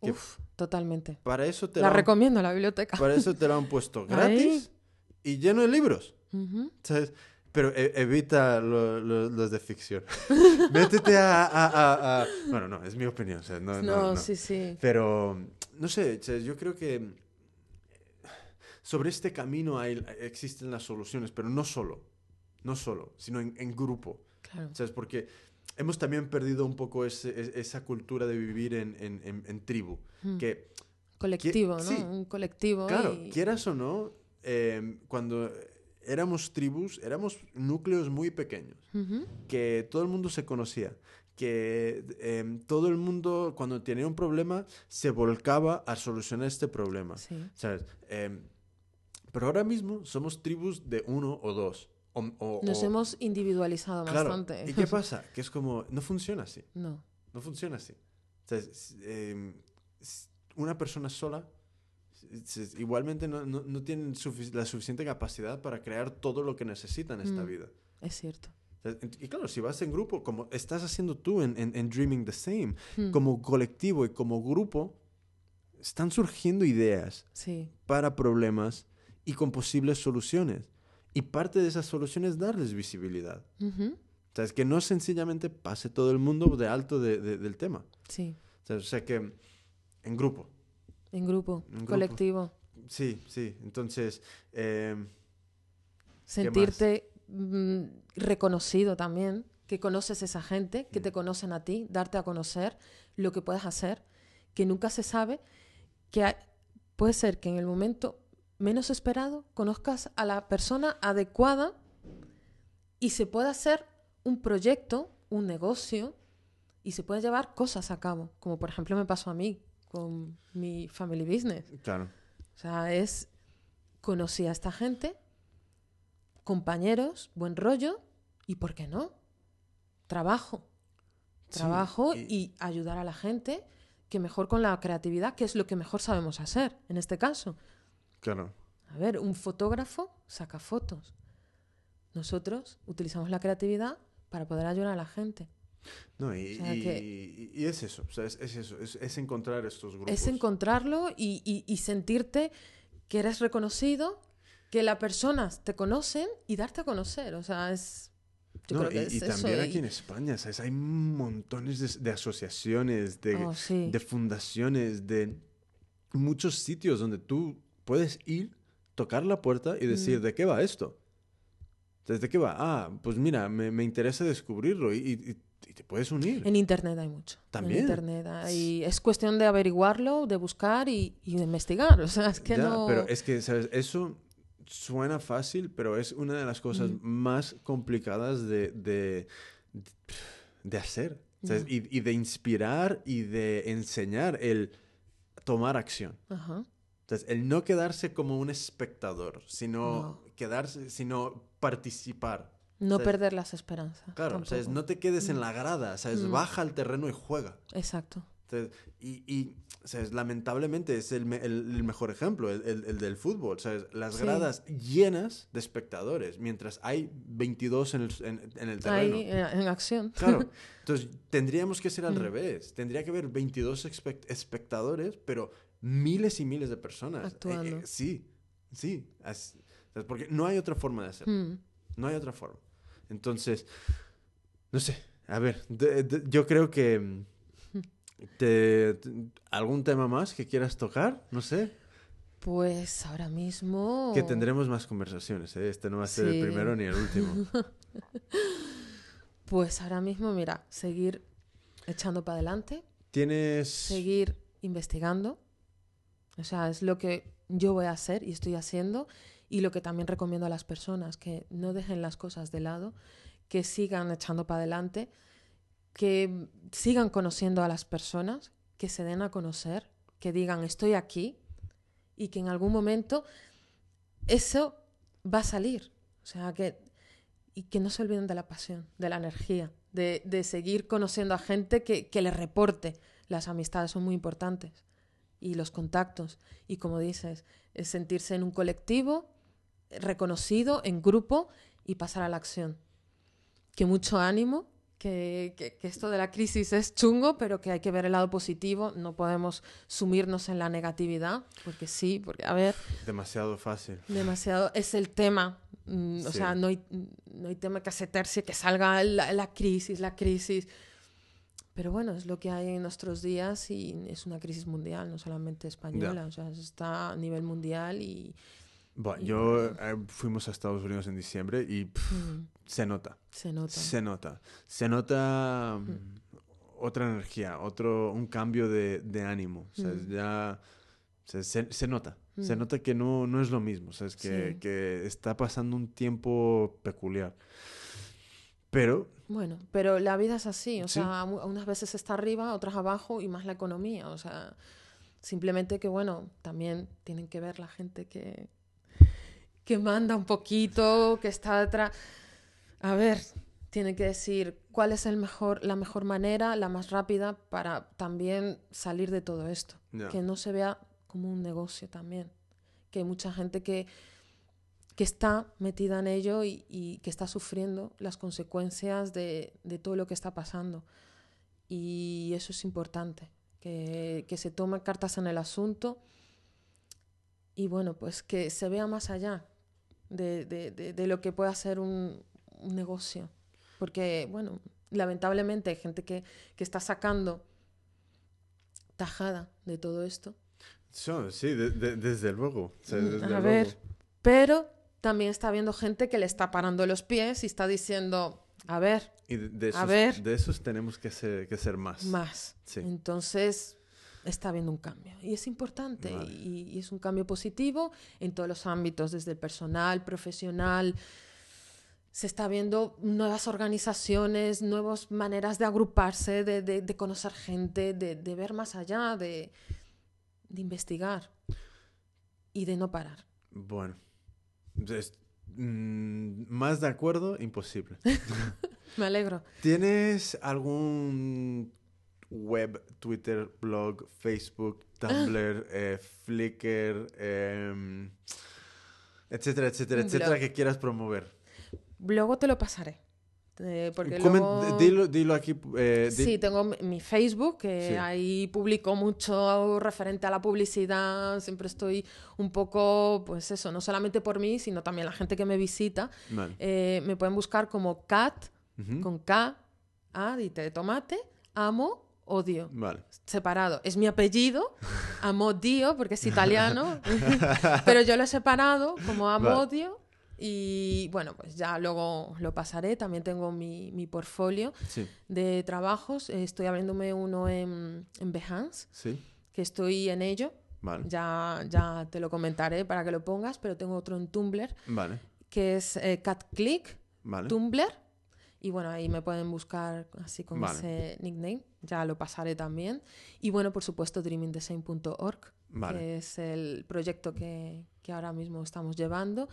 Uf, totalmente. Para eso te la, recomiendo, la biblioteca. Para eso te lo han puesto gratis y lleno de libros. ¿Sabes? Pero e, evita los de ficción. Métete a, Bueno, no, es mi opinión. no, sí, sí. Pero, no sé, yo creo que sobre este camino hay, existen las soluciones, pero no solo, no solo, sino en, grupo. Claro. ¿Sabes? Porque hemos también perdido un poco esa cultura de vivir en, tribu. Hmm. Que, colectivo, ¿no? un colectivo. Claro, quieras o no, eh, cuando éramos tribus, éramos núcleos muy pequeños, que todo el mundo se conocía, que em, todo el mundo cuando tenía un problema se volcaba a solucionar este problema. ¿sabes? Em, pero ahora mismo somos tribus de uno o dos, Nos hemos individualizado bastante. ¿Y qué pasa? Que es como, no funciona así. No. No funciona así. Em, una persona sola igualmente no, no, no tiene la suficiente capacidad para crear todo lo que necesita en esta mm, vida. Es cierto. Y claro, si vas en grupo, como estás haciendo tú en, en, Dreaming the Same, mm. como colectivo y como grupo, están surgiendo ideas para problemas y con posibles soluciones. Y parte de esas soluciones es darles visibilidad. O sea, es que no sencillamente pase todo el mundo de alto del tema. Sí. O sea, que en grupo. En grupo, colectivo. Sí, sí. Entonces... Eh, Sentirte mm, reconocido también, que conoces a esa gente, que te mm. conocen a ti, darte a conocer lo que puedes hacer, que nunca se sabe, que puede ser que en el momento menos esperado conozcas a la persona adecuada y se pueda hacer un proyecto, un negocio y se puede llevar cosas a cabo, como por ejemplo me pasó a mí con mi family business. Claro. O sea, es conocí a esta gente, compañeros, buen rollo y ¿por qué no? Trabajo. Trabajo y... ayudar a la gente que mejor con la creatividad, que es lo que mejor sabemos hacer en este caso. Claro. A ver, un fotógrafo saca fotos. Nosotros utilizamos la creatividad para poder ayudar a la gente. No, y, es eso, es, eso, es, encontrar estos grupos. Es encontrarlo y, sentirte que eres reconocido, que las personas te conocen y darte a conocer, o sea, es... y, también aquí en España, ¿sabes? Hay montones de, asociaciones, de, oh, de fundaciones, de muchos sitios donde tú puedes ir, tocar la puerta y decir, mm. ¿de qué va esto? ¿Desde qué va? Ah, pues mira, me, me interesa descubrirlo y, y, te puedes unir. En Internet hay mucho. También. En Internet hay... Es cuestión de averiguarlo, de buscar y, y de investigar. O sea, es que no... Pero es que, ¿sabes? Eso suena fácil, pero es una de las cosas mm. más complicadas de, de, de hacer. Y, y, de inspirar y de enseñar el tomar acción. Ajá. Entonces, el no quedarse como un espectador, sino quedarse, sino participar. No perder las esperanzas. Claro, o no te quedes en mm. la grada, ¿sabes? Mm. Baja al terreno y juega. Exacto. y, y lamentablemente es el, mejor ejemplo, el, del fútbol, ¿sabes? Las gradas llenas de espectadores, mientras hay 22 en el, en, el terreno. Ahí, en acción. Claro. Entonces, tendríamos que ser al mm. revés. Tendría que haber 22 espectadores, pero miles y miles de personas. Eh, Actuando. Eh, sí, sí. porque no hay otra forma de hacerlo. Hmm. No hay otra forma. Entonces, no sé. A ver, yo creo que... Mm, te, ¿Algún tema más que quieras tocar? No sé. Pues ahora mismo... Que tendremos más conversaciones, ¿eh? Este no va a ser el primero ni el último. pues ahora mismo, mira, seguir echando para adelante. Tienes... Seguir investigando. O sea, es lo que yo voy a hacer y estoy haciendo y lo que también recomiendo a las personas, que no dejen las cosas de lado, que sigan echando para adelante, que sigan conociendo a las personas, que se den a conocer, que digan estoy aquí y que en algún momento eso va a salir. O sea, que, y que no se olviden de la pasión, de la energía, de, de seguir conociendo a gente que, que les reporte. Las amistades son muy importantes y los contactos. Y como dices, es sentirse en un colectivo, reconocido, en grupo y pasar a la acción. Que mucho ánimo, que, que, esto de la crisis es chungo, pero que hay que ver el lado positivo, no podemos sumirnos en la negatividad, porque sí, porque a ver... Demasiado fácil. Demasiado, es el tema, mm, o sea, no hay, no hay tema que aceptarse, que salga la, la crisis, la crisis pero bueno, es lo que hay en nuestros días y es una crisis mundial, no solamente española, o sea, está a nivel mundial y... Bueno, yo eh, fuimos a Estados Unidos en diciembre y mm. se nota. Se nota. Se nota. Se nota mm. Mm, otra energía, otro, un cambio de, de ánimo. O sea, ya se, se, nota. Se nota que no, no es lo mismo, o sea, es que, que está pasando un tiempo peculiar. Pero... Bueno, pero la vida es así, o sea, unas veces está arriba, otras abajo y más la economía, o sea, simplemente que, bueno, también tienen que ver la gente que, que manda un poquito, que está detrás. A ver, tiene que decir cuál es el mejor, la mejor manera, la más rápida para también salir de todo esto. Que no se vea como un negocio también. Que hay mucha gente que, que está metida en ello y, que está sufriendo las consecuencias de, todo lo que está pasando. Y eso es importante, que, se tomen cartas en el asunto y bueno, pues que se vea más allá de, lo que pueda ser un negocio. Porque, bueno, lamentablemente hay gente que, está sacando tajada de todo esto. Sí, desde luego. Mm, a ver, pero también está habiendo gente que le está parando los pies y está diciendo, a ver, de, a ver. De esos tenemos que ser, que ser más. Más. Entonces, está habiendo un cambio. Y es importante. Y, y, es un cambio positivo en todos los ámbitos, desde el personal, profesional, se está viendo nuevas organizaciones, nuevas maneras de agruparse, de, conocer gente, de, ver más allá, de, investigar y de no parar. Bueno, mm, más de acuerdo, imposible. Me alegro. ¿Tienes algún web, Twitter, blog, Facebook, Tumblr, eh, Flickr, em, etcétera, etcétera, etcétera, que quieras promover? Luego te lo pasaré. Porque luego... dilo, aquí. Eh, sí, tengo mi Facebook, que ahí publico mucho referente a la publicidad. Siempre estoy un poco, pues eso, no solamente por mí, sino también la gente que me visita. Eh, me pueden buscar como Cat, con K, A, de tomate, amo, odio. Vale. Separado. Es mi apellido, amo dio, porque es italiano, pero yo lo he separado como amo, odio y bueno, pues ya luego lo pasaré. También tengo mi, mi portfolio de trabajos. Estoy abriéndome uno en, en Behance, sí. que estoy en ello. Ya, ya te lo comentaré para que lo pongas, pero tengo otro en Tumblr, vale. que es eh, CatClick, Tumblr. Y bueno, ahí me pueden buscar así con ese nickname. Ya lo pasaré también. Y bueno, por supuesto, dreamingdesign.org, que es el proyecto que, que ahora mismo estamos llevando.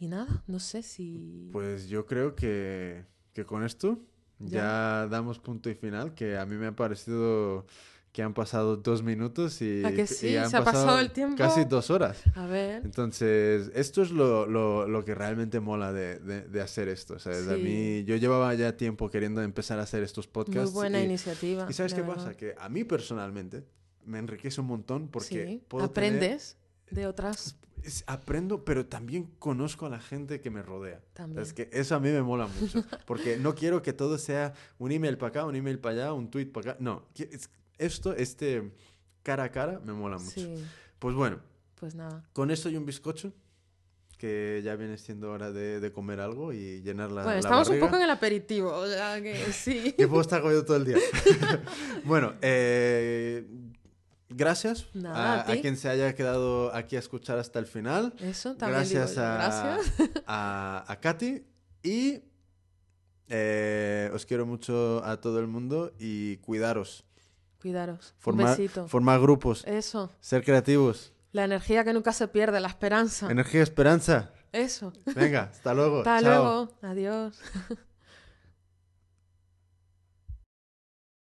Y nada, no sé si... Pues yo creo que, que con esto ya. damos punto y final, que a mí me ha parecido que han pasado dos minutos y, ¿A que sí? se ha pasado el tiempo. Casi dos horas. A ver. Entonces, esto es lo, lo, lo que realmente mola de, de, hacer esto. ¿sabes? A mí, yo llevaba ya tiempo queriendo empezar a hacer estos podcasts. Muy buena iniciativa. ¿Y sabes qué pasa? Que a mí personalmente me enriquece un montón porque puedo aprendes de otras aprendo, pero también conozco a la gente que me rodea. Es que eso a mí me mola mucho, porque no quiero que todo sea un email para acá, un email para allá, un tweet para acá. No, esto, este cara a cara, me mola mucho. Pues bueno. Pues nada. Con esto y un bizcocho, que ya viene siendo hora de, comer algo y llenar la Bueno, estamos un poco en el aperitivo, o sea que sí. que puedo estar comiendo todo el día. bueno, eh, gracias a, quien se haya quedado aquí a escuchar hasta el final. Eso, también gracias, a, gracias. A, Katy. Y eh, os quiero mucho a todo el mundo y cuidaros. Cuidaros. Formar, Un besito. Formar grupos. Eso. Ser creativos. La energía que nunca se pierde, la esperanza. Energía, esperanza. Eso. Venga, hasta luego. Hasta luego. Adiós.